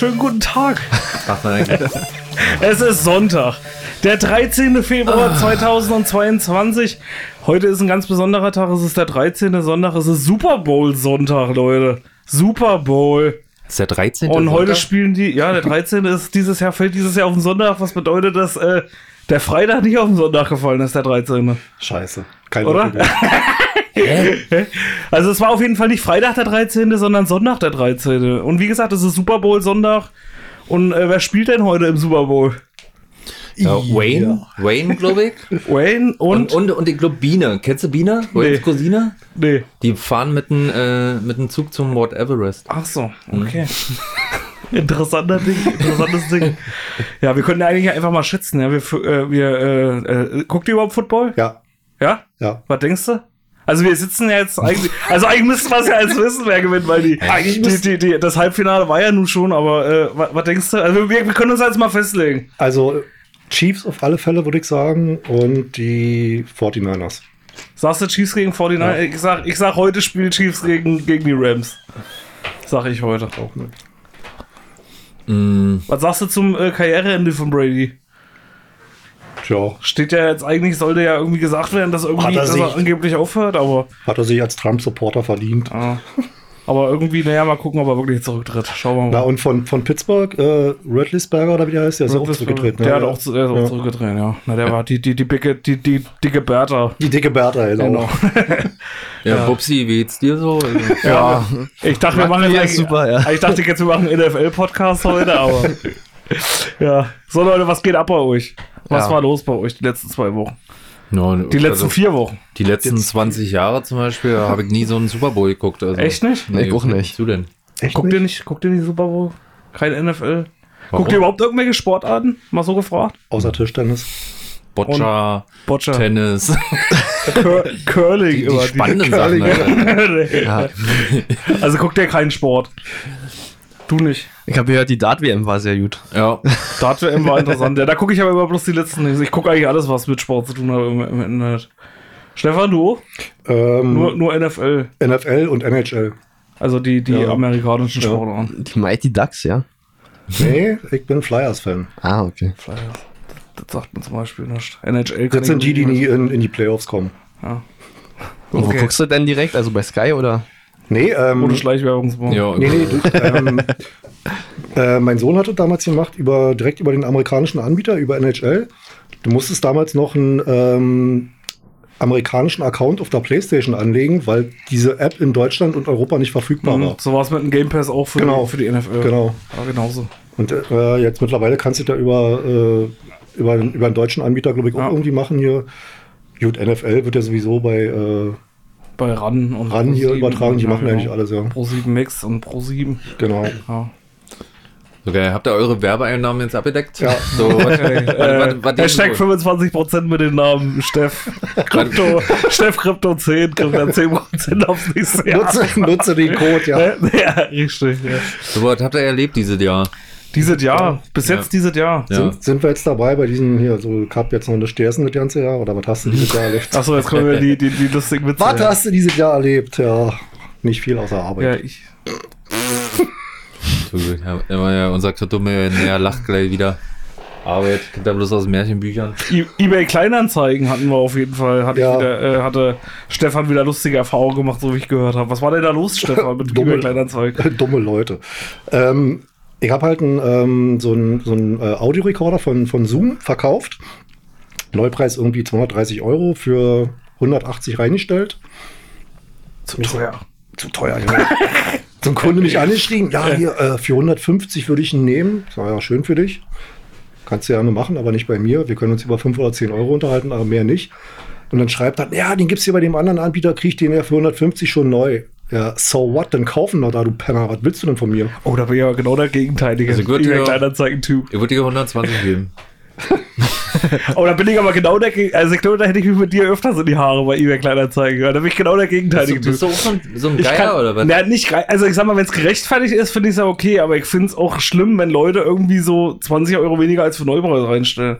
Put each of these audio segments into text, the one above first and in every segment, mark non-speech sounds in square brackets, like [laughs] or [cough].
schönen guten Tag. Man eigentlich. [laughs] Es ist Sonntag, der 13. Februar 2022. Heute ist ein ganz besonderer Tag. Es ist der 13. Sonntag. Es ist Super Bowl Sonntag, Leute. Super Bowl. Das ist der 13. Und heute Sonntag? spielen die, ja, der 13. ist dieses Jahr, fällt dieses Jahr auf den Sonntag. Was bedeutet, dass äh, der Freitag nicht auf den Sonntag gefallen ist, der 13. Scheiße. Kein Oder? [laughs] Also es war auf jeden Fall nicht Freitag der 13., sondern Sonntag der 13. Und wie gesagt, es ist Super Bowl Sonntag. Und äh, wer spielt denn heute im Super Bowl? Ja, Wayne, Wayne, glaube ich. [laughs] Wayne und, Und, und, und ich glaube Biene. Kennst du Biene? Waynes Cousine? nee. Die fahren mit dem äh, mit dem Zug zum Mount Everest. Ach so, okay. [laughs] Interessanter Ding, interessantes Ding. [laughs] Ja, wir können ja eigentlich einfach mal schätzen. Ja, wir, äh, wir äh, äh, guckt ihr überhaupt Football? Ja, Ja? ja. Was denkst du? Also wir sitzen ja jetzt eigentlich, also eigentlich müssten wir es ja jetzt wissen, wer gewinnt, weil die, Eigentlich die, die, die, das Halbfinale war ja nun schon, aber äh, was, denkst du? Also wir, wir können uns jetzt mal festlegen. Also Chiefs auf alle Fälle, würde ich sagen. Und die 49ers. Sagst du Chiefs gegen 49? Ich, sag, ich sag heute spielt Chiefs gegen, gegen die Rams. Sag ich heute. Auch nicht. Mm, Was sagst du zum äh, Karriereende von Brady? Tja, Steht ja jetzt eigentlich, sollte ja irgendwie gesagt werden, dass, irgendwie, Hat er dass sich- er angeblich aufhört, aber, hat er sich als Trump-Supporter verdient. ah, aber irgendwie, naja, mal gucken, ob er wirklich zurücktritt. Schauen wir mal. Na, und von, von Pittsburgh, äh, Redlisberger oder wie der heißt, der ist ja auch zurückgetreten. Der ne? hat auch, zu- der ist auch Ja. zurückgetreten, ja. Na, der war die, die, die, dicke, die, die dicke Bertha. Die dicke Bertha, genau. Genau. [laughs] ja, Bubsi, wie geht's dir so? Also, Ja, ich dachte, wir machen jetzt super, ja. Ich dachte jetzt, wir machen einen NFL-Podcast heute, aber. [laughs] [laughs] ja. So, Leute, was geht ab bei euch? Was Ja. war los bei euch die letzten zwei Wochen? no, Die letzten also, vier Wochen. Die letzten 20 Jahre zum Beispiel habe ich nie so einen Super Bowl geguckt. Also, Echt nicht? Nee, ich auch nicht. Du denn? Echt Guckt nicht? ihr nicht, guckt ihr nicht Super Bowl? Kein NFL? Warum? Guckt ihr überhaupt irgendwelche Sportarten? Mal so gefragt. Außer Tischtennis. Boccia, Boccia. Tennis. Cur [laughs] Curling Die immer. spannenden Sachen. Alter. Nee. [laughs] Ja. Also guckt ihr keinen Sport. Du nicht. Ich habe gehört, die Dart-WM war sehr gut. Ja. [laughs] Dart WM war interessant. Ja, da gucke ich aber immer bloß die letzten. Ich gucke eigentlich alles, was mit Sport zu tun hat im, im Internet. Stefan, du? Ähm, Nur, nur NFL. NFL und NHL. Also die, die Ja. amerikanischen Ja. Sportarten. Die Mighty Ducks, ja? Nee, ich bin Flyers-Fan. Ah, okay. Das sagt man zum Beispiel nicht. NHL kann Das sind die, die nie in, in die Playoffs kommen. Ja. Und Okay. wo guckst du denn direkt? Also bei Sky oder? Nee, ähm, Ohne Schleichwerbung. ja nee, nee, du, ähm, [laughs] äh, mein Sohn hatte damals gemacht, über, direkt über den amerikanischen Anbieter, über NHL. Du musstest damals noch einen ähm, amerikanischen Account auf der Playstation anlegen, weil diese App in Deutschland und Europa nicht verfügbar Mhm. war. So war es mit dem Game Pass auch für, Genau. die, für die NFL. Genau. Ja, genauso. Und äh, jetzt mittlerweile kannst du da über, äh, über, über einen deutschen Anbieter, glaube ich, auch Ja. irgendwie machen hier. Gut, NFL wird ja sowieso bei äh, Bei RAN und RAN hier Pro7 übertragen, die ja, machen ja genau. eigentlich alles, ja. Pro 7 Mix und Pro 7. Genau. Ja. Okay, habt ihr eure Werbeeinnahmen jetzt abgedeckt? Ja. So, was, Äh, was, was, Hashtag was, 25% mit dem Namen Steff. [laughs] Krypto, Steff Krypto 10, kriegt dann 10% aufs nächste Jahr. Nutze, nutze den Code, ja. [laughs] ja, richtig. Ja. so, was habt ihr erlebt dieses Jahr? Dieses Jahr, bis Ja. jetzt dieses Jahr. Ja. Sind, sind wir jetzt dabei bei diesen hier, so Cup jetzt noch eine Stersen das ganze Jahr? Oder was hast du dieses Jahr erlebt? [laughs] Achso, jetzt kommen wir die, die, die lustigen Witze. Was ja. hast du dieses Jahr erlebt? Ja, nicht viel außer Ja, Arbeit. ich. Ja, immer ja, unser Kryptomillionär lacht gleich wieder. Arbeit, kennt er bloß aus Märchenbüchern. E- eBay Kleinanzeigen hatten wir auf jeden Fall. Hatte, Ja. ich wieder, äh, hatte Stefan wieder lustige Erfahrungen gemacht, so wie ich gehört habe. Was war denn da los, Stefan, mit [laughs] Dumme- eBay Kleinanzeigen? [laughs] Dumme Leute. Ähm, ich habe halt einen, ähm, so einen so einen, äh, Audiorekorder von, von Zoom verkauft. Neupreis irgendwie 230 Euro für 180 reingestellt. Zu teuer. Zu teuer, Junge. [laughs] Zum Kunde mich angeschrieben, ja, hier, äh, für 150 würde ich ihn nehmen. Ich sag, ja, schön für dich. Kannst du ja nur machen, aber nicht bei mir. Wir können uns über 5 oder 10 Euro unterhalten, aber mehr nicht. Und dann schreibt er, ja, den gibt's hier bei dem anderen Anbieter, krieg ich den ja für 150 schon neu. Ja, so what, dann kaufen wir da, du Penner. Was willst du denn von mir? Oh, da bin ich ja genau der gegenteilige Also gut, eBay ja. Kleinanzeigen-Typ. Ich würde dir 120 geben. [laughs] Oh, da bin ich aber genau der Geg- Also ich glaube, da hätte ich mich mit dir öfters in die Haare bei eBay Kleinanzeigen. Da bin ich genau der Bist du, gegenteilige bist du auch so ein, Ich Geier kann, oder was? Na, nicht, also ich sag mal, wenn es gerechtfertigt ist, finde ich es ja okay, aber ich finde es auch schlimm, wenn Leute irgendwie so 20 Euro weniger als für Neubau reinstellen.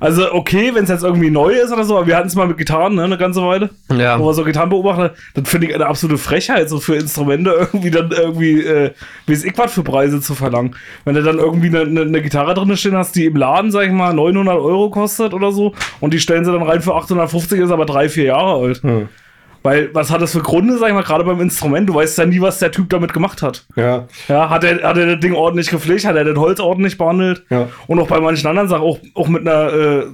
Also okay, wenn es jetzt irgendwie neu ist oder so, aber wir hatten es mal mit Gitarren, ne, eine ganze Weile. Ja. Wo wir so Gitarren beobachten, dann finde ich eine absolute Frechheit, so für Instrumente [laughs] irgendwie dann irgendwie, äh, wie es ich was für Preise zu verlangen. Wenn du dann irgendwie eine, eine, eine Gitarre drin stehen hast, die im Laden, sag ich mal, 900 Euro kostet oder so und die stellen sie dann rein für 850, ist aber drei, vier Jahre alt. Hm. Weil, was hat das für Gründe, sag ich mal, gerade beim Instrument? Du weißt ja nie, was der Typ damit gemacht hat. Ja, Ja, hat er, hat er das Ding ordentlich gepflegt, hat er das Holz ordentlich behandelt? Ja. Und auch bei manchen anderen Sachen, auch, auch mit einer, äh,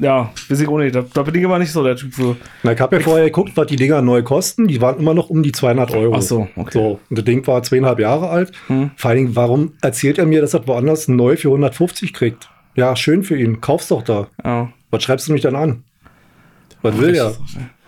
ja, weiß ich auch nicht, da, da bin ich aber nicht so der Typ für. Na, ich habe ja vorher geguckt, was die Dinger neu kosten. Die waren immer noch um die 200 Euro. Ach so, okay. So, und das Ding war zweieinhalb Jahre alt. Vor allen Dingen, warum erzählt er mir, dass er woanders neu für 150 kriegt? Ja, schön für ihn. Kauf's doch da. Ja. Was schreibst du mich dann an? Was will er?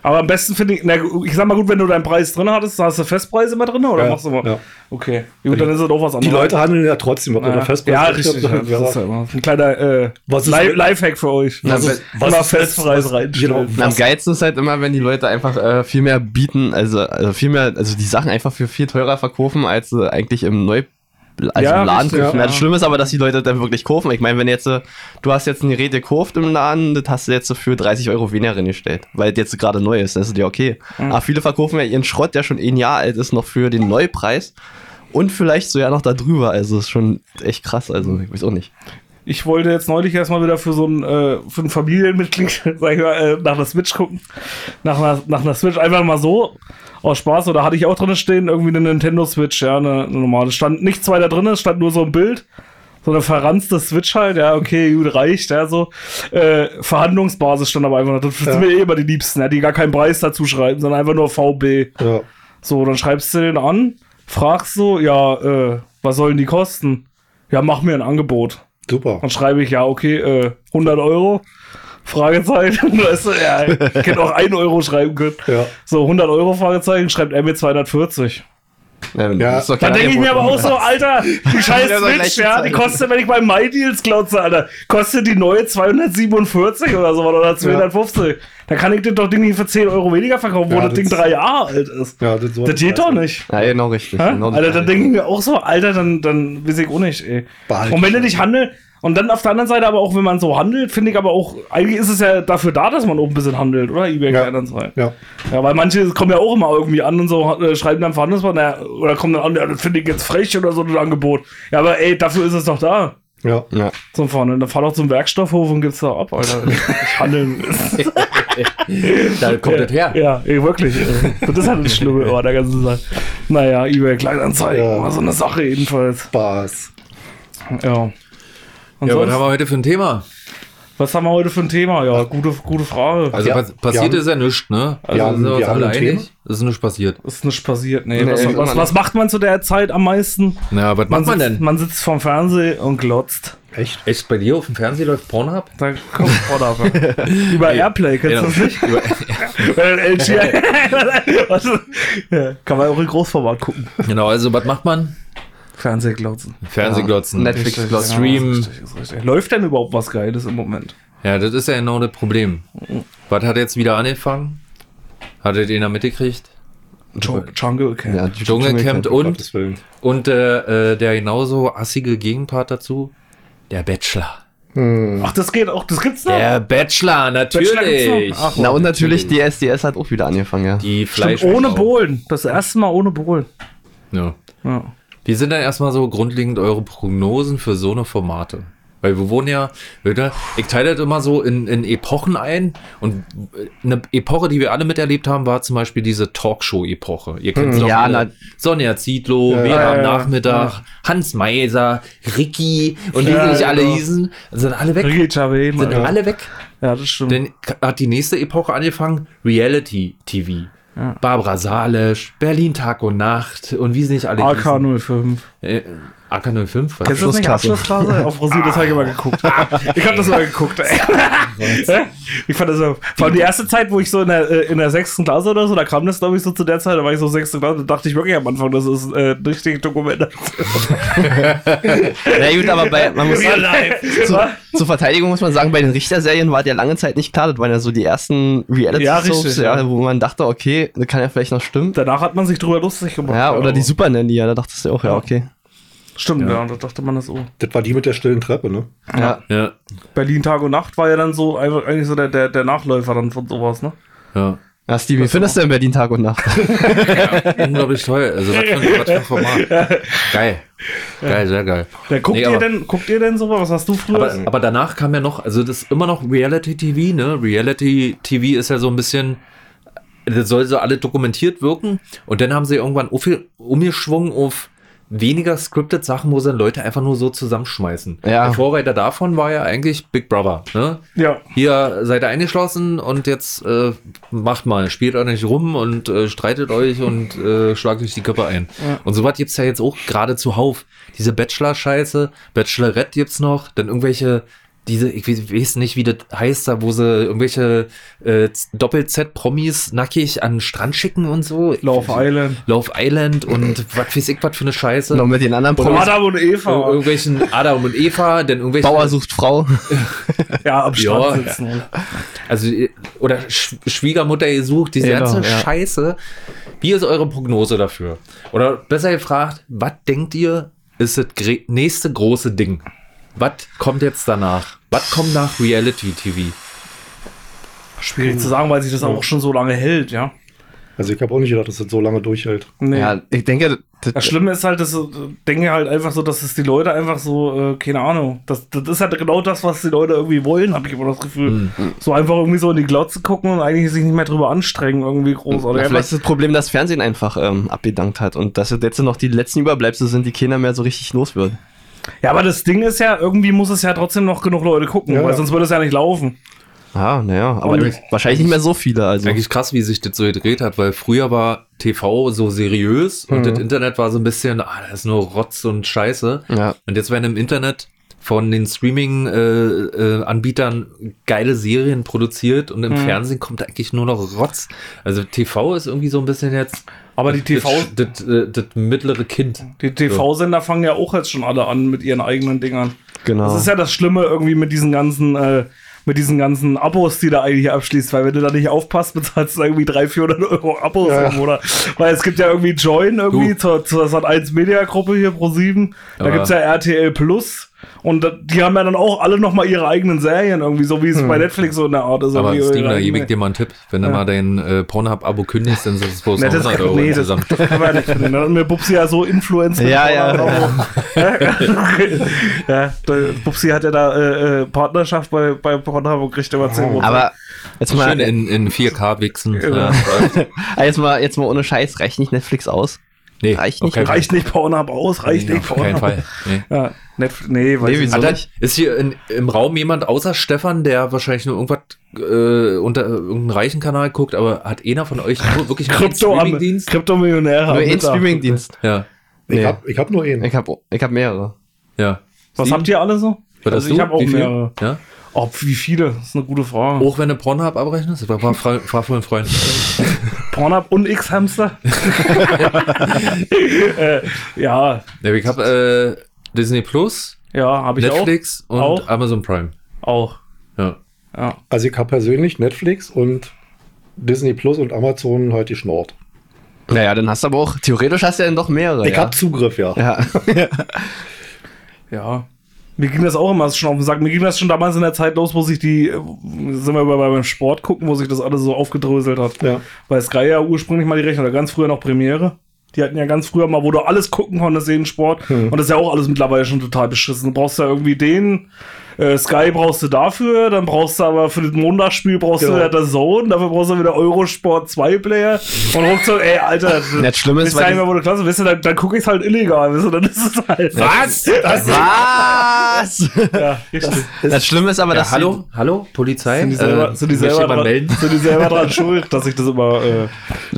Aber am besten finde ich, na, ich sag mal gut, wenn du deinen Preis drin hattest, hast du Festpreise immer drin oder Ja, machst du mal? ja. Okay. Gut, dann ist es auch was anderes. Die Leute handeln ja trotzdem, ob ja, ja, Festpreis ja, richtig. Ja, das ist ja immer ein kleiner äh, Was ist- Li Lifehack für euch. Na, Also, was- immer was ist- Festpreis reinstellen. genau. Na, am geilsten ist halt immer, wenn die Leute einfach äh, viel mehr bieten, also, also viel mehr, also die Sachen einfach für viel teurer verkaufen, als sie eigentlich im Neu also Ja, im Laden richtig, kaufen. ja. Ja, das Schlimme ist aber, dass die Leute dann wirklich kaufen. Ich meine, wenn jetzt, äh, du hast jetzt ein Gerät gekauft im Laden, das hast du jetzt so für 30 Euro weniger reingestellt, weil das jetzt gerade neu ist, das ist ja okay. Aber viele verkaufen ja ihren Schrott, der schon ein Jahr alt ist, noch für den Neupreis und vielleicht sogar noch da drüber. Also ist schon echt krass, also ich weiß auch nicht. Ich wollte jetzt neulich erstmal wieder für so ein, äh, für ein Familienmitglied, [laughs] sag ich mal, äh, nach einer Switch gucken. Nach einer, nach einer Switch einfach mal so. Aus Spaß. Oder hatte ich auch drin stehen, irgendwie eine Nintendo Switch, ja, eine, eine normale. Stand nichts weiter drin, es stand nur so ein Bild. So eine verranzte Switch halt, ja, okay, gut, reicht, ja, so. Äh, Verhandlungsbasis stand aber einfach. Das sind Ja. mir eh immer die Liebsten, ja, die gar keinen Preis dazu schreiben, sondern einfach nur VB. Ja. So, dann schreibst du den an, fragst so, ja, äh, was sollen die kosten? Ja, mach mir ein Angebot. Super. Dann schreibe ich, ja, okay, äh, 100 Euro. Fragezeichen. [laughs] Weißt du, ja, ich hätte auch 1 Euro schreiben können. Ja. So, 100 Euro Fragezeichen, schreibt er mir 240. Ja, Ja, das Dann denke ich mir aber auch so, Alter, die [laughs] scheiß Ja, Switch, ja, die kostet, wenn ich bei MyDeals klotze, Alter, kostet die neue 247 oder so oder 250. Da kann ich das doch Ding nicht für 10 Euro weniger verkaufen, wo Ja, das Ding das- drei Jahre alt ist. Ja, das, Das geht doch nicht. Ja, genau richtig. Genau Alter, dann denke ich mir auch so, Alter, dann, dann weiß ich auch nicht, ey. Behalt und wenn du die nicht handelst, und dann auf der anderen Seite aber auch, wenn man so handelt, finde ich aber auch, eigentlich ist es ja dafür da, dass man auch ein bisschen handelt, oder? eBay Ja. Kleinanzeigen. Ja. Ja, weil manche kommen ja auch immer irgendwie an und so, äh, schreiben dann Verhandlungspartner, oder kommen dann an, ja, das finde ich jetzt frech oder so ein Angebot. Ja, aber ey, dafür ist es doch da. Ja. Ja. Zum Fahren. Dann fahr doch zum Werkstoffhof und gibt's da ab, Alter. Ich handeln. [laughs] Da kommt das her. Ja, ey, wirklich. Das ist halt das Schlimme oh, der ganzen Sache. Naja, eBay Kleinanzeigen, Ja. war so eine Sache jedenfalls. Spaß. Ja. Und Ja, was sonst, haben wir heute für ein Thema? was haben wir heute für ein Thema? Ja, gute, gute Frage. Also Ja, pass wir passiert haben- ist ja nichts, ne? Also haben- sind wir uns wir haben alle ein Thema. einig. Es ist nichts passiert. ist nicht passiert. Nee, Nee, was, was, was macht man zu der Zeit am meisten? Na, was macht man sitzt, denn? Man sitzt vorm Fernseher und glotzt. Echt? Echt, bei dir auf dem Fernseher läuft Pornhub? Da kommt Pornhub. [laughs] Über Airplay, kennst du das nicht? Über- [laughs] LG [laughs] Was? ja, kann man auch in Großformat gucken. genau, also was macht man? Fernsehglotzen. Fernsehglotzen. Stream. Ja, richtig, ist richtig. Läuft denn überhaupt was Geiles im Moment? Ja, das ist ja genau das Problem. Was hat jetzt wieder angefangen? Hattet ihr in der Mitte gekriegt? Jungle Camp. Ja, die Dschungelcamp Um und, und äh, äh, der genauso assige Gegenpart dazu, der Bachelor. Hm. Ach, das geht auch, das gibt's noch? Der Bachelor, Bachelor natürlich. noch? Ach, Na und natürlich die SDS hat auch wieder angefangen, ja. Die Stimmt, Fleisch. ohne Bohlen. Das erste Mal ohne Bohlen. Ja. Ja. Wie sind dann erstmal so grundlegend eure Prognosen für so eine Formate? Weil wir wohnen ja, ich teile das immer so in, in Epochen ein. Und eine Epoche, die wir alle miterlebt haben, war zum Beispiel diese Talkshow-Epoche. Ihr kennt doch Ja, alle. na- Sonja Zietlow, Ja, Vera ja, am ja. Nachmittag, Hans Meiser, Ricky und wie Ja, nicht alle genau. hießen, sind alle weg. Ricky Chavez, Sind ja. alle weg. ja, das stimmt. Dann hat die nächste Epoche angefangen, Reality TV. Ja. Barbara Salisch, Berlin Tag und Nacht und wie sie nicht alle hießen. AK05. Äh, AK05? Was? Kennst du das nicht? Abschlussklasse. [laughs] Auf Rosin, das habe ich immer geguckt. Ich habe das mal geguckt. ey. ich fand das so. Vor allem die erste Zeit, wo ich so in der, äh, in der sechsten Klasse oder so, da kam das, glaube ich, so zu der Zeit, da war ich so sechste Klasse, da dachte ich wirklich am Anfang, das ist äh, ein richtiges Dokument. Ja [laughs] gut, aber bei, man muss Real life. [laughs] zu, zur Verteidigung muss man sagen, bei den Richterserien war ja lange Zeit nicht klar. Das waren ja so die ersten Ja, Reality-Soaps, richtig, ja, ja. wo man dachte, okay, das kann ja vielleicht noch stimmen. Danach hat man sich drüber lustig gemacht. Ja, oder die Super Nanny, ja, da dachtest du auch, ja, okay. Stimmt, Ja. ja, da dachte man das so. Das war die mit der stillen Treppe, ne? Ja. Ja, Berlin Tag und Nacht war ja dann so einfach eigentlich so der, der, der Nachläufer dann von sowas, ne? ja. Ja, Steve, wie findest du denn Berlin Tag und Nacht? [laughs] Unglaublich toll. Also was für, ein- was für ein Format. Geil. Geil, sehr geil. Ja, guckt, Nee, ihr aber- denn, guckt ihr denn sowas? Was hast du früher? Aber, aber danach kam ja noch, also das ist immer noch Reality TV, ne? Reality TV ist ja so ein bisschen, das soll so alle dokumentiert wirken. Und dann haben sie irgendwann umge- umgeschwungen auf weniger scripted Sachen, wo sie dann Leute einfach nur so zusammenschmeißen. Ja. Der Vorreiter davon war ja eigentlich Big Brother, ne? ja. Hier seid ihr eingeschlossen und jetzt äh, macht mal, spielt euch nicht rum und äh, streitet euch und äh, schlagt euch die Köpfe ein. Und sowas gibt's ja jetzt auch gerade zuhauf. Diese Bachelor-Scheiße, Bachelorette gibt's noch, dann irgendwelche, diese, ich weiß- nicht, wie das heißt, da wo sie irgendwelche äh, Doppel-Z-Promis nackig an den Strand schicken und so. Love Island. Love Island und was weiß ich, was für eine Scheiße. Noch mit den anderen Und Promis. Adam und Ir Eva. irgendwelchen Adam und Eva, dann irgendwelche Bauer sucht Frau. [laughs] Ja, am Strand Ja. sitzen. Also, oder Sch Schwiegermutter gesucht, diese Genau, ganze ja. Scheiße. Wie ist eure Prognose dafür? Oder besser gefragt, was denkt ihr, ist das nächste große Ding? Was kommt jetzt danach? Was kommt nach Reality TV? Schwierig zu sagen, weil sich das auch schon so lange hält, ja. Also ich habe auch nicht gedacht, dass das so lange durchhält. Nee. Ja, ich denke, Das das, Schlimme ist halt, dass äh, denke halt einfach so, dass es die Leute einfach so, äh, keine Ahnung, das, das ist halt genau das, was die Leute irgendwie wollen, habe ich immer das Gefühl. Hm. So einfach irgendwie so in die Glotze gucken und eigentlich sich nicht mehr drüber anstrengen, irgendwie groß. Oder ja, vielleicht ist das Problem, dass Fernsehen einfach ähm, abgedankt hat und dass jetzt noch die letzten Überbleibsel sind, die keiner mehr so richtig los wird. Ja, aber das Ding ist ja, irgendwie muss es ja trotzdem noch genug Leute gucken, Ja, weil ja. sonst würde es ja nicht laufen. Ah, naja, aber nicht, wahrscheinlich nicht mehr so viele. Also. Eigentlich krass, wie sich das so gedreht hat, weil früher war TV so seriös und das Internet war so ein bisschen, ah, das ist nur Rotz und Scheiße. Ja. Und jetzt werden im Internet von den Streaming-Anbietern äh, Anbietern geile Serien produziert und im Mhm. Fernsehen kommt eigentlich nur noch Rotz. Also TV ist irgendwie so ein bisschen jetzt. Aber die TV Das, das, äh, das mittlere Kind. Die TV-Sender fangen ja auch jetzt schon alle an mit ihren eigenen Dingern. Genau. Das ist ja das Schlimme irgendwie mit diesen ganzen, äh, mit diesen ganzen Abos, die da eigentlich abschließt, weil wenn du da nicht aufpasst, bezahlst du irgendwie 300, 400 Euro Abos Ja. im Monat. Weil es gibt ja irgendwie Join irgendwie Du. zur, zur Sat1 Media Gruppe hier pro 7. Da Aber- gibt's ja RTL Plus. Und die haben ja dann auch alle nochmal ihre eigenen Serien irgendwie, so wie es bei Netflix so in der Art ist. Aber Steven, da gebe ich dir mal einen Tipp. Wenn du mal dein äh, Pornhub-Abo kündigst, dann sind es bloß Nee, noch das, 100 Euro nee, das, kann man nicht finden. Dann hat mir Bubsi ja so Influencer. Ja, ja, [laughs] ja, der Bubsi hat ja da äh, äh, Partnerschaft bei, bei Pornhub und kriegt immer 10 aber jetzt mal, Schön in, in 4K wichsen. Genau. Ja. [laughs] ah, jetzt mal, jetzt mal ohne Scheiß, reicht nicht Netflix aus? Nee, Reicht nicht. Fall. Reicht nicht Pornhub aus, reicht Nee, nicht auf keinen Pornhub. Fall. Nee. Ja, Netflix, nee, weiß Nee, wieso nicht. Ist hier in, im Raum jemand außer Stefan, der wahrscheinlich nur irgendwas äh, unter irgendeinen reichen Kanal guckt, aber hat einer von euch nur wirklich nur einen Streamingdienst? Kryptomillionäre. Nur am ein Mittag. Streamingdienst. Ja, Ich Nee. habe ich hab nur einen. Ich habe ich hab mehrere. ja. Was Steven? habt ihr alle so? Also ich habe auch mehrere. Ja? Oh, wie viele? Das ist eine gute Frage. Auch wenn du Pornhub abrechnest? Ich war, war, fra frag für einen Freund. [laughs] Pornhub und X-Hamster? [laughs] äh, ja, Ja, ich habe äh, Disney Plus, ja, habe ich Netflix und Auch? Amazon Prime. auch. Auch. Ja. Ja. Also ich habe persönlich Netflix und Disney Plus und Amazon halt die Schnort. Naja, dann hast du aber auch, theoretisch hast du ja dann doch mehrere. Ich ja. habe Zugriff, ja. ja. [laughs] Ja. Mir ging das auch immer schon auf den Sack. Mir ging das schon damals in der Zeit los, wo sich die, äh, sind wir bei beim Sport gucken, wo sich das alles so aufgedröselt hat. Ja. Weil Sky ja ursprünglich mal die Rechner, ganz früher noch Premiere. Die hatten ja ganz früher mal, wo du alles gucken konntest, jeden Sport. Und das ist ja auch alles mittlerweile schon total beschissen. Du brauchst ja irgendwie den, äh, Sky brauchst du dafür, dann brauchst du aber für das Montagsspiel brauchst Genau. du ja das Zone, dafür brauchst du wieder Eurosport 2 Player. Und ruckzuck, ey, Alter. Das Schlimme ist, weil mehr, wo du klasse, ihr, dann, dann gucke ich halt illegal, wisst ihr, dann ist es halt. Was? Das Was? Ja, richtig. Das Schlimme ist aber, ja, dass hallo? Hallo? Polizei? Sind die selber, Äh, sind die selber, dran, melden? sind die selber dran schuld, dass ich das immer, äh,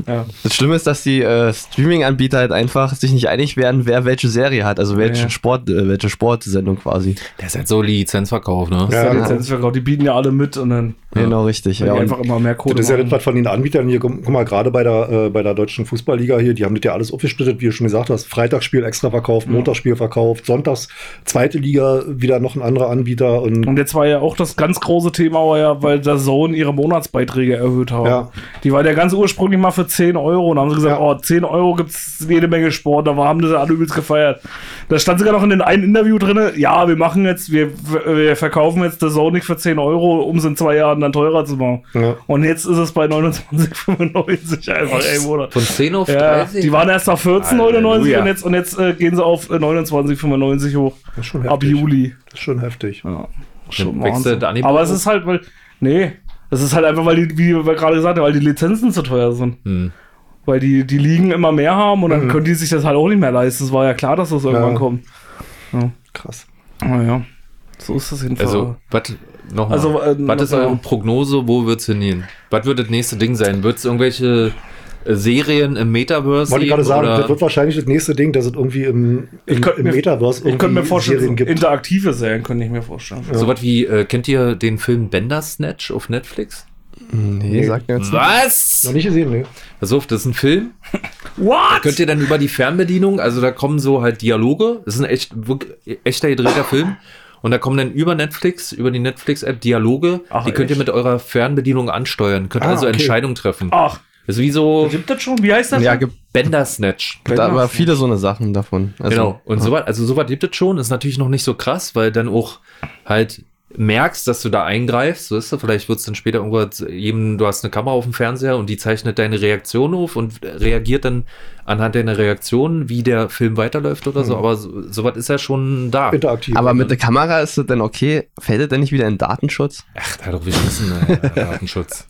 ja. Das Schlimme ist, dass die äh, Streaming-Anbieter halt einfach sich nicht einig werden, wer welche Serie hat, also welchen Ja. Sport, äh, welche Sportsendung quasi. Der ist halt so Lizenzverkauf, ne? Ja, Der genau. Lizenzverkauf, die bieten ja alle mit und dann Genau, richtig. Ja, einfach immer mehr Kohle Das ist ja das, was von den Anbietern hier, guck mal, gerade bei der, äh, bei der deutschen Fußballliga hier, die haben das ja alles aufgesplittet, wie du schon gesagt hast. Freitagsspiel extra verkauft, Montagsspiel verkauft, Sonntags zweite Liga wieder noch ein anderer Anbieter und Und jetzt war ja auch das ganz große Thema, war ja, weil der Zone ihre Monatsbeiträge erhöht haben. Ja. Die war ja ganz ursprünglich mal für 10 Euro. Und dann haben sie gesagt, Ja. oh, 10 Euro gibt's jede Menge Sport. Da haben das alle übelst gefeiert. Da stand sogar noch in den einen Interview drin, ja, wir machen jetzt, wir, wir verkaufen jetzt der Zone nicht für 10 Euro, um es in zwei Jahren dann teurer zu machen. Ja. Und jetzt ist es bei 29,95 einfach ey, Monat. Von 10 auf Ja, 30? die waren erst auf 14,99 Halleluja. und jetzt, und jetzt äh, gehen sie auf äh, 29,95 hoch. das ist schon Ab heftig. Juli. Das ist schon heftig. Ja, schon das Aber es ist halt, weil, nee, es ist halt einfach, weil die, wie wir gerade gesagt haben, weil die Lizenzen zu teuer sind. Hm. Weil die, die Ligen immer mehr haben und dann können die sich das halt auch nicht mehr leisten. Es war ja klar, dass das irgendwann Ja. kommt. Krass. Naja, so ist das jedenfalls. Also, was nochmal? Also, äh, was ist eure Prognose? Wo wird's hingehen? Was wird das nächste Ding sein? Wird es irgendwelche äh, Serien im Metaverse Wollte ich gerade sagen, oder- das wird wahrscheinlich das nächste Ding, dass es irgendwie im, im, im mir- Metaverse ich könnte mir irgendwie vorstellen, so Serien gibt. interaktive Serien könnte ich mir vorstellen. Sowas wie, äh, kennt ihr den Film Bandersnatch auf Netflix? nee, sagt mir jetzt nicht. Was? Noch nicht gesehen, ne? Pass auf, das ist ein Film. [laughs] What? Könnt ihr dann über die Fernbedienung, also da kommen so halt Dialoge, das ist ein echt, wirklich, echter gedrehter Film. Und da kommen dann über Netflix, über die Netflix-App Dialoge, Ach, die könnt ihr echt? mit eurer Fernbedienung ansteuern. Könnt Ah, also okay. Entscheidungen treffen. Ach, Das ist wie so gibt das schon? Wie heißt das? Ja, gibt Bandersnatch. da aber viele so eine Sachen davon. Also, Genau. Und sowas, also sowas gibt es schon, ist natürlich noch nicht so krass, weil dann auch halt merkst, dass du da eingreifst, so ist es, vielleicht wird es dann später irgendwas jedem, du hast eine Kamera auf dem Fernseher und die zeichnet deine Reaktion auf und reagiert dann anhand deiner Reaktion, wie der Film weiterläuft oder so, aber so, sowas ist ja schon da. Interaktiv. Aber mit der Kamera ist das dann okay? Fällt das denn nicht wieder in Datenschutz? Ach, da doch beschissen, äh, [laughs] Datenschutz.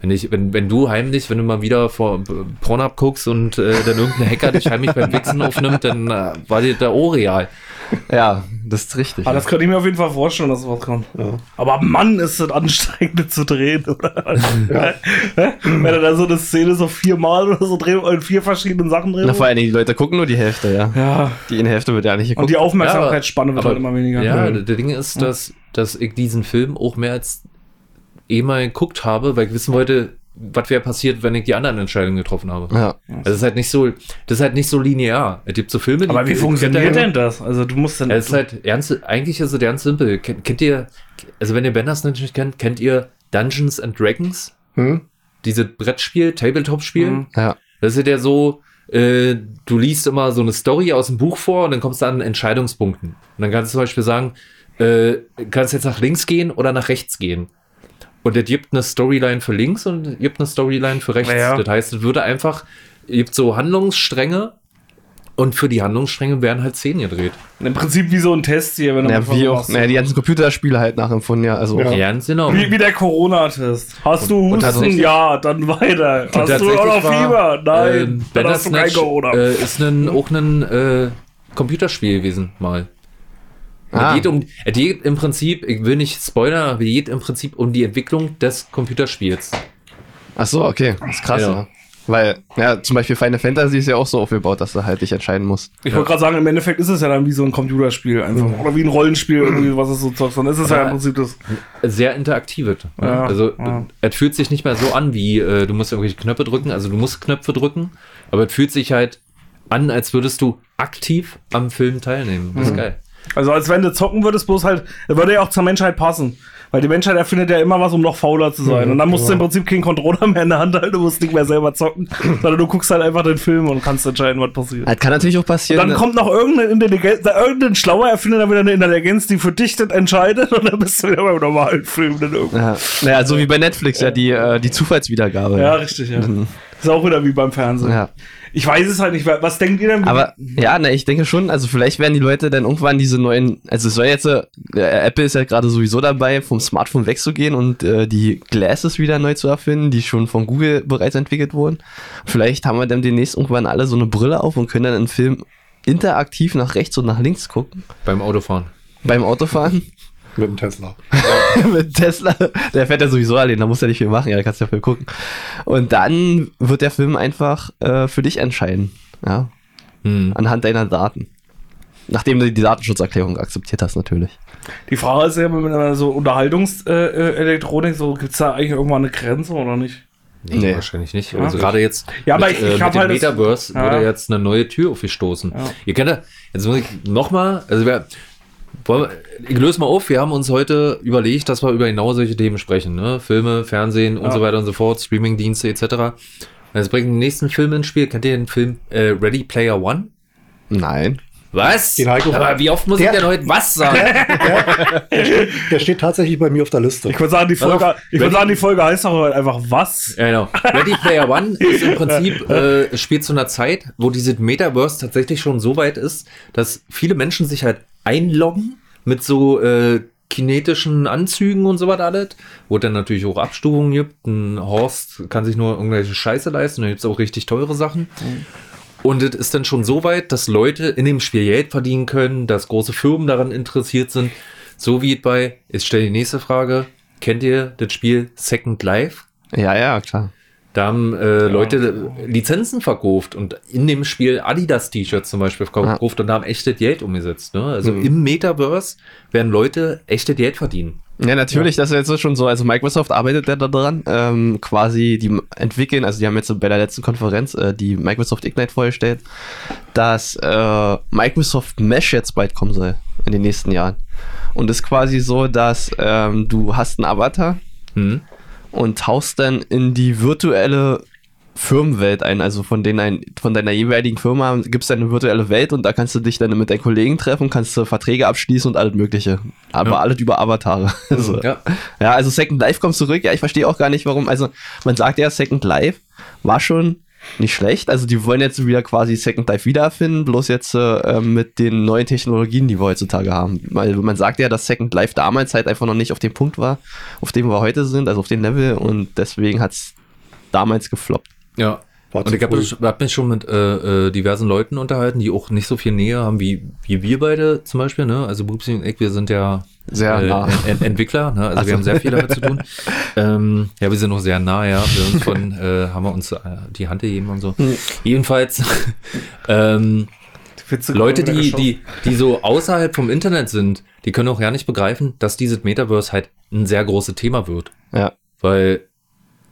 Wenn, ich, wenn, wenn du heimlich, wenn du mal wieder vor Pornhub guckst und äh, dann irgendein Hacker dich heimlich beim Wichsen aufnimmt, dann äh, war dir der auch real. [laughs] Ja, das ist richtig. Ah, das könnte ich mir auf jeden Fall vorstellen, dass sowas kommt. Ja. Aber Mann, ist das anstrengend das zu drehen, oder? [laughs] Hä? Wenn er da so eine Szene so viermal oder so dreht, in vier verschiedenen Sachen dreht. Na, vor allen Dingen, die Leute gucken nur die Hälfte, ja. Ja. Die in Hälfte wird ja nicht Und geguckt. die Aufmerksamkeitsspanne wird aber- halt immer weniger. Ja, der der Ding ist, dass, dass ich diesen Film auch mehr als eh mal geguckt habe, weil ich wissen wollte, was wäre passiert, wenn ich die anderen Entscheidungen getroffen habe. ja. Also das ist halt nicht so, das ist halt nicht so linear. Es gibt so Filme, die Aber wie funktioniert denn das? Also du musst dann. Es ist halt ernst, eigentlich ist es ganz simpel. Kennt, kennt ihr, also wenn ihr Bandersnatch nicht kennt, kennt ihr Dungeons and Dragons? Hm? Dieses Brettspiel, Tabletop-Spiel? Mhm. ja. Das ist ja so, äh, du liest immer so eine Story aus dem Buch vor und dann kommst du an Entscheidungspunkten. Und dann kannst du zum Beispiel sagen, äh, kannst jetzt nach links gehen oder nach rechts gehen. Und es gibt eine Storyline für links und es gibt eine Storyline für rechts. Ja. Das heißt, es würde einfach, es gibt so Handlungsstränge und für die Handlungsstränge werden halt Szenen gedreht. Im Prinzip wie so ein Test hier, wenn du Ja, wie auch, naja, die ganzen Computerspiele halt nachempfunden, ja. Also, Ja. Ganz genau. Wie, wie der Corona-Test. Hast du und Husten? Ja, dann weiter. Hast du auch noch Fieber? Nein. ähm, dann hast du kein Corona. äh, ist ein, auch ein äh, Computerspiel gewesen, mal. Ah. Es geht, um, es geht im Prinzip, ich will nicht spoilern, aber es geht im Prinzip um die Entwicklung des Computerspiels. Ach so, okay. Das ist krass, Ja. ja. Weil, ja, zum Beispiel Final Fantasy ist ja auch so aufgebaut, dass du halt dich entscheiden musst. ich wollte gerade sagen, im Endeffekt ist es ja dann wie so ein Computerspiel einfach. Oder wie ein Rollenspiel, irgendwie, was es so zockt. Dann ist es ja im. Prinzip das. Sehr interaktives. ne? Ja, also ja. es fühlt sich nicht mehr so an, wie äh, du musst irgendwelche Knöpfe drücken, also du musst Knöpfe drücken, aber es fühlt sich halt an, als würdest du aktiv am Film teilnehmen. Das ist geil. Also als wenn du zocken würdest, bloß halt, würde ja auch zur Menschheit passen. Weil die Menschheit erfindet ja immer was, um noch fauler zu sein. Mhm, und dann musst du im genau. Prinzip keinen Controller mehr in der Hand halten, du musst nicht mehr selber zocken, sondern du guckst halt einfach den Film und kannst entscheiden, was passiert. Das kann natürlich auch passieren. Dann kommt noch irgendeine Intelligenz, da irgendein schlauer erfindet dann wieder eine Intelligenz, die für dich das entscheidet und dann bist du wieder beim normalen Film. Dann irgendwie. ja. Naja, so wie bei Netflix, ja, die, äh, die Zufallswiedergabe. Ja, richtig, ja. Ist auch wieder wie beim Fernsehen. Ja. Ich weiß es halt nicht. Was denkt ihr denn? Aber ja, na, ich denke schon, also vielleicht werden die Leute dann irgendwann diese neuen, also es soll jetzt, äh, Apple ist ja gerade sowieso dabei, vom Smartphone wegzugehen und äh, die Glasses wieder neu zu erfinden, die schon von Google bereits entwickelt wurden. Vielleicht haben wir dann demnächst irgendwann alle so eine Brille auf und können dann einen Film interaktiv nach rechts und nach links gucken. Beim Autofahren. Beim Autofahren. Mit dem Tesla. [laughs] mit Tesla. Der fährt ja sowieso allein, da muss er nicht viel machen, ja, da kannst du ja viel gucken. Und dann wird der Film einfach äh, für dich entscheiden. Ja. Hm. Anhand deiner Daten. Nachdem du die Datenschutzerklärung akzeptiert hast, natürlich. Die Frage ist ja, mit einer so Unterhaltungselektronik, so gibt es da eigentlich irgendwann eine Grenze oder nicht? Nee, Nee. wahrscheinlich nicht. Also gerade jetzt Ja, aber mit, ich- ich äh, mit dem halt das- Metaverse Ja. wurde jetzt eine neue Tür aufgestoßen. Ja. Ihr kennt ja, jetzt muss ich nochmal, also wir, ich löse mal auf, wir haben uns heute überlegt, dass wir über genau solche Themen sprechen, ne? Filme, Fernsehen und Ja. so weiter und so fort, Streamingdienste etc. Jetzt bringen wir den nächsten Film ins Spiel. Kennt ihr den Film äh, Ready Player One? Nein. Was? Den Heiko- Aber wie oft muss ich Der- denn heute was sagen? [laughs] Der steht tatsächlich bei mir auf der Liste. Ich würde sagen, die Folge, auf, ich würd ready? sagen, die Folge heißt doch heute einfach was? Ja, genau. Ready Player One ist im Prinzip, äh, spielt zu einer Zeit, wo dieses Metaverse tatsächlich schon so weit ist, dass viele Menschen sich halt einloggen mit so äh, kinetischen Anzügen und so was alles, wo dann natürlich auch Abstufungen gibt. Ein Horst kann sich nur irgendwelche Scheiße leisten, da gibt es auch richtig teure Sachen. Und es ist dann schon so weit, dass Leute in dem Spiel Geld verdienen können, dass große Firmen daran interessiert sind. So wie bei, ich stelle die nächste Frage, kennt ihr das Spiel Second Life? Ja, ja, klar. Da haben äh, Leute Lizenzen verkauft und in dem Spiel Adidas-T-Shirts zum Beispiel verkauft und haben echtes Geld umgesetzt. Ne? Also im Metaverse werden Leute echtes Geld verdienen. Ja, natürlich, das ist jetzt schon so. Also Microsoft arbeitet ja da dran, ähm, quasi die entwickeln, also die haben jetzt bei der letzten Konferenz äh, die Microsoft Ignite vorgestellt, dass äh, Microsoft Mesh jetzt bald kommen soll in den nächsten Jahren. Und ist quasi so, dass ähm, du hast einen Avatar Hm? Und tauchst dann in die virtuelle Firmenwelt ein, also von, denen ein, von deiner jeweiligen Firma gibt es eine virtuelle Welt und da kannst du dich dann mit deinen Kollegen treffen, kannst du Verträge abschließen und alles mögliche. Aber Ja. alles über Avatare. [laughs] Also, Ja. ja, also Second Life kommt zurück. Ja, ich verstehe auch gar nicht, warum. Also, man sagt ja, Second Life war schon nicht schlecht. Also, die wollen jetzt wieder quasi Second Life wiedererfinden, bloß jetzt äh, mit den neuen Technologien, die wir heutzutage haben. Weil man sagt ja, dass Second Life damals halt einfach noch nicht auf dem Punkt war, auf dem wir heute sind, also auf dem Level. Und deswegen hat es damals gefloppt. Ja. War Und ich habe früh. hab mich schon mit äh, äh, diversen Leuten unterhalten, die auch nicht so viel Nähe haben wie, wie wir beide zum Beispiel. Ne? Also Bubsi und ich, wir sind ja Sehr äh, nah. Ent Ent Entwickler. Ne? Also Ach wir haben sehr viel damit zu tun. [laughs] ähm, ja, wir sind auch sehr nah, ja. Wir von, äh, haben wir uns äh, die Hand gegeben und so. Hm. Jedenfalls [laughs] ähm, Leute, die, die, die so außerhalb vom Internet sind, die können auch ja nicht begreifen, dass dieses Metaverse halt ein sehr großes Thema wird. Ja. Weil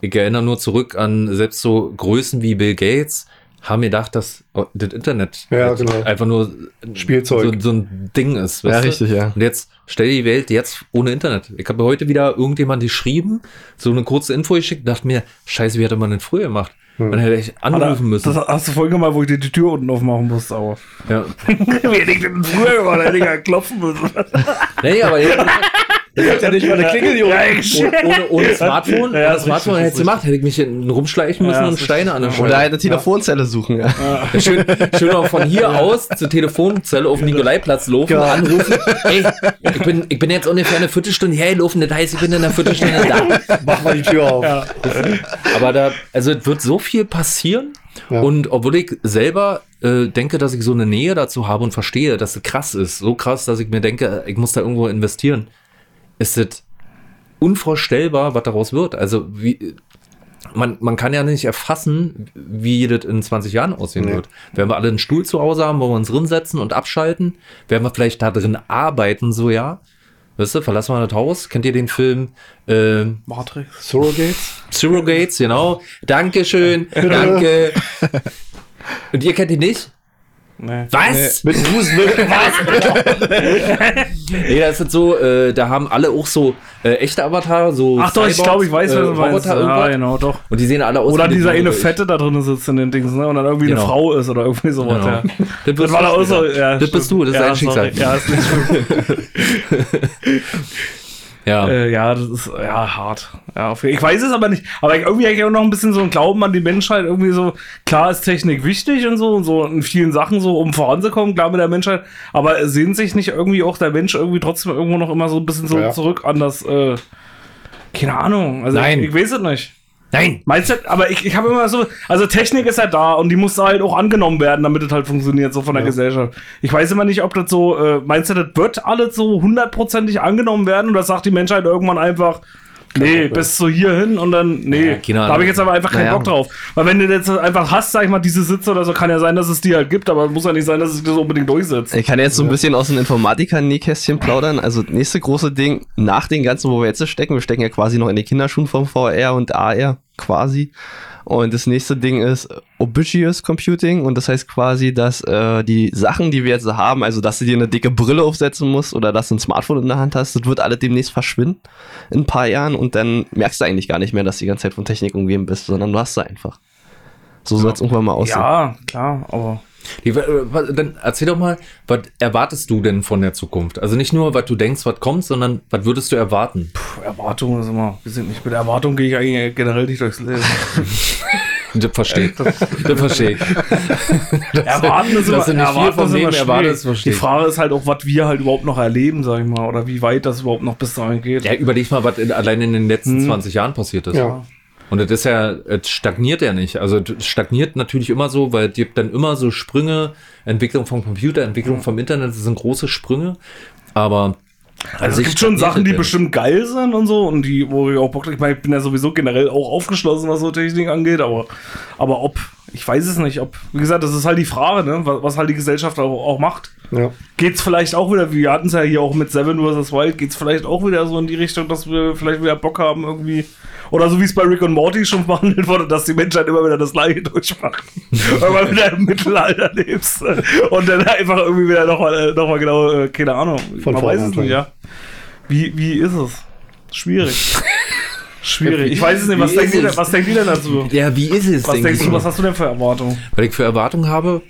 ich erinnere nur zurück an selbst so Größen wie Bill Gates haben gedacht, dass oh, das Internet Ja, halt genau. einfach nur Spielzeug. So, so ein Ding ist. Ja, richtig, ja. Und jetzt stell dir die Welt jetzt ohne Internet. Ich habe heute wieder irgendjemand geschrieben, so eine kurze Info geschickt, dachte mir, scheiße, wie hätte man denn früher gemacht? Dann hätte ich anrufen müssen. Das hast du vorhin gemacht, wo ich dir die Tür unten aufmachen musste, aber. ja. [laughs] Wie hätte ich denn früher gemacht? Hätte ich ja klopfen müssen. Nee, aber jetzt, [laughs] hat ja nicht mal eine Klingel, Junge. Ja, ich- ohne, ohne, Smartphone, Ja, ist Smartphone hätte ist gemacht, hätte ich mich rumschleichen müssen Ja, und Steine an der. Oder eine Telefonzelle suchen. Ja. Ja, schön, schön auch von hier aus zur Telefonzelle auf den Nikolaiplatz laufen, Ja. anrufen. Ey, [laughs] ich bin, ich bin jetzt ungefähr eine Viertelstunde hergelaufen, das heißt, ich bin in einer Viertelstunde da. [laughs] Mach mal die Tür auf. Ja. Aber da, also es wird so viel passieren. Ja. Und obwohl ich selber äh, denke, dass ich so eine Nähe dazu habe und verstehe, dass es krass ist, so krass, dass ich mir denke, ich muss da irgendwo investieren, ist es unvorstellbar, was daraus wird. Also wie, man, man kann ja nicht erfassen, wie das in 20 Jahren aussehen Nee. wird. Werden wir alle einen Stuhl zu Hause haben, wo wir uns drin setzen und abschalten? Werden wir vielleicht da drin arbeiten, so ja? Weißt du, verlassen wir das Haus? Kennt ihr den Film äh, Matrix. Surrogates? Surrogates, genau. Dankeschön, danke. [laughs] Und ihr kennt ihn nicht? Nee. Was? Mit Bruce Willis. [laughs] Nee, da ist so, äh, da haben alle auch so äh, echte Avatar, so Ach doch, ich Cyborgs, glaube, ich weiß, äh, was du meinst. Roboter, Ja, genau, doch. Und die sehen alle aus Oder wie dieser die- eine Fette da drin sitzt in den Dings, ne? Und dann irgendwie Genau. eine Frau ist oder irgendwie sowas, Genau. ja. Das, Das war da auch so, ja. Das bist du, das ist ja, dein Schicksal. Ja, ist nicht [laughs] schlimm. [laughs] Ja. äh, ja, das ist ja hart. Ja, ich weiß es aber nicht. Aber irgendwie habe ich auch noch ein bisschen so einen Glauben an die Menschheit. Irgendwie so, klar ist Technik wichtig und so und so in vielen Sachen so, um voranzukommen, klar mit der Menschheit. Aber sehnt sich nicht irgendwie auch der Mensch irgendwie trotzdem irgendwo noch immer so ein bisschen so Ja. zurück an das, äh, keine Ahnung. Also Nein. Ich, ich weiß es nicht. Nein! Meinst du, aber ich, ich habe immer so, also Technik ist halt da und die muss halt auch angenommen werden, damit es halt funktioniert, so von der Ja. Gesellschaft. Ich weiß immer nicht, ob das so, äh, meinst du, das wird alles so hundertprozentig angenommen werden oder sagt die Menschheit irgendwann einfach, Nee, bis so hier hin und dann, nee, Ja, da habe ich jetzt aber einfach keinen Naja. Bock drauf. Weil wenn du jetzt einfach hast, sag ich mal, diese Sitze oder so, kann ja sein, dass es die halt gibt, aber muss ja nicht sein, dass es das unbedingt durchsetzt. Ich kann jetzt so ein bisschen aus dem Informatiker-Nähkästchen plaudern. Also, nächste große Ding, nach den ganzen, wo wir jetzt stecken, wir stecken ja quasi noch in den Kinderschuhen vom VR und AR, quasi. Und das nächste Ding ist Ubiquitous Computing und das heißt quasi, dass äh, die Sachen, die wir jetzt haben, also dass du dir eine dicke Brille aufsetzen musst oder dass du ein Smartphone in der Hand hast, das wird alle demnächst verschwinden in ein paar Jahren und dann merkst du eigentlich gar nicht mehr, dass du die ganze Zeit von Technik umgeben bist, sondern du hast sie einfach. So soll es irgendwann mal aussehen. Ja, klar, aber. Äh, dann erzähl doch mal, was erwartest du denn von der Zukunft? Also nicht nur, was du denkst, was kommt, sondern was würdest du erwarten? Puh, Erwartungen ist immer, wir sind nicht mit Erwartungen gehe ich eigentlich generell nicht durchs Leben. [laughs] Das verstehe ich. Das verstehe ich. [laughs] Erwarten ist immer, erwarten ist immer erwartest, Die. Frage ist halt auch, was wir halt überhaupt noch erleben, sag ich mal, oder wie weit das überhaupt noch bis dahin geht. Ja, überleg mal, was in, allein in den letzten 20 Jahren passiert ist. Ja. Und das ist ja, es stagniert ja nicht. Also es stagniert natürlich immer so, weil es gibt dann immer so Sprünge, Entwicklung vom Computer, Entwicklung vom Internet, das sind große Sprünge. Aber Also es gibt schon Sachen, die bestimmt geil sind und so und die, wo ich auch Bock drauf- ich meine, ich bin ja sowieso generell auch aufgeschlossen, was so Technik angeht, aber, aber ob, ich weiß es nicht, ob, wie gesagt, das ist halt die Frage, ne, was, was halt die Gesellschaft auch, auch macht. Ja. Geht's vielleicht auch wieder, wir hatten es ja hier auch mit Seven vs. Wild, geht's vielleicht auch wieder so in die Richtung, dass wir vielleicht wieder Bock haben irgendwie, oder so wie es bei Rick und Morty schon [laughs] behandelt wurde, dass die Menschheit immer wieder das Gleiche durchmacht. [laughs] Weil man wieder im Mittelalter lebst und dann einfach irgendwie wieder nochmal, noch mal genau, äh, keine Ahnung, Von man weiß es nicht, ja. Wie, wie ist es? Schwierig. [laughs] Schwierig. Ich weiß es nicht, was denkt, ihr was denkt ihr denn dazu? Ja, wie ist es? Was denk denkst du, was hast du denn für Erwartungen? Weil ich für Erwartungen habe,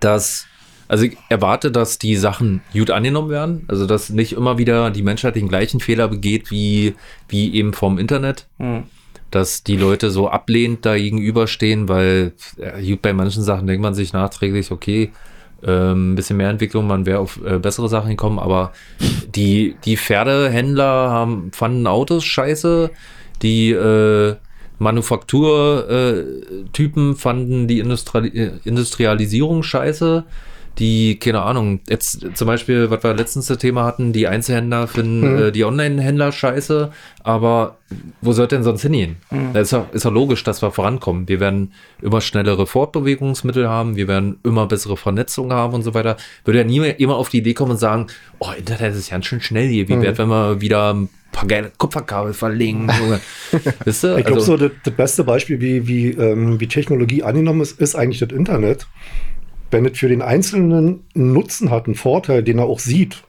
dass, also ich erwarte, dass die Sachen gut angenommen werden. Also, dass nicht immer wieder die Menschheit den gleichen Fehler begeht wie, wie eben vom Internet. Hm. Dass die Leute so ablehnend da gegenüberstehen, weil äh, gut, bei manchen Sachen denkt man sich nachträglich, okay, ähm, bisschen mehr Entwicklung, man wäre auf äh, bessere Sachen gekommen, aber die, die Pferdehändler haben, fanden Autos scheiße, die äh, Manufakturtypen fanden die Industri äh, Industrialisierung scheiße. Die, keine Ahnung, jetzt zum Beispiel, was wir letztens das Thema hatten, die Einzelhändler finden äh, die Online-Händler scheiße, aber wo soll denn sonst hingehen? Da ist ja, ist ja logisch, dass wir vorankommen. Wir werden immer schnellere Fortbewegungsmittel haben, wir werden immer bessere Vernetzung haben und so weiter. Würde ja niemand immer auf die Idee kommen und sagen, oh, Internet ist ganz schön schnell hier, wie wert, wenn wir wieder ein paar geile Kupferkabel verlegen. [laughs] Wisst ihr? Ich glaube, Also- so das, das beste Beispiel, wie, wie, ähm, wie Technologie angenommen ist, ist eigentlich das Internet. Wenn es für den Einzelnen einen Nutzen hat, einen Vorteil, den er auch sieht,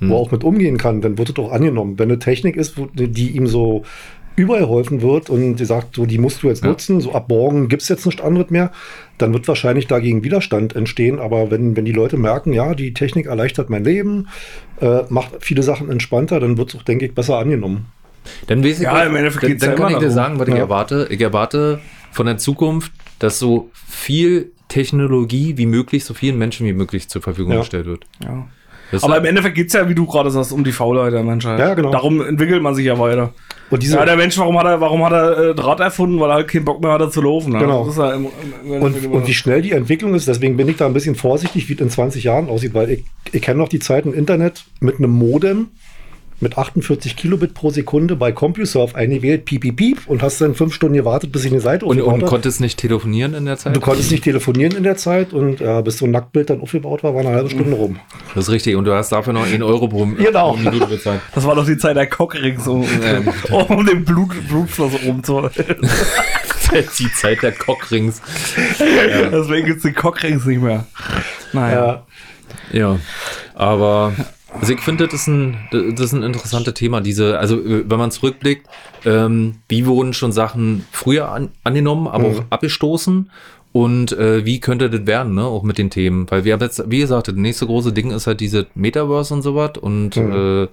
Hm. wo er auch mit umgehen kann, dann wird es auch angenommen. Wenn eine Technik ist, wo, die ihm so überall geholfen wird und die sagt, so, die musst du jetzt Ja. nutzen, so ab morgen gibt es jetzt nichts anderes mehr, dann wird wahrscheinlich dagegen Widerstand entstehen. Aber wenn, wenn die Leute merken, ja, die Technik erleichtert mein Leben, äh, macht viele Sachen entspannter, dann wird es auch, denke ich, besser angenommen. Dann weiß ich, Ja, dann, dann kann ich dir sagen, was ich Ja. erwarte. Ich erwarte von der Zukunft, dass so viel Technologie wie möglich, so vielen Menschen wie möglich zur Verfügung Ja. gestellt wird. Ja. Das Aber im Endeffekt geht es ja, wie du gerade sagst, um die Faulheit der Menschheit. Ja, genau. Darum entwickelt man sich ja weiter. Und diese, Ja, der Mensch, warum hat er, warum hat er äh, Draht erfunden? Weil er halt keinen Bock mehr hatte zu laufen. Ne? Genau. Das ist ja im, im Und, und wie schnell die Entwicklung ist, deswegen bin ich da ein bisschen vorsichtig, wie es in 20 Jahren aussieht, weil ich, ich kenne noch die Zeit im Internet mit einem Modem mit 48 Kilobit pro Sekunde bei CompuServe eingewählt, piep, piep, piep, und hast dann fünf Stunden gewartet, bis ich eine Seite und, und konntest nicht telefonieren in der Zeit? Du konntest nicht telefonieren in der Zeit und äh, bis so ein Nacktbild dann aufgebaut war, war eine halbe Stunde rum. Das ist richtig. Und du hast dafür noch 1 Euro pro, [laughs] Genau. Minute bezahlt. das war doch die Zeit der Cockrings, um, um den Blut, Blutfluss rumzuhalten. [laughs] die Zeit der Cockrings. Deswegen gibt es den Cockrings nicht mehr. Naja. Ja. Ja, aber also ich finde, das ist ein, das ist ein interessantes Thema. Diese, also äh, wenn man zurückblickt, ähm, wie wurden schon Sachen früher an, angenommen, aber auch abgestoßen und äh, wie könnte das werden, ne? Auch mit den Themen. Weil wir haben jetzt, wie gesagt, das nächste große Ding ist halt diese Metaverse und sowas und äh,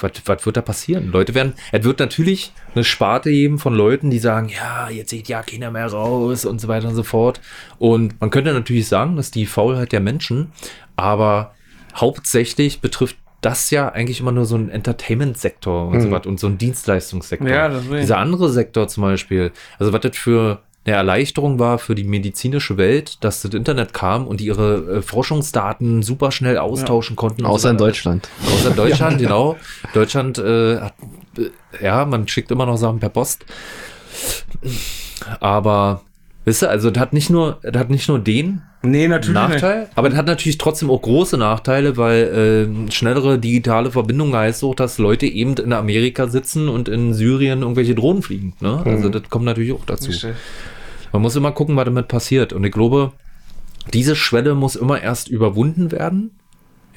was, was wird da passieren? Leute werden, es wird natürlich eine Sparte geben von Leuten, die sagen, ja, jetzt sieht ja keiner mehr raus und so weiter und so fort. Und man könnte natürlich sagen, dass die Faulheit der Menschen, aber hauptsächlich betrifft das ja eigentlich immer nur so einen Entertainment-Sektor und so was und so einen Dienstleistungssektor. Ja, deswegen. Dieser andere Sektor zum Beispiel, also was das für eine Erleichterung war für die medizinische Welt, dass das Internet kam und die ihre äh, Forschungsdaten super schnell austauschen konnten. und so Außer in. Deutschland. Außer in [laughs] Deutschland, genau. Deutschland äh, hat, äh, ja, man schickt immer noch Sachen per Post. Aber, wisst ihr, also das hat nicht nur, das hat nicht nur den Nee, Nachteil, aber das hat natürlich trotzdem auch große Nachteile, weil äh, schnellere digitale Verbindung heißt auch, dass Leute eben in Amerika sitzen und in Syrien irgendwelche Drohnen fliegen. Ne? Also das kommt natürlich auch dazu. nicht. Man muss immer gucken, was damit passiert. Und ich glaube, diese Schwelle muss immer erst überwunden werden.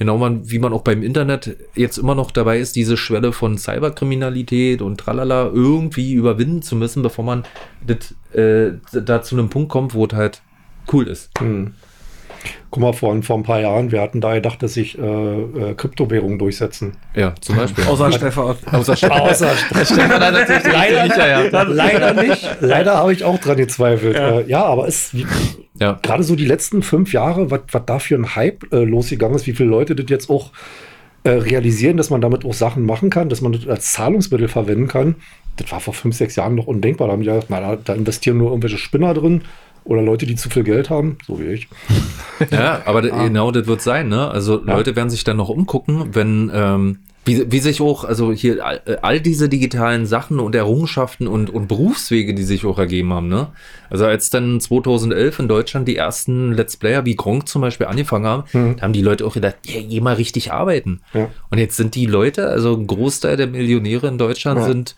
Genau man, wie man auch beim Internet jetzt immer noch dabei ist, diese Schwelle von Cyberkriminalität und tralala irgendwie überwinden zu müssen, bevor man das, äh, da zu einem Punkt kommt, wo es halt cool ist. Guck mal, vor, vor ein paar Jahren, wir hatten da gedacht, dass sich äh, äh, Kryptowährungen durchsetzen. Ja, zum Beispiel. [laughs] Außer Stefan. [laughs] Außer Außer Leider nicht, ja, ja. Leider nicht. Leider habe ich auch dran gezweifelt. Ja. Äh, ja aber es wie- ja. gerade so die letzten fünf Jahre, was da für ein Hype äh, losgegangen ist, wie viele Leute das jetzt auch äh, realisieren, dass man damit auch Sachen machen kann, dass man das als Zahlungsmittel verwenden kann. Das war vor fünf, sechs Jahren noch undenkbar. Da haben die gedacht, na, da, da investieren nur irgendwelche Spinner drin oder Leute, die zu viel Geld haben, so wie ich. [laughs] Ja, aber Ah. genau das wird sein, ne? Also Ja. Leute werden sich dann noch umgucken, wenn, ähm, wie, wie sich auch, also hier all, all diese digitalen Sachen und Errungenschaften und, und Berufswege, die sich auch ergeben haben, ne? Also als dann 2011 in Deutschland die ersten Let's Player wie Gronk zum Beispiel angefangen haben, da haben die Leute auch gedacht, ja, geh mal richtig arbeiten. Ja. Und jetzt sind die Leute, also ein Großteil der Millionäre in Deutschland Ja. sind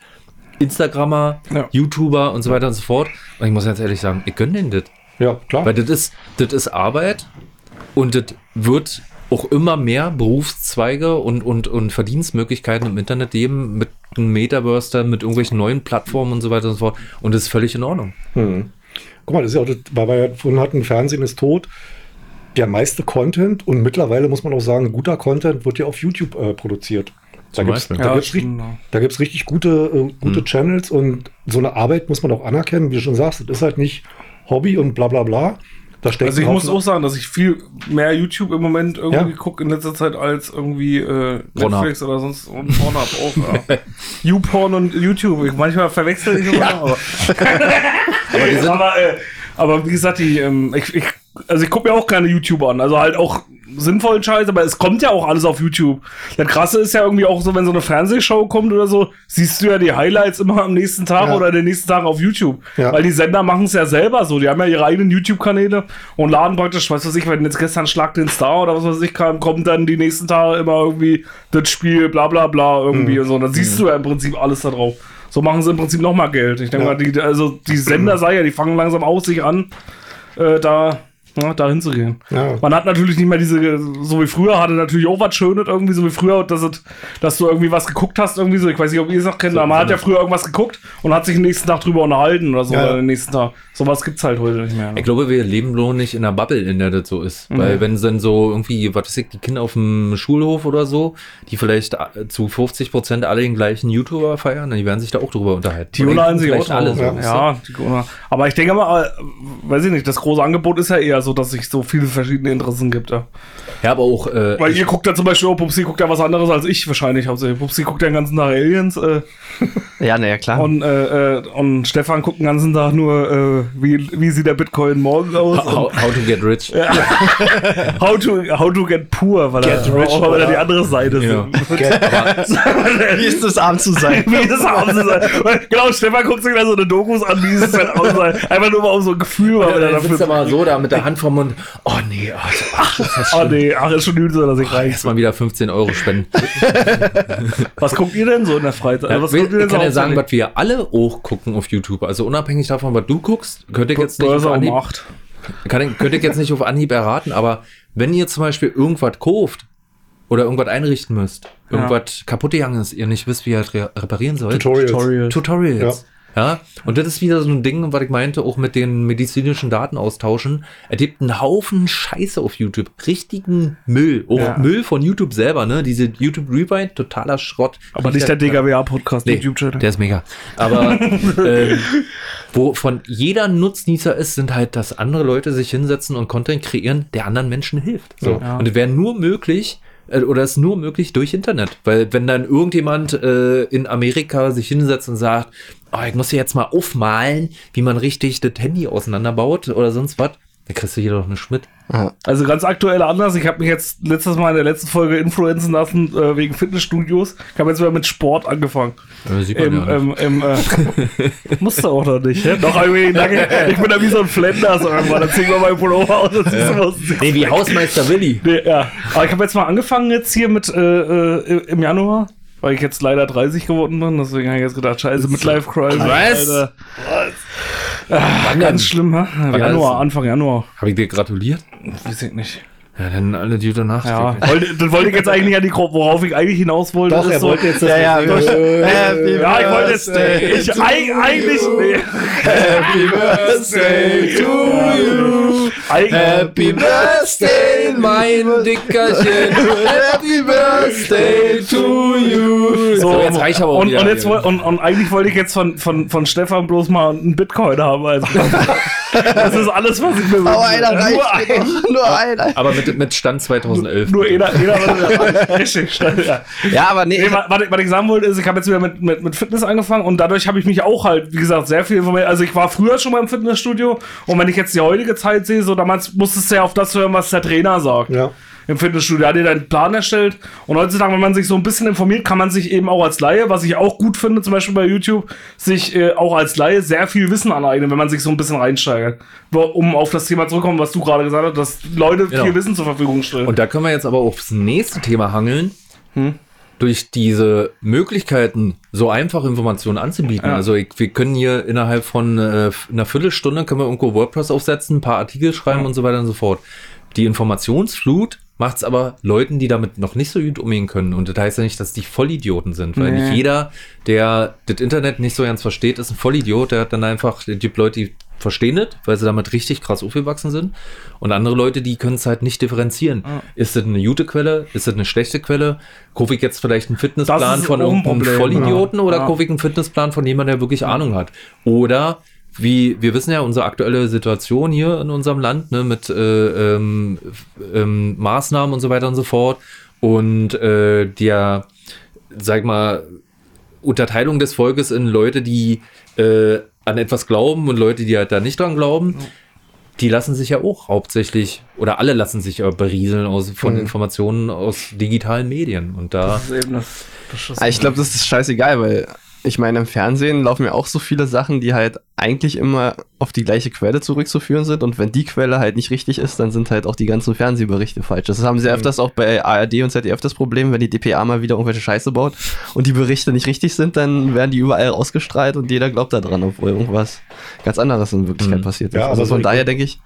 Instagrammer, Ja. YouTuber und so weiter und so fort. Und ich muss ganz ehrlich sagen, ich gönne denen das. Ja, klar. Weil das ist, das ist Arbeit und das wird auch immer mehr Berufszweige und, und, und Verdienstmöglichkeiten im Internet geben mit einem Metaverse, dann mit irgendwelchen neuen Plattformen und so weiter und so fort. Und das ist völlig in Ordnung. Hm. Guck mal, das ist ja auch, das, weil wir ja vorhin hatten, Fernsehen ist tot. Der meiste Content und mittlerweile muss man auch sagen, guter Content wird ja auf YouTube äh, produziert. Da gibt es Ja, gibt's richtig, gibt's richtig gute, äh, gute Hm. Channels und so eine Arbeit muss man auch anerkennen, wie du schon sagst. Das ist halt nicht Hobby und bla bla bla. Da steckt Also ich muss auch sagen, dass ich viel mehr YouTube im Moment irgendwie Ja. gucke in letzter Zeit als irgendwie äh. Netflix oder sonst und Pornhub auch. Ja. [laughs] YouPorn und YouTube. Ich, manchmal verwechsel ich immer, aber, [laughs] Aber die sind, aber, äh, aber wie gesagt, die, ähm, ich, ich, also ich gucke mir auch keine YouTuber an. Also halt auch sinnvollen Scheiß, aber es kommt ja auch alles auf YouTube. Das Krasse ist ja irgendwie auch so, wenn so eine Fernsehshow kommt oder so, siehst du ja die Highlights immer am nächsten Tag Ja. oder den nächsten Tag auf YouTube. Ja. Weil die Sender machen es ja selber so. Die haben ja ihre eigenen YouTube-Kanäle und laden praktisch, was weiß ich, wenn jetzt gestern Schlag den Star oder was weiß ich kam, kommt dann die nächsten Tage immer irgendwie das Spiel, bla bla bla irgendwie und so. Dann siehst du ja im Prinzip alles da drauf. So machen sie im Prinzip nochmal Geld. Ich denke Ja. mal, die, also die Sender sei ja, die fangen langsam aus sich an, äh, da, ja, da hinzugehen. Ja. Man hat natürlich nicht mehr diese, so wie früher, hatte natürlich auch was Schönes irgendwie, so wie früher, dass, es, dass du irgendwie was geguckt hast, irgendwie so. Ich weiß nicht, ob ihr es noch kennt, aber man hat ja früher irgendwas geguckt und hat sich den nächsten Tag drüber unterhalten oder so, Ja. oder den nächsten Tag. Sowas gibt's halt heute nicht mehr. Ne? ich glaube, wir leben bloß nicht in einer Bubble, in der das so ist. Weil wenn dann so irgendwie, was weiß ich, die Kinder auf dem Schulhof oder so, die vielleicht zu 50 Prozent alle den gleichen YouTuber feiern, die werden sich da auch drüber unterhalten. Die unterhalten sich auch alle alle so. so. du? Ja, die Corona. Aber ich denke mal, äh, weiß ich nicht, das große Angebot ist ja eher so, dass sich so viele verschiedene Interessen gibt. Ja. Ja, aber auch, äh, Weil ihr guckt ja zum Beispiel, oh, Pupsi guckt ja was anderes als ich wahrscheinlich hauptsächlich. Pupsi guckt ja den ganzen Tag Aliens äh, Ja, naja, klar. und, äh, äh, und Stefan guckt den ganzen Tag nur, äh, wie, wie sieht der Bitcoin morgen aus. how, how to get rich. [laughs] How to, how to get poor, weil Get er rich, auch weil er die andere Seite Ja. sind. [laughs] Wie ist es, arm zu sein? Wie das aussehen soll. Genau, Stefan guckt sich da so eine Dokus an, wie es dann aussehen. Einfach nur mal um so ein Gefühl, weil er dann dafür. sitzt er mal so da mit der Hand vom Mund. Oh nee, ach, ach, das ist [laughs] schlimm. nee, ach, ist schon übel, dass ich rein. Erstmal wieder 15 Euro spenden. [laughs] Was guckt ihr denn so in der Freizeit? Ja, was ich so kann ja sagen, was wir alle auch gucken auf YouTube. Also unabhängig davon, was du guckst, könnte ich jetzt nicht auf um Anhieb, kann könnte ich jetzt nicht auf Anhieb erraten, aber wenn ihr zum Beispiel irgendwas kauft oder irgendwas einrichten müsst, irgendwas kaputt gegangen ist, ihr nicht wisst, wie ihr reparieren sollt, Tutorials. Tutorial. Tutorials. Ja. Und das ist wieder so ein Ding, was ich meinte, auch mit den medizinischen Daten austauschen. Er gibt einen Haufen Scheiße auf YouTube. Richtigen Müll. Auch Ja. Müll von YouTube selber, ne? Diese YouTube Rewind, totaler Schrott. Aber nicht der DGWA-Podcast, Nee, YouTube-Channel. der ist mega. Aber [laughs] ähm, wovon jeder Nutznießer ist, sind halt, dass andere Leute sich hinsetzen und Content kreieren, der anderen Menschen hilft. So. Ja. Und es wäre nur möglich, äh, oder ist nur möglich durch Internet. Weil wenn dann irgendjemand äh, in Amerika sich hinsetzt und sagt, oh, ich muss hier jetzt mal aufmalen, wie man richtig das Handy auseinanderbaut oder sonst was. Da kriegst du hier doch eine Schmidt. Also ganz aktueller Anlass. Ich habe mich jetzt letztes Mal in der letzten Folge influenzen lassen äh, wegen Fitnessstudios. Ich habe jetzt wieder mit Sport angefangen. Ja, sieht man Im, ja nicht. im, im, äh, [laughs] musste auch noch nicht. Hä? Doch irgendwie, danke. ich bin da wie so ein Flenders irgendwann. Dann ziehen wir mal Pullover aus und du was. Nee, wie Hausmeister Willi. Nee, ja. Aber ich habe jetzt mal angefangen jetzt hier mit äh, äh, im Januar, weil ich jetzt leider 30 geworden bin. Deswegen habe ich jetzt gedacht, scheiße, Midlife Crisis. Was? Alter. Ah, ganz schlimm, hä? Januar, ist- Anfang Januar. Habe ich dir gratuliert? Weiß ich nicht. Ja, dann alle gute Nacht. Ja, wollte, das wollte ich jetzt eigentlich an die Gruppe, worauf ich eigentlich hinaus wollte. Doch, er so, wollte jetzt das. Ja, ja, Äh, Happy ja, ich wollte jetzt. Ich, eig, eigentlich. Nee. Happy Birthday to you. Happy Birthday, mein Dickerchen. Happy Birthday to you. So, jetzt reicht aber auch und, wieder. und, jetzt, woll- und, und eigentlich wollte ich jetzt von, von, von Stefan bloß mal einen Bitcoin haben. Also. [laughs] das ist alles, was ich mir wünsche. Aber einer Nur reicht mir ein-. Nur einer. aber mit, mit Stand 2011. Nur einer, einer [laughs] richtig. Ja. Ja, aber nee. Nee, wa- was, ich- was ich sagen wollte, ist, ich habe jetzt wieder mit, mit, mit Fitness angefangen und dadurch habe ich mich auch halt, wie gesagt, sehr viel informiert. Also ich war früher schon mal im Fitnessstudio und wenn ich jetzt die heutige Zeit sehe, so damals musstest du ja auf das hören, was der Trainer sagt. Ja. Im Fitnessstudio Der hat dir deinen Plan erstellt und heutzutage, wenn man sich so ein bisschen informiert, kann man sich eben auch als Laie, was ich auch gut finde, zum Beispiel bei YouTube, sich äh, auch als Laie sehr viel Wissen aneignen, wenn man sich so ein bisschen reinsteigert. Um auf das Thema zurückzukommen, was du gerade gesagt hast, dass Leute Genau. viel Wissen zur Verfügung stellen. Und da können wir jetzt aber aufs nächste Thema hangeln. Durch diese Möglichkeiten, so einfach Informationen anzubieten. Ja. Also ich, wir können hier innerhalb von äh, einer Viertelstunde können wir irgendwo WordPress aufsetzen, ein paar Artikel schreiben und so weiter und so fort. Die Informationsflut macht es aber Leuten, die damit noch nicht so gut umgehen können. Und das heißt ja nicht, dass die Vollidioten sind, weil Nee. nicht jeder, der das Internet nicht so ganz versteht, ist ein Vollidiot. Der hat dann einfach, es gibt Leute, die verstehen das, weil sie damit richtig krass aufgewachsen sind. Und andere Leute, die können es halt nicht differenzieren. Ist das eine gute Quelle? Ist das eine schlechte Quelle? Kaufe ich jetzt vielleicht einen Fitnessplan von irgendeinem Problem, Vollidioten ja. oder Ja. kaufe ich einen Fitnessplan von jemandem, der wirklich Ahnung hat? Oder wie wir wissen ja, unsere aktuelle Situation hier in unserem Land ne, mit äh, ähm, ähm, Maßnahmen und so weiter und so fort und äh, der, sag mal, Unterteilung des Volkes in Leute, die äh, an etwas glauben und Leute, die halt da nicht dran glauben, die lassen sich ja auch hauptsächlich, oder alle lassen sich ja berieseln aus, von Mhm. Informationen aus digitalen Medien. Und da, das ist eben das. Ah, Ich glaube, das ist scheißegal, weil ich meine, im Fernsehen laufen ja auch so viele Sachen, die halt eigentlich immer auf die gleiche Quelle zurückzuführen sind. Und wenn die Quelle halt nicht richtig ist, dann sind halt auch die ganzen Fernsehberichte falsch. Das haben sie öfters auch bei ARD und ZDF das Problem, wenn die DPA mal wieder irgendwelche Scheiße baut und die Berichte nicht richtig sind, dann werden die überall ausgestrahlt und jeder glaubt da dran, obwohl irgendwas ganz anderes in Wirklichkeit Mhm. passiert ist. Ja, also aber von daher denke ich,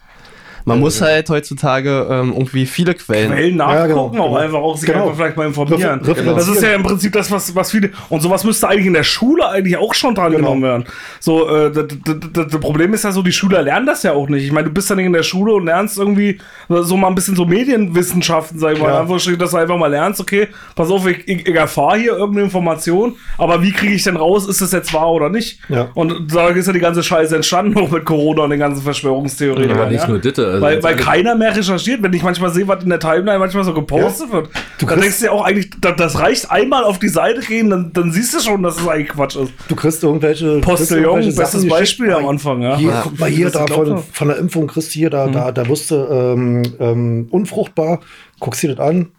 man muss halt heutzutage ähm, irgendwie viele Quellen. Quellen Ja, nachgucken, genau. auch einfach auch sich Genau. einfach vielleicht mal informieren. Refer- referenzieren. Das ist ja im Prinzip das, was, was viele. Und sowas müsste eigentlich in der Schule eigentlich auch schon dran Genau. genommen werden. So, äh, das, das, das, das Problem ist ja so, die Schüler lernen das ja auch nicht. Ich meine, du bist ja nicht in der Schule und lernst irgendwie so mal ein bisschen so Medienwissenschaften, sag ich mal. Ja. Einfach, dass du einfach mal lernst, okay, pass auf, ich, ich, ich erfahre hier irgendeine Information, aber wie kriege ich denn raus, ist das jetzt wahr oder nicht? Ja. Und da ist ja die ganze Scheiße entstanden, [laughs] auch mit Corona und den ganzen Verschwörungstheorien. aber ja. nicht nur Ditte. Also Weil, weil keiner mehr recherchiert, wenn ich manchmal sehe, was in der Timeline manchmal so gepostet wird. Du dann denkst du ja auch eigentlich, da- das reicht einmal auf die Seite gehen, dann, dann siehst du schon, dass es eigentlich Quatsch ist. Du kriegst irgendwelche. Postillon, bestes. Beispiel am Anfang, ja. Hier, Ja. guck mal hier, da von, von der Impfung kriegst du hier, da, da, da wirst du ähm, ähm, unfruchtbar. Guckst dir das an.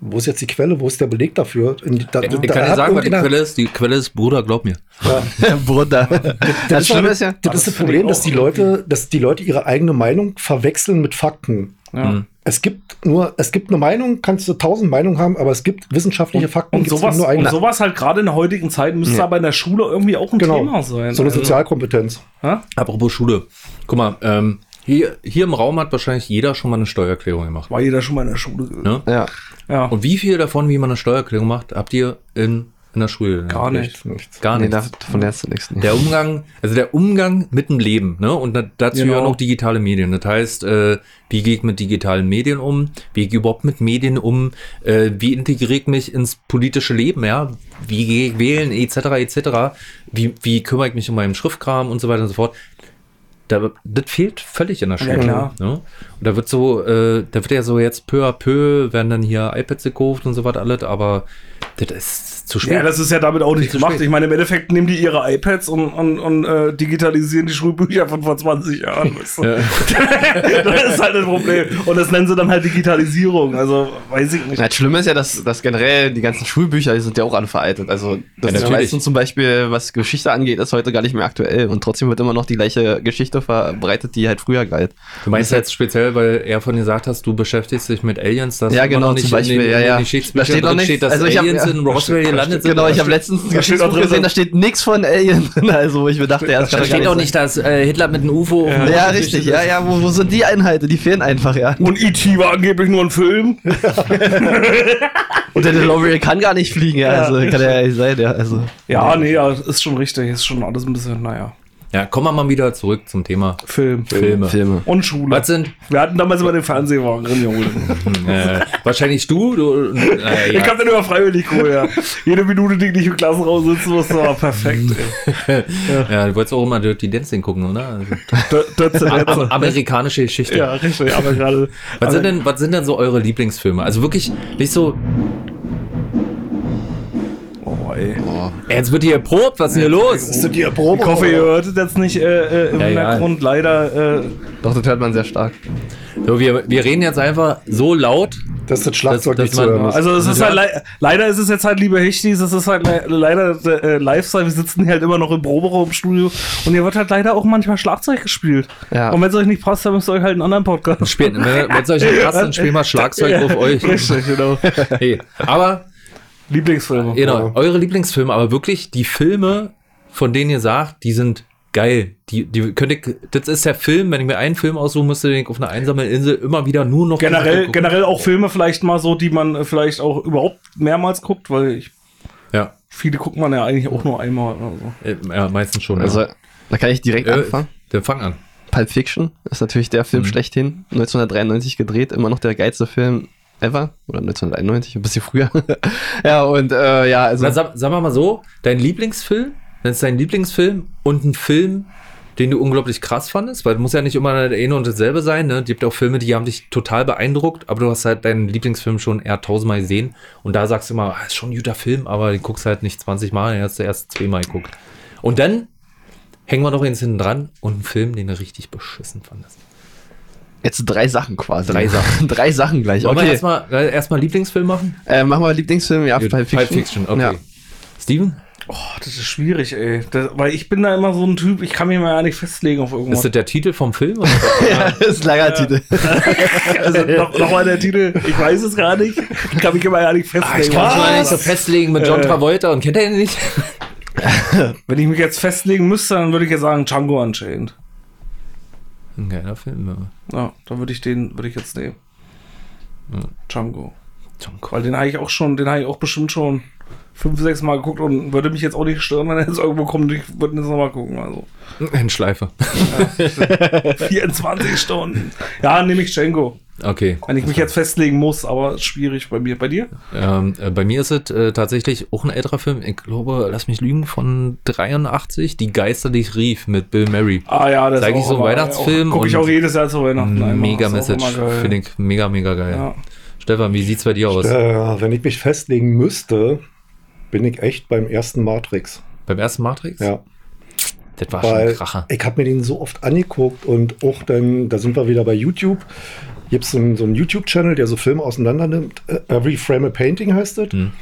Wo ist jetzt die Quelle? Wo ist der Beleg dafür? In, da, Ich da kann dir hat sagen, was die Quelle ist. Die Quelle ist Bruder, glaub mir. [laughs] Bruder. Das ist, Schlimme ist ja. das ist das das Problem, dass die Leute, dass die Leute ihre eigene Meinung verwechseln mit Fakten. Ja. Es gibt nur, es gibt eine Meinung, kannst du tausend Meinungen haben, aber es gibt wissenschaftliche Fakten, Und sowas, nur eine. und sowas halt gerade in der heutigen Zeit müsste Ja. aber in der Schule irgendwie auch ein genau. Thema sein. So eine Also, Sozialkompetenz. ja? Apropos Schule. Guck mal, ähm, hier, hier im Raum hat wahrscheinlich jeder schon mal eine Steuererklärung gemacht. War jeder schon mal in der Schule? Ne? Ja. Ja. Und wie viel davon, wie man eine Steuererklärung macht, habt ihr in, in der Schule? Gar nicht. Nichts. Gar Nee, nicht. davon lernst du nichts. Der Umgang, also der Umgang mit dem Leben, ne? Und da, dazu Genau. ja noch digitale Medien. Das heißt, äh, wie gehe ich mit digitalen Medien um? Wie gehe ich überhaupt mit Medien um? Äh, wie integriere ich mich ins politische Leben, ja? Wie gehe ich wählen, etc., etc.? Wie, wie kümmere ich mich um meinen Schriftkram und so weiter und so fort? Da, das fehlt völlig in der Schule. klar. Ne? Und da wird so, äh, da wird ja so jetzt peu à peu, werden dann hier iPads gekauft und so was alles, aber Das ist zu spät. Ja, das ist ja damit auch nicht zu gemacht. Ich meine, im Endeffekt nehmen die ihre iPads und, und, und äh, digitalisieren die Schulbücher von vor 20 Jahren. Weißt du? [laughs] das ist halt ein Problem. Und das nennen sie dann halt Digitalisierung. Also, weiß ich nicht. Ja, das Schlimme ist ja, dass, dass generell die ganzen Schulbücher, die sind ja auch alle veraltet. Also das Ja, meistens zum Beispiel, was Geschichte angeht, ist heute gar nicht mehr aktuell. Und trotzdem wird immer noch die gleiche Geschichte verbreitet, die halt früher galt. Du meinst jetzt speziell, weil er von gesagt hast, du beschäftigst dich mit Aliens, dass Ja, genau, noch nicht zum Beispiel, in den, ja, in ja. den Da steht noch nichts. steht, dass Also ich hab- Aliens ja. in [laughs] Roswell gelandet sind. Genau, ich habe letztens ein Da Geschichtsbuch gesehen, da steht nichts von Alien [laughs] drin. Also wo ich mir dachte, ja, das kann da doch gar steht auch nicht dass äh, Hitler mit einem UFO. Ja, Mond richtig, ja, ja, wo, wo sind die Einheiten? Die fehlen einfach, ja. Und E.T. war angeblich nur ein Film. [laughs] Und der DeLorean kann gar nicht fliegen, ja, also kann ja nicht sein, ja, also. Ja, nee, ja, ist schon richtig. Ist schon alles ein bisschen, naja. Ja, kommen wir mal wieder zurück zum Thema Film. Filme. Filme. Und Schule. Was sind Wir hatten damals immer den Fernsehwagen drin, Junge. [laughs] äh, wahrscheinlich du? du äh, Ich ja. hab den immer freiwillig geholt, ja. Jede Minute, die ich nicht im Klassenraum sitzen musste, war perfekt. ey. [laughs] ja, du wolltest auch immer Dirty Dancing gucken, oder? Also, Dötze. amerikanische Geschichte. Ja, richtig, aber gerade. Was aber- sind, denn, was sind denn so eure Lieblingsfilme? Also wirklich nicht so, Oh, jetzt wird hier erprobt, was ist denn hier los? Sind die Erprobung? Ich hoffe, ihr hört es jetzt nicht äh, äh, im Ja, ja. Hintergrund. Leider. Äh, Doch, das hört man sehr stark. So, wir, wir reden jetzt einfach so laut. Dass das Schlagzeug Das- nicht das zu hören ist. also, es ist Ja. halt lei- leider ist es jetzt halt, liebe Hechtis, es ist halt le leider der äh, Lifestyle. Wir sitzen hier halt immer noch im Proberaumstudio und hier wird halt leider auch manchmal Schlagzeug gespielt. Ja. Und wenn es euch nicht passt, dann müsst ihr euch halt einen anderen Podcast Spielt, wenn [laughs] wenn es euch nicht passt, dann spielen wir Schlagzeug auf euch. Richtig, genau. [laughs] Hey, aber Lieblingsfilme. Genau, eure Lieblingsfilme, aber wirklich die Filme, von denen ihr sagt, die sind geil. Die, die könnt ihr, das ist der Film, wenn ich mir einen Film aussuchen müsste, den ich auf einer einsamen Insel immer wieder nur noch Generell, generell auch Filme vielleicht mal so, die man äh, vielleicht auch überhaupt mehrmals guckt, weil ich, Ja, viele guckt man ja eigentlich auch nur einmal oder so. äh, ja meistens schon. Also, ja. da kann ich direkt äh, anfangen. Dann fang an. Pulp Fiction ist natürlich der Film schlechthin. 1993 gedreht, immer noch der geilste Film ever. Oder 1991, ein bisschen früher. [laughs] ja, und äh, ja, also. Na, sag, sagen wir mal so, dein Lieblingsfilm, das ist dein Lieblingsfilm und ein Film, den du unglaublich krass fandest, weil es muss ja nicht immer der eine und dasselbe sein, ne? Es gibt auch Filme, die haben dich total beeindruckt, aber du hast halt deinen Lieblingsfilm schon eher tausendmal gesehen und da sagst du immer, ah, ist schon ein guter Film, aber den guckst halt nicht 20 Mal, den hast du erst zweimal geguckt. Und dann hängen wir noch eins hinten dran und einen Film, den du richtig beschissen fandest. Jetzt drei Sachen quasi. Drei Sachen. [laughs] drei Sachen gleich. Wollen wir Okay. erstmal äh, erstmal Lieblingsfilm machen? Äh, machen wir Lieblingsfilm, ja, Gut, Pulp Fiction. Pulp Fiction, okay. Ja. Steven? Oh, das ist schwierig, ey. Das, weil ich bin da immer so ein Typ, ich kann mich mal ja nicht festlegen auf irgendwas. Ist das der Titel vom Film? Oder? [laughs] ja, das ist ein langer Titel. [laughs] also noch, noch mal der Titel, ich weiß es gar nicht. Ich kann mich immer ja nicht Ah, ich festlegen. kann mich mal nicht so festlegen mit John Äh. Travolta und kennt er ihn nicht? Wenn ich mich jetzt festlegen müsste, dann würde ich jetzt sagen Django Unchained. Ein geiler Film, ja. Ja, da würde ich den, würde ich jetzt nehmen. Django. Django. Weil den habe ich auch schon, den habe ich auch bestimmt schon fünf, sechs Mal geguckt und würde mich jetzt auch nicht stören, wenn er jetzt irgendwo kommt. Ich würde ihn jetzt nochmal gucken. Also In Schleife. 24 Stunden. Ja, nehme ich Django. Okay. Wenn ich mich jetzt festlegen muss, aber schwierig bei mir. Bei dir? Ähm, äh, bei mir ist es äh, tatsächlich auch ein älterer Film. Ich glaube, lass mich lügen, von 83. Die Geister, die ich rief mit Bill Murray. Ah ja, das Ist eigentlich auch so ein Weihnachtsfilm Gucke ich auch jedes Jahr zu Weihnachten. Mega Message. Finde ich mega, mega geil. Ja. Stefan, wie sieht's bei dir aus? Äh, wenn ich mich festlegen müsste, bin ich echt beim ersten Matrix. Beim ersten Matrix? Ja. Das war schon Weil ein Kracher. ich habe mir den so oft angeguckt und auch dann, da sind wir wieder bei YouTube. Gibt es so einen, so einen YouTube-Channel, der so Filme auseinander nimmt. Äh, Every Frame a Painting heißt das. Hm.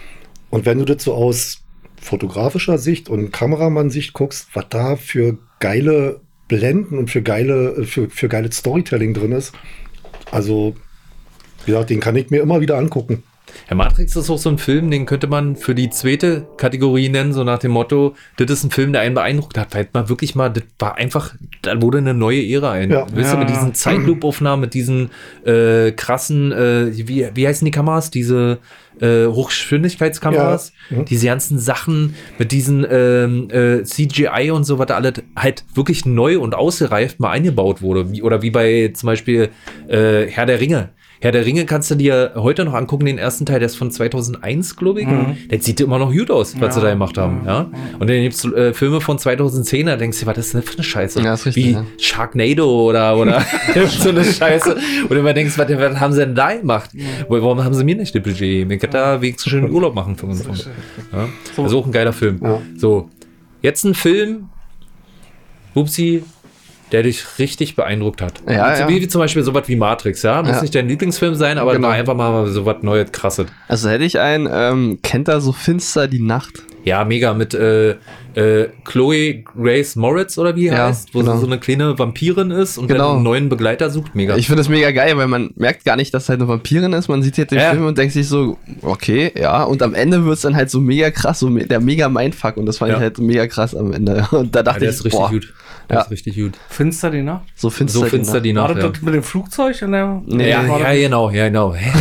Und wenn du das so aus fotografischer Sicht und Kameramann-Sicht guckst, was da für geile Blenden und für geile, für, für geiles Storytelling drin ist, also, wie gesagt, den kann ich mir immer wieder angucken. Herr Matrix ist auch so ein Film, den könnte man für die zweite Kategorie nennen, so nach dem Motto, das ist ein Film, der einen beeindruckt hat, weil man wirklich mal, das war einfach, da wurde eine neue Ära ein. Ja. Wisst ihr, mit diesen Zeitloop-Aufnahmen, mit diesen äh, krassen, äh, wie, wie heißen die Kameras? Diese äh, Hochgeschwindigkeitskameras, Ja. Mhm. diese ganzen Sachen mit diesen ähm, äh, CGI und so, was da alles halt wirklich neu und ausgereift mal eingebaut wurde. Wie, oder wie bei zum Beispiel äh, Herr der Ringe. Herr der Ringe kannst du dir heute noch angucken, den ersten Teil, der ist von 2001, glaube ich. Der sieht immer noch gut aus, was sie da gemacht haben. Ja? Und dann gibt's äh, Filme von 2010, da denkst du, was ist denn das für eine Scheiße? Ja, ist richtig, Wie ja. Sharknado oder, oder [laughs] [laughs] so eine Scheiße. Und immer denkst, was, was haben sie denn da gemacht? Warum haben sie mir nicht das Budget? Ich hätte da wenigstens schön Urlaub machen für uns. Ja? Also auch ein geiler Film. Ja. So, jetzt ein Film, Upsi, der dich richtig beeindruckt hat. Ja, wie, ja. wie zum Beispiel sowas wie Matrix, ja. Muss Ja. nicht dein Lieblingsfilm sein, aber Genau. einfach mal so was Neues, krasses. Also hätte ich einen, ähm, kennt er so finster die Nacht? Ja, mega mit äh, äh, Chloe Grace Moritz oder wie Ja, heißt, wo genau. sie so eine kleine Vampirin ist und Genau. dann einen neuen Begleiter sucht. Mega. Ich finde das mega geil, weil man merkt gar nicht, dass es halt eine Vampirin ist. Man sieht jetzt den Ja. Film und denkt sich so, okay, ja. Und am Ende wird es dann halt so mega krass, so der mega Mindfuck. Und das fand Ja. ich halt mega krass am Ende. [laughs] Und da ja, dachte der ich, ist richtig boah, gut. Der Ja. ist richtig gut. Finster die Nacht? so finster, So finster die War Nacht. das Ja. das mit dem Flugzeug? In der Nee, Ja, war ja, das- genau, ja, genau. Hä?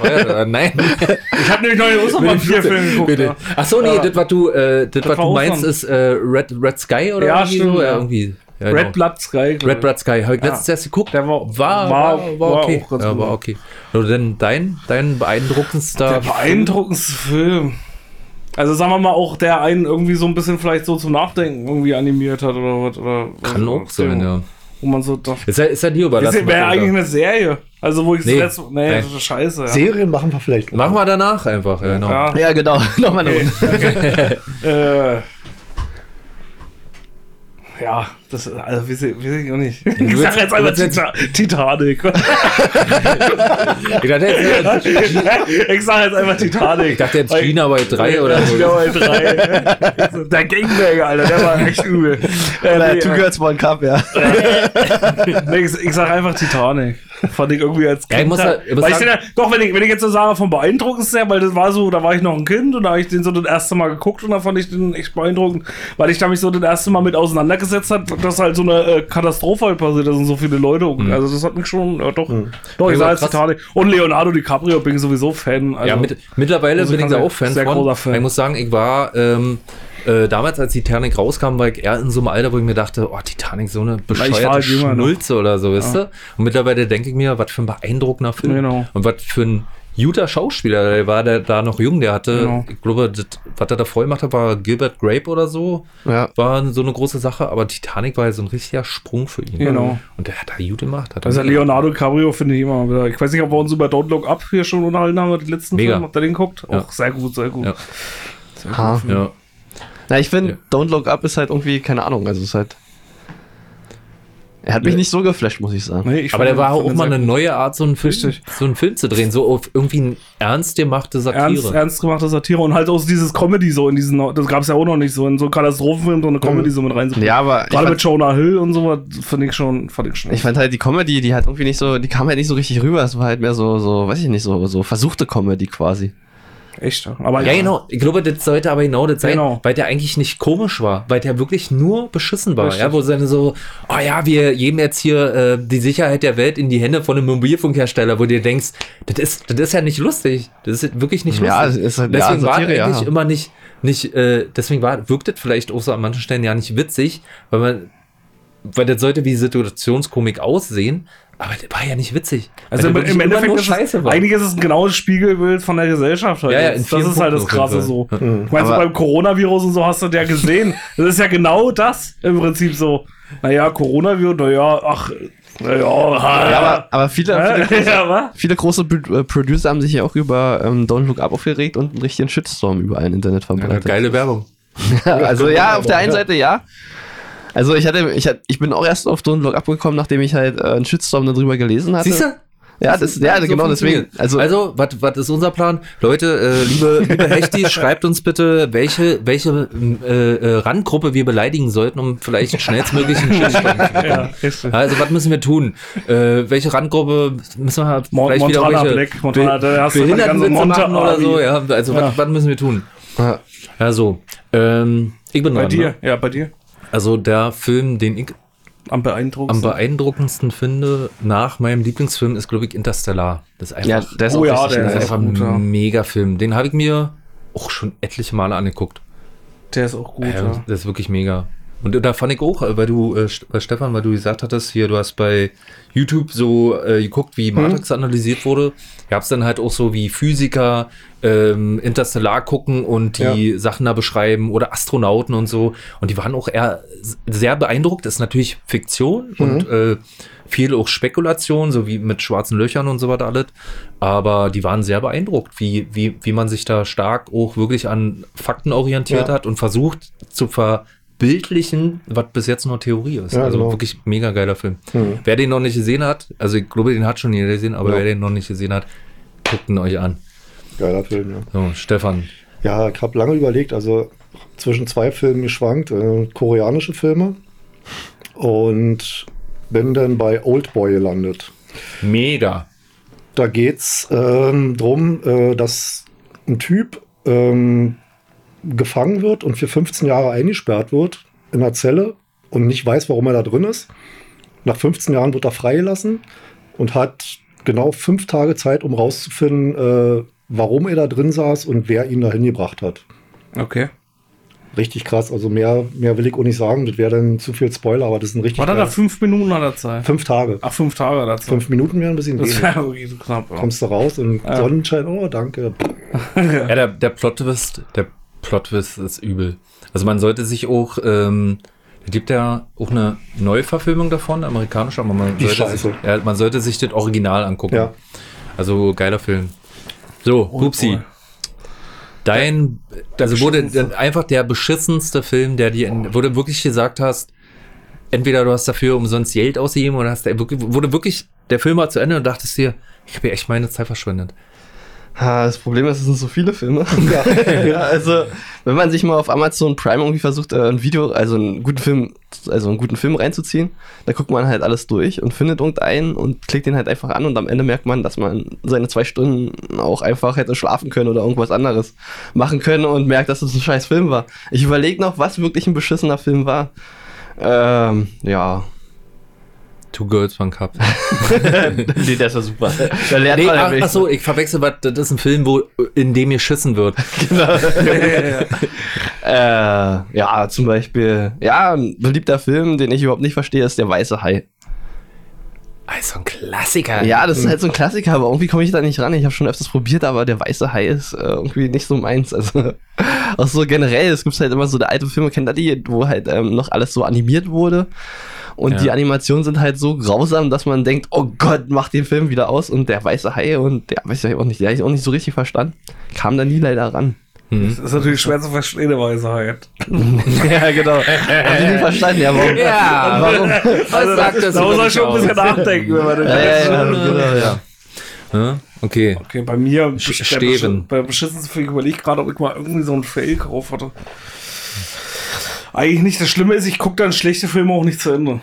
Oder? [laughs] Nein. Ich habe nämlich noch den Ostervampir-Film geguckt. Bitte. Ja. Ach so, nee, Ja. das, was du, äh, das, Das was war du meinst, so ist äh, Red, Red Sky oder Ja, irgendwie stimmt, so? ja. irgendwie. Ja, Red genau. Blood Sky. Red. Blood Sky. Habe ich Ja. letztens erst geguckt. Der war, war, war, war- war war okay. auch ganz ja, gut. war okay. Oder denn dein, dein beeindruckendster. Der beeindruckendste Film. Also sagen wir mal auch, der einen irgendwie so ein bisschen vielleicht so zum Nachdenken irgendwie animiert hat oder was. Oder Kann auch sein, ja. Wo man so dachte, Ist ja, ist ja dir das überlassen. wäre eigentlich eine Serie. Also wo ich Nee. das letzte, nee, das ist scheiße. Ja. Serien machen wir vielleicht. Machen wir danach einfach, ja, genau. Ja. Genau. [laughs] Nochmal eine. Runde. [laughs] äh, ja, das also weiß ich, weiß ich auch nicht. Ich willst- sag jetzt einfach Tita Titanic. Ich dachte, jetzt, äh, ich sag jetzt einfach Titanic. ich dachte jetzt China bei drei oder so. China bei drei. Der Gangbanger, Alter, der war echt übel. Äh, Oder nee, Two Girls One Cup, ja. [laughs] nee, ich, ich sag einfach Titanic. Fand ich irgendwie als Ja, ich muss halt- ja- ich muss sagen- ja, doch, wenn ich, wenn ich jetzt so sage, vom beeindruckendsten her, weil das war so, da war ich noch ein Kind und da habe ich den so das erste Mal geguckt und da fand ich den echt beeindruckend, weil ich da mich so das erste Mal mit auseinandergesetzt hat, dass halt so eine äh, Katastrophe halt passiert ist und so viele Leute. Mhm. Also das hat mich schon, ja, doch, doch, ich Ja, sag jetzt. Titanic. Und Leonardo DiCaprio bin ich sowieso Fan. Also, Ja, mit, mittlerweile Also bin ich da auch Fan sehr von. großer Fan. Ich muss sagen, ich war ähm, äh, damals, als Titanic rauskam, war ich eher in so einem Alter, wo ich mir dachte, oh, Titanic, so eine bescheuerte halt. Schnulze oder so, weißt du? Und mittlerweile denke ich mir, was für ein beeindruckender Film. Genau. Und was für ein guter Schauspieler, der war der da noch jung, der hatte, Genau. ich glaube, das, was er da vorher gemacht hat, war Gilbert Grape oder so. Ja. War so eine große Sache, aber Titanic war ja so ein richtiger Sprung für ihn. Genau. Und der hat da gut gemacht. Hat Also Leonardo DiCaprio finde ich immer wieder. Ich weiß nicht, ob wir uns über Don't Look Up hier schon unterhalten haben, den letzten Mega. Film, ob ihr den guckt. Ja. Auch sehr gut, sehr gut. Ja. Sehr gut. Ja. Na, ich finde, Ja. Don't Look Up ist halt irgendwie, keine Ahnung, also es ist halt. Er hat mich Ja. nicht so geflasht, muss ich sagen. Nee, ich Aber der war auch mal eine neue Art, so einen Film, Richtig. so einen Film zu drehen, so auf irgendwie eine ernst gemachte Satire. Ernst, ernst gemachte Satire und halt aus dieses Comedy so in diesen, das gab es ja auch noch nicht so, in so Katastrophenfilm so eine Comedy so mit reinzubringen. Ja, aber Gerade mit Jonah Hill und so, fand ich schon, fand ich schon. ich fand halt die Comedy, die hat irgendwie nicht so, die kam halt nicht so richtig rüber. Es war halt mehr so, so, weiß ich nicht, so, so versuchte Comedy quasi. Echt. ja. Aber Ja, genau. Ich glaube, das sollte aber genau das sein, Genau. weil der eigentlich nicht komisch war, weil der wirklich nur beschissen war. Richtig. Ja, wo seine so, oh ja, wir geben jetzt hier äh, die Sicherheit der Welt in die Hände von einem Mobilfunkhersteller, wo du dir denkst, das ist, das ist ja nicht lustig. Das ist wirklich nicht lustig. Ja, es ist halt- deswegen ja, war Satire, eigentlich ja. immer nicht, nicht äh, deswegen war, wirkt das vielleicht auch so an manchen Stellen ja nicht witzig, weil man, weil das sollte wie Situationskomik aussehen, aber das war ja nicht witzig. Also Weil im, im Endeffekt ist es, Scheiße war. eigentlich ist es ein genaues Spiegelbild von der Gesellschaft halt. Ja, ja, das ist halt das Krasse so. Fall. Ich meine, so beim Coronavirus und so hast du das ja gesehen. Das ist ja genau das im Prinzip so. Naja, Coronavirus, naja, ach, naja, Ja, aber, aber viele, viele, ja, viele große [laughs] Pro- äh, Producer haben sich ja auch über ähm, Don't Look Up aufgeregt und einen richtigen Shitstorm überall im Internet Ja, verbreitet. geile Werbung. [laughs] also ja, auf der einen Ja. Seite ja. Also ich hatte, ich hatte, ich bin auch erst auf Don't Look Up gekommen, nachdem ich halt äh, einen Shitstorm darüber gelesen hatte. Siehst du? Ja, das, ja, So genau deswegen. Also, Also, was was ist unser Plan? Leute, äh, liebe, liebe Hechtis, [laughs] schreibt uns bitte, welche, welche äh, äh, Randgruppe wir beleidigen sollten, um vielleicht schnellstmöglich einen Shitstorm zu bekommen. Ja. Also, was müssen wir tun? Äh, welche Randgruppe müssen wir vielleicht wieder Montana Black, Montana, da hast du Behindertenwitze machen Monta- oder so? Ja, also, Ja. Was, müssen wir tun? ja, Ja, so. Ähm, ich bin Bei dran. dir, Ne? ja, bei dir. Also, der Film, den ich Am am beeindruckendsten. beeindruckendsten finde, nach meinem Lieblingsfilm, ist, glaube ich, Interstellar. Das ist einfach ja, der ist Oh auch ja, richtig der Das ist ist einfach gut, ja. ein Mega-Film. Den habe ich mir auch schon etliche Male angeguckt. Der ist auch gut, Äh, ja. Das ist wirklich mega. Und da fand ich auch, weil du, äh, St- Stefan, weil du gesagt hattest, hier, du hast bei YouTube so äh, geguckt, wie Matrix analysiert wurde. Gab es dann halt auch so wie Physiker ähm, Interstellar gucken und die Sachen da beschreiben oder Astronauten und so. Und die waren auch eher sehr beeindruckt. Das ist natürlich Fiktion und äh, viel auch Spekulation, so wie mit schwarzen Löchern und so weiter alles. Aber die waren sehr beeindruckt, wie, wie, wie man sich da stark auch wirklich an Fakten orientiert Ja. hat und versucht zu verbildlichen, was bis jetzt nur Theorie ist. Ja, also genau. wirklich mega geiler Film. Mhm. Wer den noch nicht gesehen hat, also ich glaube, den hat schon jeder gesehen, aber Ja. wer den noch nicht gesehen hat, guckt ihn euch an. Geiler Film, ja. So, Stefan. Ja, ich habe lange überlegt, also zwischen zwei Filmen geschwankt, äh, koreanische Filme und bin dann bei Oldboy gelandet. Mega. Da geht's ähm, drum, äh, dass ein Typ ähm, gefangen wird und für 15 Jahre eingesperrt wird in einer Zelle und nicht weiß, warum er da drin ist. Nach 15 Jahren wird er freigelassen und hat genau fünf Tage Zeit, um rauszufinden, äh, warum er da drin saß und wer ihn dahin gebracht hat. Okay. Richtig krass. Also mehr, mehr will ich auch nicht sagen. Das wäre dann zu viel Spoiler, aber das ist ein richtig. War da fünf Minuten an der Zeit? fünf Tage. Ach, fünf Tage an der Zeit. Fünf Minuten wären ein bisschen Das wenig. wäre [laughs] wirklich so knapp. Ja. Kommst du raus und Ja. Sonnenschein, oh, danke. [laughs] Ja, der, der Plot-Twist, der Plot-Twist ist übel. Also man sollte sich auch, ähm, es gibt ja auch eine Neuverfilmung davon, amerikanische, aber man, Die sollte Scheiße. sich, ja, man sollte sich das Original angucken. Ja. Also geiler Film. So, Pupsi. boy. Dein, also wurde dann einfach der beschissenste Film, der dir, in, wo du wirklich gesagt hast, entweder du hast dafür umsonst Geld ausgegeben oder hast, wirklich, wurde wirklich, der Film war zu Ende und dachtest dir, ich habe hier echt meine Zeit verschwendet. Das Problem ist, es sind so viele Filme. [laughs] Ja. ja, also, wenn man sich mal auf Amazon Prime irgendwie versucht, äh, ein Video, also einen guten Film, also einen guten Film reinzuziehen, da guckt man halt alles durch und findet irgendeinen und klickt den halt einfach an und am Ende merkt man, dass man seine zwei Stunden auch einfach hätte schlafen können oder irgendwas anderes machen können und merkt, dass es ein scheiß Film war. Ich überlege noch, was wirklich ein beschissener Film war. Ähm, ja. Two Girls, One Cup. [laughs] nee, der ist ja super. Da lernt Nee, man ach, ach so, ich verwechsel was, das ist ein Film, wo, in dem geschissen wird. [laughs] [laughs] Äh, ja, zum Beispiel, ja, ein beliebter Film, den ich überhaupt nicht verstehe, ist Der Weiße Hai. Also ein Klassiker. Ja, das ist halt so ein Klassiker, aber irgendwie komme ich da nicht ran. Ich habe schon öfters probiert, aber Der Weiße Hai ist äh, irgendwie nicht so meins. Also, auch so generell, es gibt halt immer so der alte Filme, kennt ihr die, wo halt ähm, noch alles so animiert wurde. Und Ja. die Animationen sind halt so grausam, dass man denkt, oh Gott, mach den Film wieder aus. Und der weiße Hai und der weiß ich auch nicht, der habe ich auch nicht so richtig verstanden. Kam da nie leider ran. Das ist natürlich schwer zu verstehen, der Weise halt. [laughs] ja, genau. Hab ich nicht verstanden, ja, warum? Ja, Warum? Was sagt das da muss er dich schon ein bisschen nachdenken, wenn man den Ja, ja, ja, genau, ja. Ja, Okay. Okay, bei mir, Sch- der Steven. Besch- bei beschissensten Film überlege ich gerade, ob ich mal irgendwie so einen Fail gekauft hatte. Eigentlich nicht. Das Schlimme ist, ich gucke dann schlechte Filme auch nicht zu Ende.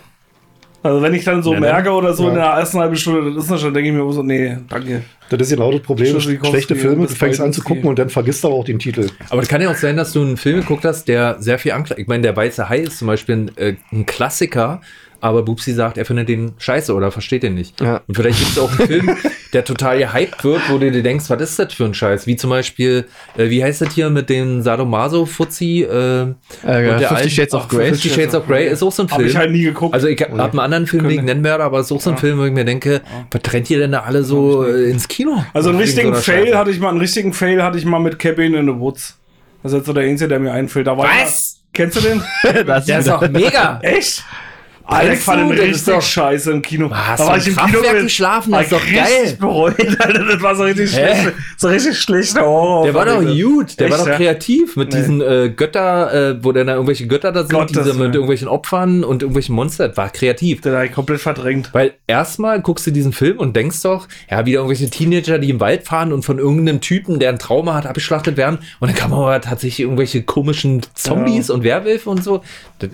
Also wenn ich dann so Ja, ne? merke oder so in Ja. der ersten halben Stunde, das ist das schon, denke ich mir so, nee, danke. Das ist genau das Problem. Schlechte Filme, du fängst an zu gucken und dann vergisst du aber auch den Titel. Aber es kann ja auch sein, dass du einen Film geguckt hast, der sehr viel Anklang. Ich meine, der Weiße Hai ist zum Beispiel ein, äh, ein Klassiker, aber Bubsi sagt, er findet den scheiße oder versteht den nicht. Ja. Und vielleicht gibt es auch einen Film, [laughs] der total gehypt wird, wo du dir denkst, was ist das für ein Scheiß? Wie zum Beispiel, äh, wie heißt das hier mit dem Sadomaso-Fuzzi? Äh, und der Fifty alten- Shades of Grey. Fifty Shades of Grey ist auch so ein Film. ich halt nie geguckt. Also ich habe einen anderen Film, den ich Könnte- nennen werde, aber es ist auch so ein Film, wo ich mir denke, was trennt ihr denn da alle so äh, ins Kino? Also einen Wegen richtigen so Fail Scheiße. hatte ich mal, einen richtigen Fail hatte ich mal mit Cabin in the Woods. Das ist jetzt so der einzige, der mir einfällt. Da war Was? Kennst du den? [laughs] Das Der ist doch mega. Echt? Alter, fand ist richtig doch- scheiße im Kino. hast da war ich im Kraftwerk Kino geschlafen? war Das ist doch geil. bereut, [laughs] Alter. Das war so richtig schlecht. So richtig schlechter Horror. Der war doch gut, der war Echt, doch ja? kreativ mit Nee. diesen äh, Götter, äh, wo dann da irgendwelche Götter da sind, Gottes diese mit irgendwelchen Opfern und irgendwelchen Monstern. Das war kreativ. Hab ich komplett verdrängt. Weil erstmal guckst du diesen Film und denkst doch, ja, wieder irgendwelche Teenager, die im Wald fahren und von irgendeinem Typen, der ein Trauma hat, abgeschlachtet werden. Und dann kam aber tatsächlich irgendwelche komischen Zombies und Werwölfe und so.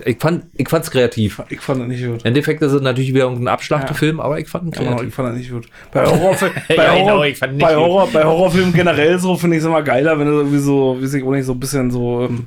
Ich fand, ich fand's kreativ. Ich fand das nicht gut. Im Endeffekt ist es natürlich wieder irgendein Abschlachtefilm, aber ich fand ihn Genau, kreativ. ich fand das nicht gut. Bei, Horrorfil [laughs] bei, Ja, Horror genau, ich fand ihn nicht bei, gut. Horror bei Horrorfilmen generell so finde ich es immer geiler, wenn du irgendwie so, wie ich auch nicht, so ein bisschen so, ähm,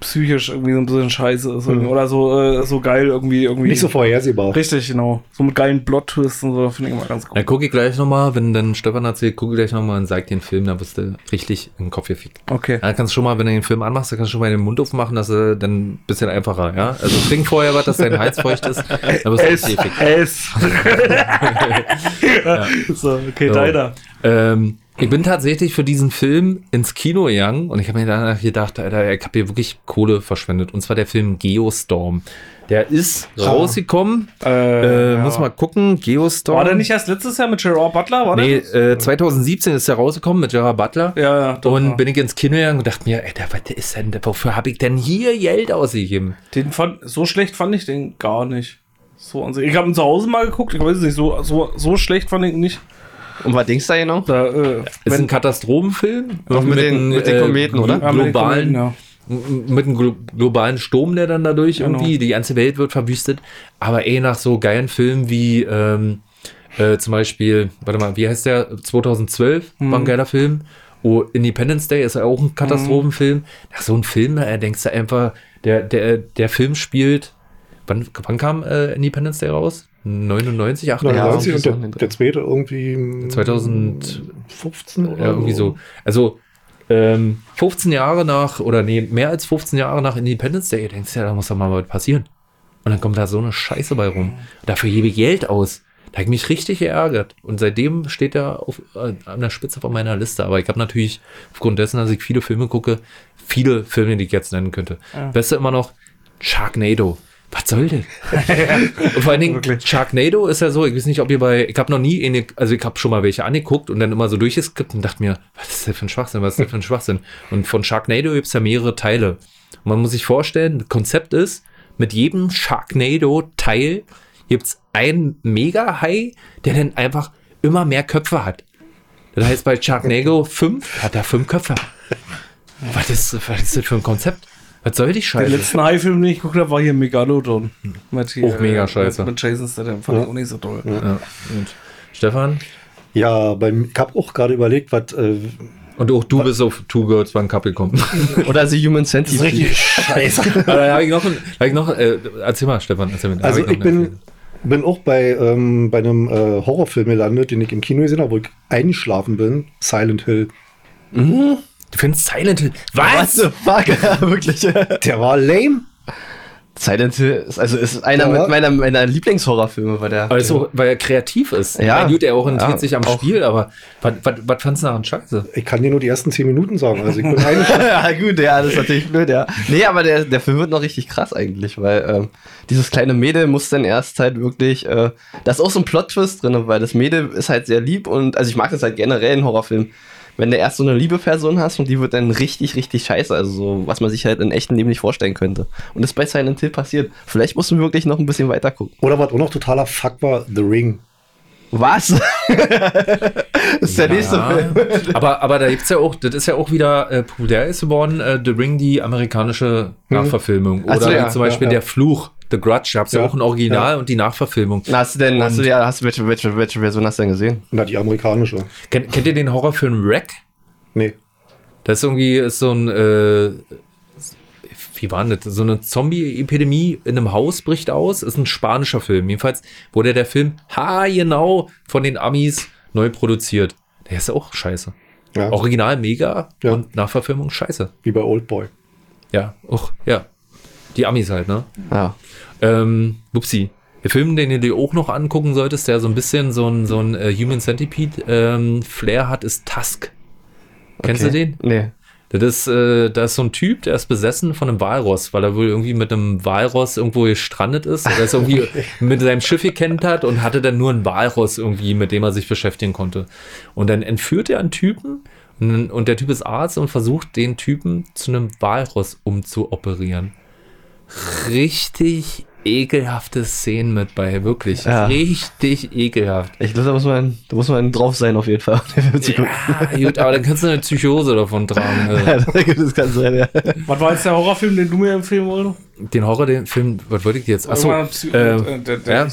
psychisch irgendwie so ein bisschen scheiße ist. irgendwie. Oder so, äh, so geil irgendwie. irgendwie. Nicht so vorhersehbar. Richtig, genau. So mit geilen Plot-Twists und so, finde ich immer ganz Dann cool. gucke ich gleich nochmal, wenn dann Stefan erzählt, gucke ich gleich nochmal und sag den Film, da wirst du richtig den Kopf gefickt. Okay. Dann kannst du schon mal, wenn du den Film anmachst, dann kannst du schon mal den Mund aufmachen, dass er dann ein bisschen einfacher, ja? Also trink vorher was, dass dein Hals feucht ist, dann wirst du richtig gefickt. S. [laughs] [laughs] So, okay, So. deiner. Ähm, ich bin tatsächlich für diesen Film ins Kino gegangen und ich habe mir danach gedacht, Alter, ich habe hier wirklich Kohle verschwendet. Und zwar der Film Geostorm. Der ist rausgekommen. Äh, ja. Muss mal gucken. Geostorm. War der nicht erst letztes Jahr mit Gerard Butler? War Nee, äh, 2017 ist der rausgekommen mit Gerard Butler. Ja, ja. doch, Und ja. bin ich ins Kino gegangen und dachte mir, Alter, was ist denn, wofür habe ich denn hier Geld ausgegeben? Den fand, so schlecht fand ich den gar nicht. So an sich. Ich habe ihn zu Hause mal geguckt, ich weiß es nicht, so, so, so schlecht fand ich ihn nicht. Und was denkst du da genau? Da, äh, Ist wenn- ein Katastrophenfilm. Auch mit den- mit den Kometen, oder? glo- Ja, mit den Globalen, Kometen, m- mit einem glo globalen Sturm, der dann dadurch Genau. irgendwie, die ganze Welt wird verwüstet. Aber eh nach so geilen Filmen wie ähm, äh, zum Beispiel, warte mal, wie heißt der? 2012 Mhm. war ein geiler Film. Oh, Independence Day ist ja auch ein Katastrophenfilm. Nach so ein Film, da denkst du einfach, der, der, der Film spielt. Wann, wann kam äh, Independence Day raus? 99, 98? 99 und irgendwie der, so. der zweite irgendwie 2000 15 oder Ja, irgendwie so. Also ähm, 15 Jahre nach, oder nee, mehr als 15 Jahre nach Independence Day, denkst du ja, da muss doch mal was passieren. Und dann kommt da so eine Scheiße bei rum. Dafür gebe ich Geld aus. Da habe ich mich richtig geärgert. Und seitdem steht er auf, äh, an der Spitze von meiner Liste. Aber ich habe natürlich, aufgrund dessen, dass ich viele Filme gucke, viele Filme, die ich jetzt nennen könnte. Beste immer noch Sharknado. Was soll denn? [laughs] und vor allen Dingen, Wirklich. Sharknado ist ja so, ich weiß nicht, ob ihr bei, ich habe noch nie, eine, also ich habe schon mal welche angeguckt und dann immer so durchgeskippt und dachte mir, was ist das für ein Schwachsinn, was ist das für ein Schwachsinn? Und von Sharknado gibt es ja mehrere Teile. Und man muss sich vorstellen, das Konzept ist, mit jedem Sharknado-Teil gibt es einen Mega-Hai, der dann einfach immer mehr Köpfe hat. Das heißt, bei Sharknado 5 hat er fünf Köpfe. [laughs] Was ist, was ist das für ein Konzept? Was soll die Den Scheiße? letzten High-Film, den ich geguckt habe, war hier Megalodon. Mit hier, Auch mega scheiße. Mit, Jason Statham. Fand ich auch nicht so toll. Ja. Und Stefan? Ja, beim, ich habe auch gerade überlegt, was. Äh, Und auch du bist auf Two Girls One Cup gekommen. [laughs] Oder The Human Centipede. [laughs] scheiße. [laughs] da habe ich noch, ein- da hab ich noch äh, erzähl mal, Stefan, erzähl mal. Da Also ich eine bin, bin auch bei, ähm, bei einem äh, Horrorfilm gelandet, den ich im Kino gesehen habe, wo ich eingeschlafen bin. Silent Hill. Du findest Silent Hill. What Was? the fuck? [laughs] Wirklich. Der war lame. Silent Hill ist, also ist einer Ja. mit meiner, meiner Lieblingshorrorfilme, weil der. Aber so, weil er kreativ ist. Ja. Ja. Gut, er orientiert Ja, sich am auch. Spiel, aber was, was, was fandst du daran scheiße? Ich kann dir nur die ersten zehn Minuten sagen. Also ich bin [laughs] ja, gut, ja, das ist natürlich blöd, ja. Nee, aber der, der Film wird noch richtig krass eigentlich, weil ähm, dieses kleine Mädel muss dann erst halt wirklich, äh, da ist auch so ein Plot-Twist drin, weil das Mädel ist halt sehr lieb und, also ich mag das halt generell in Horrorfilmen, wenn du erst so eine liebe Person hast und die wird dann richtig, richtig scheiße, also so, was man sich halt in echten Leben nicht vorstellen könnte. Und das ist bei Silent Hill passiert. Vielleicht musst du wirklich noch ein bisschen weiter gucken. Oder was auch noch totaler Fuck war, The Ring. Was? [laughs] das ist der nächste Film. [laughs] aber, aber da gibt's ja auch, das ist ja auch wieder äh, populär ist geworden, äh, The Ring, die amerikanische Nachverfilmung. Ach Oder so, wie ja, zum Beispiel ja, ja. Der Fluch, The Grudge, gab's ja, Ja, auch ein Original und die Nachverfilmung. Na, Hast du denn, hast du, ja, hast du, welche, welche, welche Version hast du denn gesehen? Na, die amerikanische. Kennt, kennt ihr den Horrorfilm Wreck? Nee. Das ist irgendwie ist so ein, äh, wie war denn das? So eine Zombie-Epidemie in einem Haus bricht aus. Ist ein spanischer Film. Jedenfalls wurde der Film, ha, genau, von den Amis neu produziert. Der ist auch scheiße. Ja, Original mega Ja. und Nachverfilmung scheiße. wie bei Oldboy. Ja, auch, ja. Die Amis halt, ne? Ja. Ähm, Upsi. Der Film, den du dir auch noch angucken solltest, der so ein bisschen so ein, so ein äh, Human Centipede ähm, Flair hat, ist Tusk. Kennst du den? Nee. Das ist, äh, da ist so ein Typ, der ist besessen von einem Walross, weil er wohl irgendwie mit einem Walross irgendwo gestrandet ist. Oder ist irgendwie [laughs] [laughs] mit seinem Schiff gekentert und hatte dann nur ein Walross irgendwie, mit dem er sich beschäftigen konnte. Und dann entführt er einen Typen und, und der Typ ist Arzt und versucht, den Typen zu einem Walross umzuoperieren. Richtig ekelhafte Szenen mit bei, wirklich. Ja. Richtig ekelhaft. Ich glaube, da muss man, da muss man drauf sein auf jeden Fall. [laughs] Ja, gut, aber dann kannst du eine Psychose davon tragen. [laughs] Also. Ja, das kann sein, ja. Was war jetzt der Horrorfilm, den du mir empfehlen wolltest? Den Horror, den Film, was wollte ich jetzt? Achso, Psy- äh, äh, ja.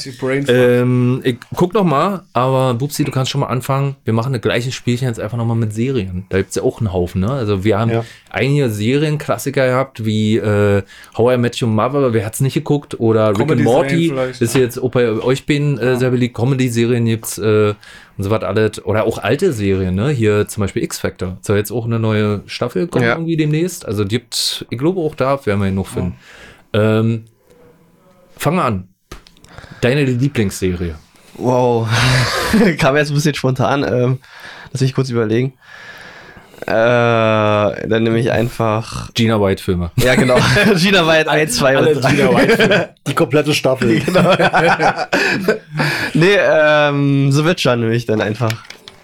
ähm, ich guck noch mal, aber Bubsi, du kannst schon mal anfangen. Wir machen das gleiche Spielchen jetzt einfach noch mal mit Serien. Da gibt's ja auch einen Haufen, ne? Also wir haben Ja. einige Serienklassiker gehabt, wie äh, How I Met Your Mother, wer hat's nicht geguckt? Oder Rick and Morty, ist jetzt auch bei euch beiden äh, sehr beliebt. Comedy-Serien gibt's äh, und so was alles. Oder auch alte Serien, ne? Hier zum Beispiel X-Factor. Soll jetzt auch eine neue Staffel kommen Ja. irgendwie demnächst. Also gibt, ich glaube auch da werden wir ihn noch finden. Ähm, Fangen wir an. Deine Lieblingsserie. Wow. [laughs] Kam jetzt ein bisschen spontan. Ähm, lass mich kurz überlegen. Äh, dann nehme ich einfach. Gina White Filme. Ja, genau. [laughs] Gina White 1, 2 und 3. [laughs] Die komplette Staffel. Nee, ähm, The Witcher nehme ich dann einfach.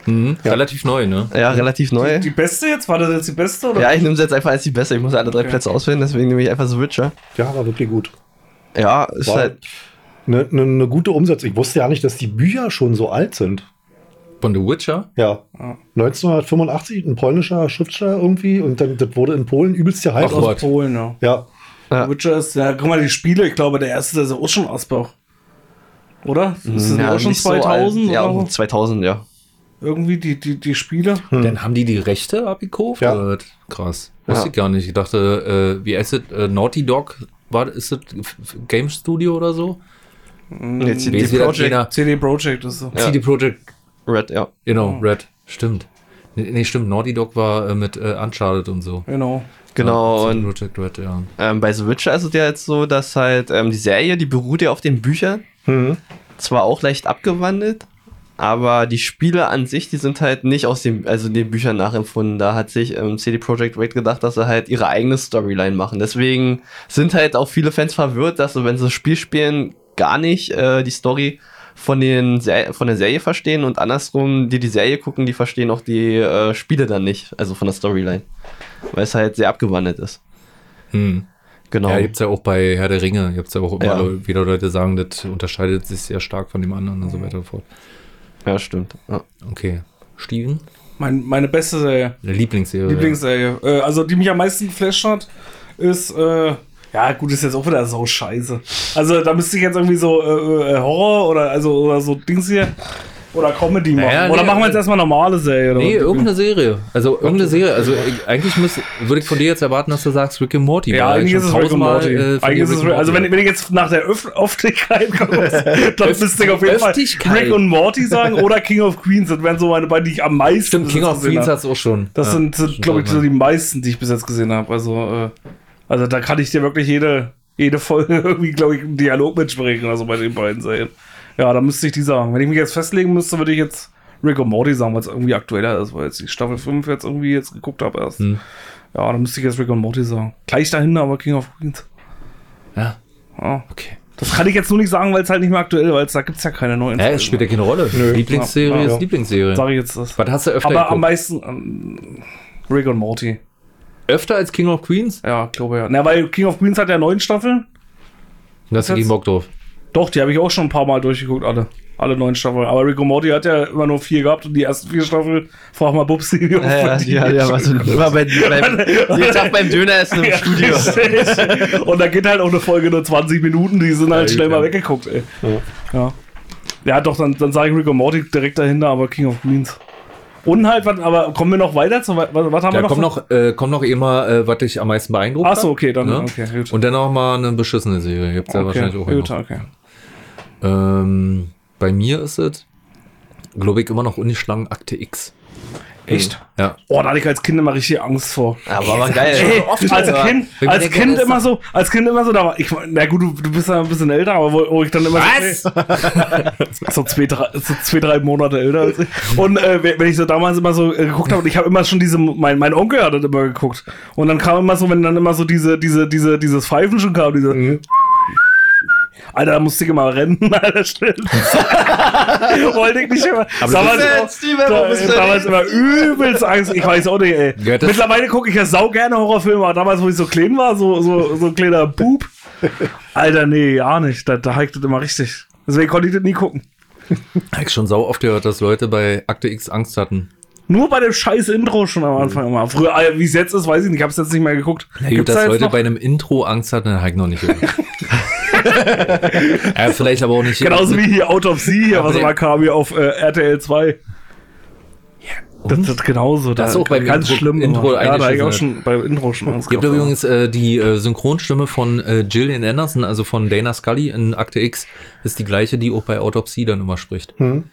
Mhm. Relativ neu, ne? Ja, relativ neu. Die beste jetzt? War das jetzt die beste? Oder? Ja, ich nehme sie jetzt einfach als die beste. Ich muss alle drei Okay. Plätze auswählen, deswegen nehme ich einfach The Witcher. Ja, war wirklich gut. Ja, ist War halt. eine, eine, eine gute Umsetzung. Ich wusste ja nicht, dass die Bücher schon so alt sind. Von The Witcher. Ja. 1985, ein polnischer Schriftsteller irgendwie. Und dann das wurde in Polen übelst gehypt. Ach, Aus Gott. Polen, ja. Ja. Ja. Witcher ist, ja, guck mal, die Spiele, ich glaube, der erste ist ja auch schon Asbach. Oder? Ist das ja, auch schon nicht so 2000 alt. Ja, oder auch so? 2000, ja. Irgendwie die, die, die Spiele? Dann haben die die Rechte abgekauft? Ja. Oder? Krass. Wusste Ja. ich gar nicht. Ich dachte, äh, wie heißt es? Äh, Naughty Dog? War, ist das Game Studio oder so? Wie ist die wieder Project Gina- CD Projekt ist so. Ja. CD Projekt. Red, ja. Genau, Red. Stimmt. Nee, nee, stimmt. Naughty Dog war äh, mit äh, Uncharted und so. Genau. Genau. Ja, CD und Projekt Red, ja. ähm, bei The Witcher ist es ja jetzt so, dass halt ähm, die Serie, die beruht ja auf den Büchern. Mhm. Zwar auch leicht abgewandelt, aber die Spiele an sich, die sind halt nicht aus den, also den Büchern nachempfunden. Da hat sich ähm, CD Projekt Red gedacht, dass sie halt ihre eigene Storyline machen. Deswegen sind halt auch viele Fans verwirrt, dass sie, wenn sie das Spiel spielen, gar nicht äh, die Story von, den Ser von der Serie verstehen und andersrum, die die Serie gucken, die verstehen auch die äh, Spiele dann nicht, also von der Storyline. Weil es halt sehr abgewandelt ist. Hm. Genau. Ja, gibt's ja auch bei Herr der Ringe. Gibt's ja auch immer Ja. Wieder Leute sagen, das unterscheidet sich sehr stark von dem anderen und so weiter und so fort. Ja stimmt. Ja. Okay. Steven? Mein, meine beste Serie. Eine Lieblingsserie. Lieblingsserie. Äh, also, die mich am meisten geflasht hat, ist, äh, ja, gut, ist jetzt auch wieder so scheiße. Also, da müsste ich jetzt irgendwie so äh, äh, Horror oder, also, oder so Dings hier. Oder Comedy machen. Naja, oder nee, machen wir jetzt äh, erstmal normale Serie. Oder Nee, irgendeine Serie. Also irgendeine Serie. Also ich, eigentlich müsste, würde ich von dir jetzt erwarten, dass du sagst Rick and Morty. Ja, eigentlich ist es Rick and Morty. äh, eigentlich ist es also wenn, wenn ich jetzt nach der Öff Öffentlichkeit [laughs] komme, dann müsste ich auf jeden Fall. Rick und Morty sagen oder King of Queens. Das wären so meine beiden, die ich am meisten Stimmt, King of Queens habe. hat's auch schon. Das Ja, sind, schon glaube ich, so die meisten, die ich bis jetzt gesehen habe. Also, äh, also da kann ich dir wirklich jede, jede Folge [laughs] irgendwie, glaube ich, einen Dialog mitsprechen, also bei den beiden Serien. Ja, da müsste ich die sagen. Wenn ich mich jetzt festlegen müsste, würde ich jetzt Rick und Morty sagen, weil es irgendwie aktueller ist, weil jetzt die Staffel 5 jetzt irgendwie jetzt geguckt habe erst. Hm. Ja, dann müsste ich jetzt Rick und Morty sagen. Gleich dahinter aber King of Queens. Ja, Ja. okay. Das kann ich jetzt nur nicht sagen, weil es halt nicht mehr aktuell ist, weil es- da gibt es ja keine neuen Ja, es spielt ja keine Rolle. Lieblingsserie Ja, ist ja. Lieblingsserie. Sag ich jetzt das. Was hast du öfter Aber am geguckt? meisten ähm, Rick und Morty. Öfter als King of Queens? Ja, glaube ja. Na, weil King of Queens hat ja neun Staffeln. Da hast du jetzt- keinen Bock drauf. Doch, die habe ich auch schon ein paar Mal durchgeguckt, alle. Alle neun Staffeln. Aber und Morty hat ja immer nur vier gehabt und die ersten vier Staffeln, frag mal Bubsi, wie oft Ja, ja, die, ja, ja, was immer bei, beim, [laughs] jeden Tag beim Döner essen im Ja, Studio. Und da geht halt auch eine Folge nur 20 Minuten, die sind halt Alter. schnell mal weggeguckt, ey. Ja. Ja, doch, dann, dann sage ich und Morty direkt dahinter, aber King of Queens. Und halt, was, aber kommen wir noch weiter? Zu, was, was haben Da wir noch? kommt noch, äh, kommt noch immer, äh, was dich am meisten beeindruckt Achso, hat. okay, dann, Ja. okay, gut. Und dann noch mal eine beschissene Serie. Gibt's ja okay, wahrscheinlich auch gut, noch. okay. Ähm, bei mir ist es, glaube ich, immer noch ungeschlagen Akte X. Echt? Ja. Oh, da hatte ich als Kind immer richtig Angst vor. Ja, war aber geil. Ey, als aber- Kind, als Kind immer so, als Kind immer so, da war ich, na gut, du, du bist ja ein bisschen älter, aber wo, wo ich dann immer Was? so, so zwei, drei, so zwei, drei Monate älter als ich. Und äh, wenn ich so damals immer so äh, geguckt habe, und ich habe immer schon diese, mein, mein Onkel hat das immer geguckt. Und dann kam immer so, wenn dann immer so diese, diese, diese, dieses Pfeifen schon kam, diese. Mhm. Alter, da musste ich immer rennen, [laughs] Alter, still. [laughs] Wollte ich nicht immer. damals, bist du auch- da, damals immer übelst Angst. Ich weiß auch nicht, ey. Gehört Mittlerweile gucke ich ja sau gerne Horrorfilme, aber damals, wo ich so klein war, so, so, so ein kleiner Bub. Alter, nee, ja nicht. Da, da hakt das immer richtig. Deswegen konnte ich das nie gucken. Hab ich schon sau oft gehört, dass Leute bei Akte X Angst hatten. Nur bei dem scheiß Intro schon am Anfang immer. Früher, äh, wie es jetzt ist, weiß ich nicht. Ich hab's jetzt nicht mehr geguckt. Na gut, dass Leute noch? bei einem Intro Angst hatten, dann halt noch nicht. [laughs] [laughs] ja, vielleicht aber auch nicht. Genauso wie hier Autopsie hier, Aber was der- mal kam hier auf äh, RTL 2. Das ist genauso. Das da- auch beim ganz Intro- schlimm. Intro ja, da auch eigentlich schon beim Intro schon Es gibt übrigens äh, die äh, Synchronstimme von äh, Gillian Anderson, also von Dana Scully in Akte X, ist die gleiche, die auch bei Autopsie dann immer spricht. Hm.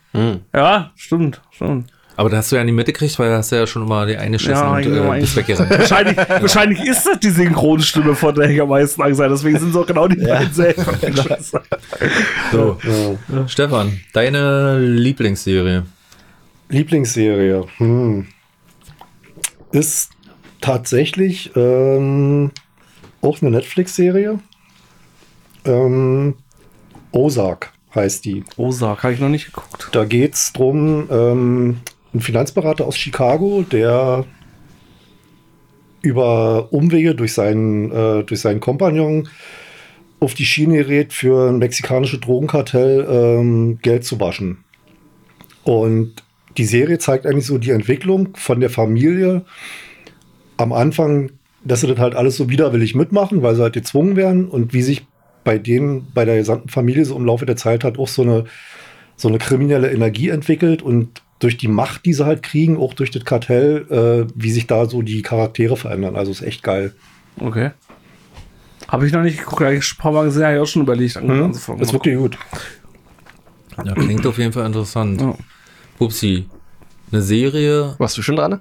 Ja, stimmt, stimmt. Aber da hast du ja nicht mitgekriegt, weil da hast du ja schon immer die eine geschissen Ja, und genau, äh, bist weggerannt. [laughs] Wahrscheinlich, wahrscheinlich ist das die Synchronstimme, von der ich am meisten Angst habe. Deswegen sind es auch genau die beiden selber. [laughs] So, Ja. Stefan, deine Lieblingsserie. Lieblingsserie. Hm. Ist tatsächlich ähm, auch eine Netflix-Serie. Ähm, Ozark heißt die. Ozark, habe ich noch nicht geguckt. Da geht es darum, ähm, ein Finanzberater aus Chicago, der über Umwege durch seinen, äh, durch seinen Kompagnon auf die Schiene gerät, für ein mexikanisches Drogenkartell ähm, Geld zu waschen. Und die Serie zeigt eigentlich so die Entwicklung von der Familie am Anfang, dass sie das halt alles so widerwillig mitmachen, weil sie halt gezwungen werden und wie sich bei denen, bei der gesamten Familie so im Laufe der Zeit hat auch so eine, so eine kriminelle Energie entwickelt und durch die Macht, die sie halt kriegen, auch durch das Kartell, äh, wie sich da so die Charaktere verändern. Also ist echt geil. Okay. Habe ich noch nicht geguckt, habe ich ein paar Mal gesehen, habe ich auch schon überlegt, Hm? anzufangen. Ist wirklich gut. Ja, klingt auf jeden Fall interessant. Ja. Pupsi, eine Serie. Warst du schon dran?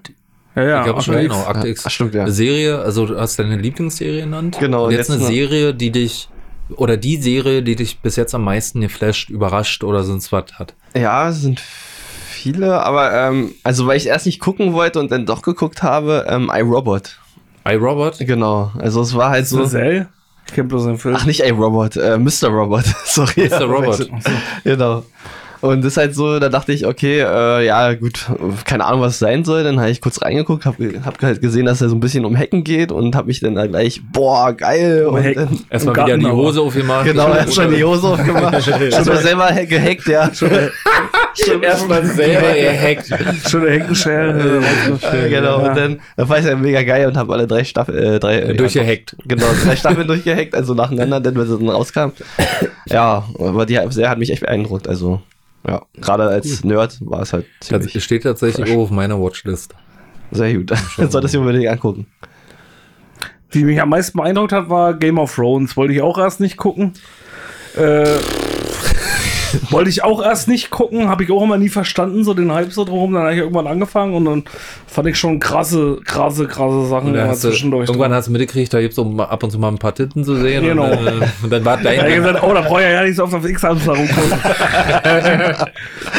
Ja, ja, ich glaube schon, genau. Akte X. ach, stimmt, ja. Eine Serie, also du hast deine Lieblingsserie genannt. Genau, Und jetzt eine Serie, die dich, oder die Serie, die dich bis jetzt am meisten geflasht, überrascht oder sonst was hat. Ja, es sind viele, aber ähm, also weil ich erst nicht gucken wollte und dann doch geguckt habe, ähm, iRobot. iRobot? Genau, also es war halt So. Serie? Ich kenne bloß den Film. Ach, nicht iRobot, äh, Mr. Robot. [laughs] Sorry. Mr. Robot. [laughs] Genau. Und das ist halt so, da dachte ich, okay, äh, ja gut, keine Ahnung, was es sein soll. Dann habe ich kurz reingeguckt, habe hab halt gesehen, dass er so ein bisschen um Hacken geht und habe mich dann da gleich, boah, geil. Um und Hacken. dann, Erstmal wieder Garten [laughs] die. Hose aufgemacht. genau, er schon die Hose aufgemacht. Erstmal selber ha- gehackt, ja. Erstmal selber gehackt. Schöne Heckenschere. Äh, genau, Ja. und dann, dann war ich dann mega geil und habe alle drei Staffeln, äh, drei, äh, Durchgehackt. Genau, drei Staffeln durchgehackt, also nacheinander, dann, wenn sie dann rauskam. Ja, aber die Serie hat mich echt beeindruckt, also, ja, gerade als Nerd war es halt ziemlich Das steht tatsächlich auch auf meiner Watchlist. sehr gut. Jetzt solltest du unbedingt angucken. Die mich am meisten beeindruckt hat, war Game of Thrones. Wollte ich auch erst nicht gucken. Äh, [laughs] wollte ich auch erst nicht gucken, habe ich auch immer nie verstanden, so den Hype so drum. Dann habe ich irgendwann angefangen und dann fand ich schon krasse, krasse, krasse Sachen immer hast du, zwischendurch. irgendwann hast du mitgekriegt, da gibt es ab und zu mal ein paar Titten zu sehen. Genau. Und, dann, äh, und dann war [laughs] Da hab ich dein. gesagt, oh, da brauche ich ja nicht so oft auf X-Hamster rumgucken. [laughs]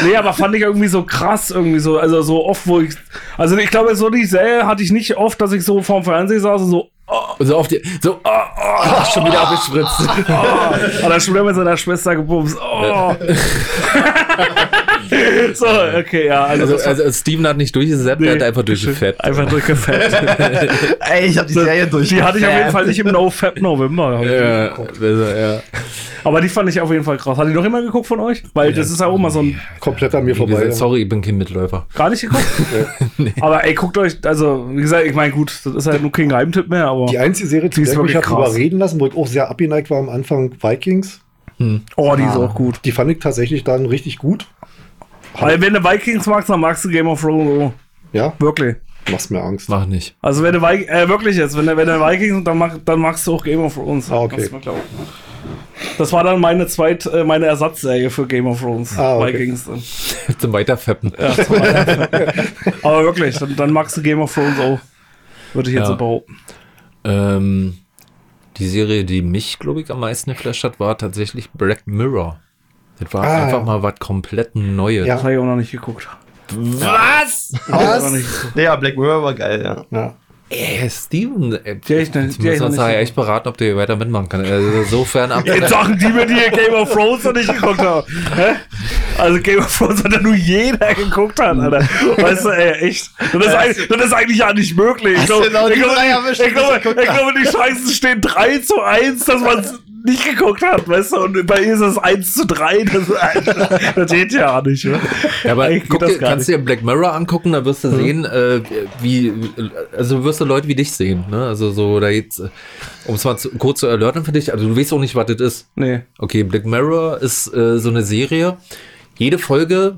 nee, aber fand ich irgendwie so krass, irgendwie so, also so oft, wo ich, also ich glaube, so die Serie hatte ich nicht oft, dass ich so vorm Fernseher saß und so, oh, So auf die. So, oh, oh, schon wieder abgespritzt. oh, oder schon wieder mit seiner Schwester gebumst, oh. [laughs] so, okay, ja, also, Also, also Steven hat nicht durchgesetzt, er hat einfach durchgefettet. Einfach durchgefettet. [laughs] Ey, ich habe die Serie durch. die hatte ich auf jeden Fall nicht im No-Fap November. hab ich Ja, geguckt. ja. Aber die fand ich auf jeden Fall krass. Hat die noch immer geguckt von euch? Weil das ist ja auch mal so ein Komplett an mir vorbei. gesagt, sorry, ich bin kein Mitläufer. Gar nicht geguckt? [laughs] Aber ey, guckt euch, also, wie gesagt, ich meine, gut, das ist halt nur kein Geheimtipp mehr, aber. Die einzige Serie, Die ich mich habe krass. überreden lassen, wo ich auch sehr abgeneigt war am Anfang, Vikings. oh, die ist auch gut. Die fand ich tatsächlich dann richtig gut. Weil wenn du Vikings magst, dann magst du Game of Thrones auch. Ja, Wirklich. machst mir Angst. Mach nicht. Also wenn du Vi äh, wirklich jetzt, wenn du, wenn du Vikings, dann, mach, dann magst du auch Game of Thrones. Ah, okay. Das war dann meine zweit, äh, meine Ersatzserie für Game of Thrones. Ah, okay. Vikings dann. [laughs] Zum Weiterfeppen. Ja, das [laughs] war- Aber wirklich, dann, dann magst du Game of Thrones auch. Würde ich jetzt Ja. so behaupten. Ähm, die Serie, die mich, glaube ich, am meisten geflasht hat, war tatsächlich Black Mirror. Das war Ah, einfach ja. mal was komplett Neues. Ja. Das habe ich auch noch nicht geguckt. Was? Geguckt. Ja, Black Mirror war geil, ja. Ja. Ey, Steven, ey, Die hab ich ich noch wir uns geguckt. echt beraten, ob der weiter mitmachen kann. Also sofern ab. Jetzt sagen die mir, die Game of Thrones noch nicht geguckt haben. Hä? Also Game of Thrones hat ja nur jeder geguckt hat, Alter. Weißt du, ey, echt. Das ist, eigentlich, das ist eigentlich ja nicht möglich. Ich glaube, die Chancen stehen 3 zu 1, dass man nicht geguckt hat, weißt du, und bei ihr ist es 1 zu 3, [laughs] das, das geht ja auch nicht. Ne? Ja, aber guck dir, kannst nicht. dir Black Mirror angucken, da wirst du sehen, äh, wie, also wirst du Leute wie dich sehen, ne? Also so, da jetzt, um es mal zu, kurz zu erläutern für dich, also du weißt auch nicht, was das ist. Nee. Okay, Black Mirror ist äh, so eine Serie. Jede Folge,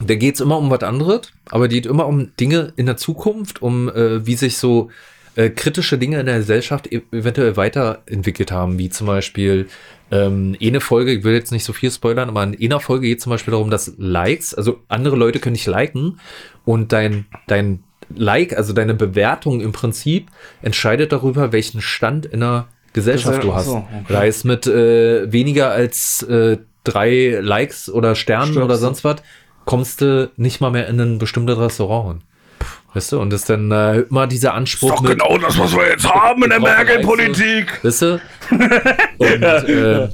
da geht es immer um was anderes, aber die geht immer um Dinge in der Zukunft, um äh, wie sich so äh, kritische Dinge in der Gesellschaft e eventuell weiterentwickelt haben, wie zum Beispiel ähm, eine Folge, ich will jetzt nicht so viel spoilern, aber in einer Folge geht es zum Beispiel darum, dass Likes, also andere Leute können dich liken und dein, dein Like, also deine Bewertung im Prinzip entscheidet darüber, welchen Stand in der Gesellschaft du hast. so, okay. Da mit äh, weniger als äh, drei Likes oder Sternen Stirbst oder sonst was, kommst du nicht mal mehr in ein bestimmtes Restaurant. Weißt du, und das ist dann äh, immer dieser Anspruch mit, genau das, was wir jetzt haben in der Merkel-Politik. Weißt du? [laughs] Und, äh,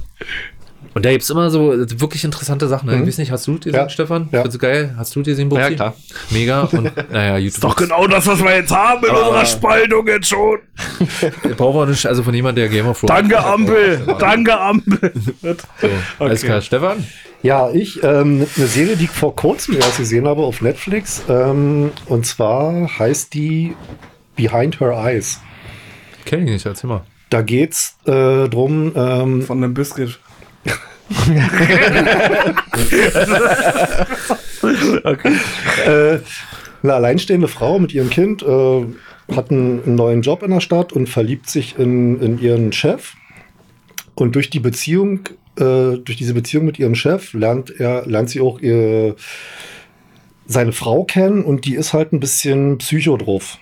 und da gibt's immer so wirklich interessante Sachen. ne? Ich weiß nicht, hast du gesehen, Ja. Stefan? Ja. Findest du geil? Hast du gesehen, Bubsi? Ja, klar. Mega. Und naja, YouTube. Doch genau das, was wir jetzt haben in unserer Spaltung jetzt schon. Brauchen wir nicht, also von jemand, der Game of Thrones. Danke, Ampel. Danke, Ampel. So, alles Okay. klar. Stefan? Ja, ich, ähm, eine Serie, die ich vor kurzem erst gesehen habe auf Netflix. Ähm, und zwar heißt die Behind Her Eyes. Kenn ich nicht, erzähl mal. Da geht's äh, drum, ähm, Von dem Biscuit. Okay. äh, eine alleinstehende Frau mit ihrem Kind äh, hat einen, neuen Job in der Stadt und verliebt sich in, in ihren Chef. Und durch die Beziehung, äh, durch diese Beziehung mit ihrem Chef lernt er, lernt sie auch ihr, seine Frau kennen und die ist halt ein bisschen psycho drauf.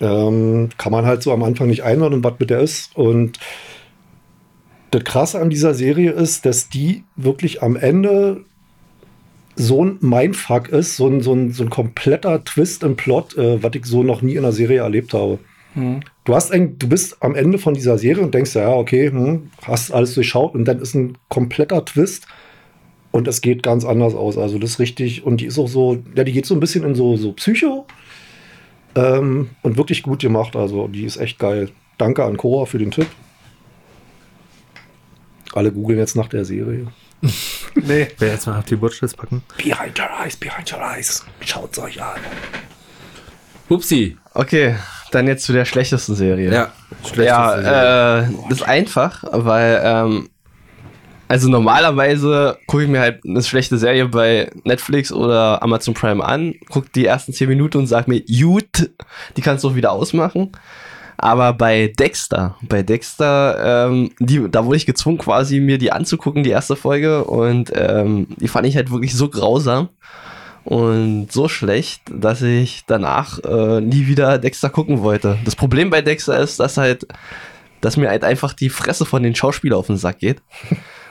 Ähm, kann man halt so am Anfang nicht einordnen, was mit der ist. Und das Krasse an dieser Serie ist, dass die wirklich am Ende so ein Mindfuck ist, so ein, so ein, so ein kompletter Twist im Plot, äh, was ich so noch nie in einer Serie erlebt habe. Du hast ein, du bist am Ende von dieser Serie und denkst, ja, okay, hm, hast alles durchschaut und dann ist ein kompletter Twist und es geht ganz anders aus. Also das ist richtig und die ist auch so, ja, die geht so ein bisschen in so, so Psycho ähm, und wirklich gut gemacht. Also die ist echt geil. Danke an Cora für den Tipp. Alle googeln jetzt nach der Serie. [laughs] Nee. Wer jetzt mal auf die Watchlist packen? Behind your eyes, behind your eyes. Schaut's euch an. Upsi. Okay, dann jetzt zu der schlechtesten Serie. Ja, schlecht. Ja, äh, das ist einfach, weil, ähm, also normalerweise gucke ich mir halt eine schlechte Serie bei Netflix oder Amazon Prime an, gucke die ersten 10 Minuten und sag mir, gut, die kannst du auch wieder ausmachen. Aber bei Dexter, bei Dexter, ähm, die, da wurde ich gezwungen, quasi mir die anzugucken, die erste Folge. Und ähm, die fand ich halt wirklich so grausam und so schlecht, dass ich danach äh, nie wieder Dexter gucken wollte. Das Problem bei Dexter ist, dass halt, dass mir halt einfach die Fresse von den Schauspielern auf den Sack geht.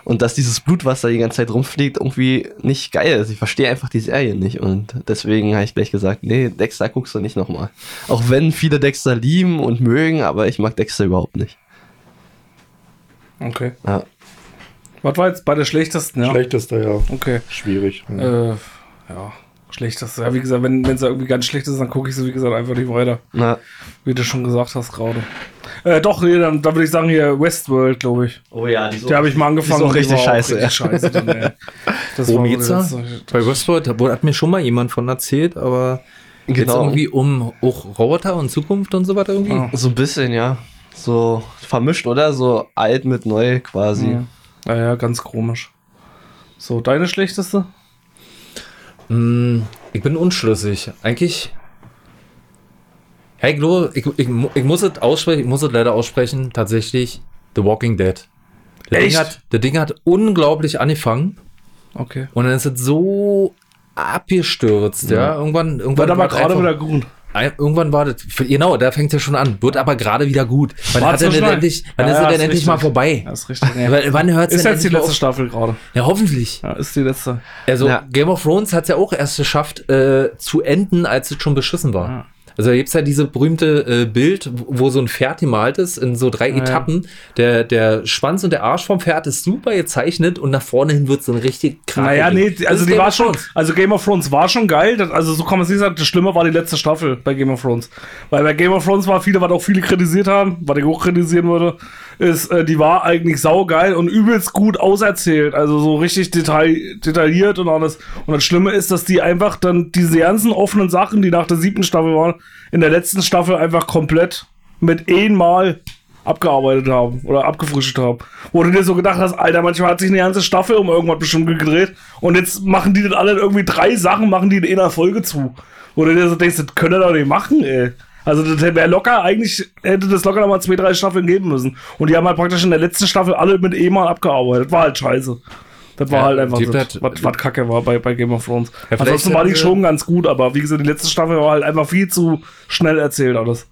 Und dass dieses Blut, was da die ganze Zeit rumfliegt, irgendwie nicht geil ist. Ich verstehe einfach die Serie nicht. Und deswegen habe ich gleich gesagt, nee, Dexter guckst du nicht nochmal. Auch wenn viele Dexter lieben und mögen, aber ich mag Dexter überhaupt nicht. Okay. Ja. Was war jetzt bei der schlechtesten? Ja. Schlechtester, ja. Okay. Schwierig. Hm. Äh, ja. Schlechteste. Ja, wie gesagt, wenn es irgendwie ganz schlecht ist, dann gucke ich so, wie gesagt, einfach nicht weiter. Na, Wie du schon gesagt hast gerade. Äh, doch, nee, dann, dann würde ich sagen hier Westworld, glaube ich. oh ja, die Da habe ich mal angefangen. die ist auch richtig scheiße, Richtig scheiße dann, ey. [laughs] Das Worum war geht's da? Bei Westworld da hat mir schon mal jemand von erzählt, aber Genau. irgendwie um auch Roboter und Zukunft und so weiter irgendwie. Ah. So ein bisschen, ja. So vermischt, oder? So alt mit neu quasi. Ja. ja, ja, ganz komisch. So, deine schlechteste? Mm, Ich bin unschlüssig. Eigentlich. Hey, Glo, ich, ich, ich muss es aussprechen, ich muss es leider aussprechen, tatsächlich The Walking Dead. Ding Echt? hat, das Ding hat unglaublich angefangen Okay. und dann ist es so abgestürzt, ja. Irgendwann, irgendwann aber war es gerade einfach- wieder gut. Irgendwann war das, genau, da fängt es ja schon an, wird aber gerade wieder gut. Wann, hat er denn endlich, wann Ja, ist er ja, denn ist endlich richtig. mal vorbei? Ja, ist richtig. Nee. Weil- Wann hört es Ist denn jetzt die endlich mal letzte auf? Staffel gerade. Ja, hoffentlich. Ja, ist die letzte. Also Ja. Game of Thrones hat es ja auch erst geschafft äh, zu enden, als es schon beschissen war. Ja. Also da gibt's ja diese berühmte äh, Bild, wo- so ein Pferd gemalt ist in so drei Etappen. Der, der Schwanz und der Arsch vom Pferd ist super gezeichnet und nach vorne hin wird so ein richtig krass. Naja, nee, also die war schon, also Game of Thrones war schon geil, das, also so kann man es nicht sagen, das Schlimme war die letzte Staffel bei Game of Thrones. Weil bei Game of Thrones war viele, was auch viele kritisiert haben, was ich auch kritisieren würde, ist, äh, die war eigentlich saugeil und übelst gut auserzählt, also so richtig detail, detailliert und alles. Und das Schlimme ist, dass die einfach dann diese ganzen offenen Sachen, die nach der siebten Staffel waren, in der letzten Staffel einfach komplett mit einmal abgearbeitet haben oder abgefrischt haben. Wo du dir so gedacht hast, Alter, manchmal hat sich eine ganze Staffel um irgendwas bestimmt gedreht und jetzt machen die das alle irgendwie drei Sachen, machen die in einer Folge zu. Wo du dir so denkst, das können ihr doch nicht machen, ey. Also das wäre locker, eigentlich hätte das locker noch mal zwei, drei Staffeln geben müssen. Und die haben halt praktisch in der letzten Staffel alle mit E-Mal abgearbeitet. War halt scheiße. Das war Ja, halt einfach das, was, was kacke war bei, bei Game of Thrones. Ja, Ansonsten war die schon ganz gut, aber wie gesagt, die letzte Staffel war halt einfach viel zu schnell erzählt alles.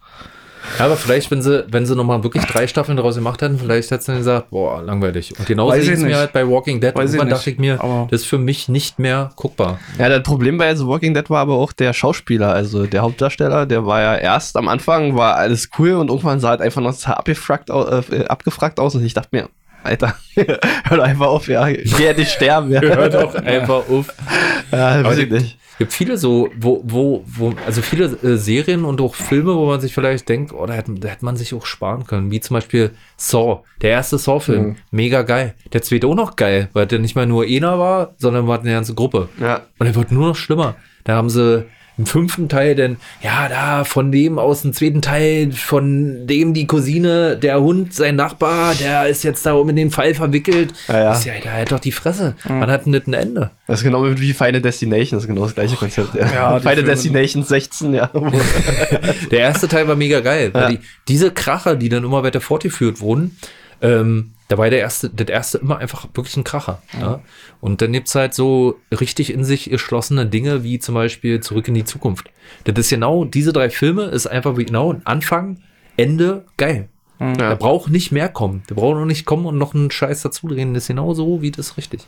Ja, aber vielleicht, wenn sie, wenn sie nochmal wirklich drei Staffeln daraus gemacht hätten, vielleicht hätten sie dann gesagt, boah, langweilig. Und genauso ging es mir halt bei Walking Dead. Weiß Irgendwann dachte ich mir, aber- das ist für mich nicht mehr guckbar. Ja, das Problem bei The Walking Dead war aber auch der Schauspieler, also der Hauptdarsteller, der war ja erst am Anfang war alles cool und irgendwann sah halt einfach noch abgefragt, äh, abgefragt aus und ich dachte mir, Alter, [laughs] hör doch einfach auf, ja, geh nicht sterben, ja. Hör doch einfach auf. ja weiß ich nicht. Es gibt viele so, wo, wo, wo, also viele äh, Serien und auch Filme, wo man sich vielleicht denkt, oh, da hätte, da hätte man sich auch sparen können. Wie zum Beispiel Saw, der erste Saw-Film. Mhm. Mega geil. Der zweite auch noch geil, weil der nicht mal nur einer war, sondern war eine ganze Gruppe. Ja. Und er wird nur noch schlimmer. Da haben sie im fünften Teil denn, ja, da von dem aus dem zweiten Teil, von dem die Cousine, der Hund, sein Nachbar, der ist jetzt da um in den Fall verwickelt. Ja, ja. Ist ja, da hat doch die Fresse. Man hat nicht ein Ende. Das ist genau wie Final Destination, das ist genau das gleiche Konzept. Ja, [laughs] Ja, Final Destination 16, ja. [laughs] Der erste Teil war mega geil, weil die, diese Kracher, die dann immer weiter fortgeführt wurden, ähm, da war der erste, das erste immer einfach wirklich ein Kracher. Ja. Und dann gibt's halt so richtig in sich geschlossene Dinge, wie zum Beispiel Zurück in die Zukunft. Das ist genau, diese drei Filme ist einfach wie genau Anfang, Ende, geil. Da braucht nicht mehr kommen. Da braucht noch nicht kommen und noch einen Scheiß dazu drehen. Das ist genau so, wie das richtig.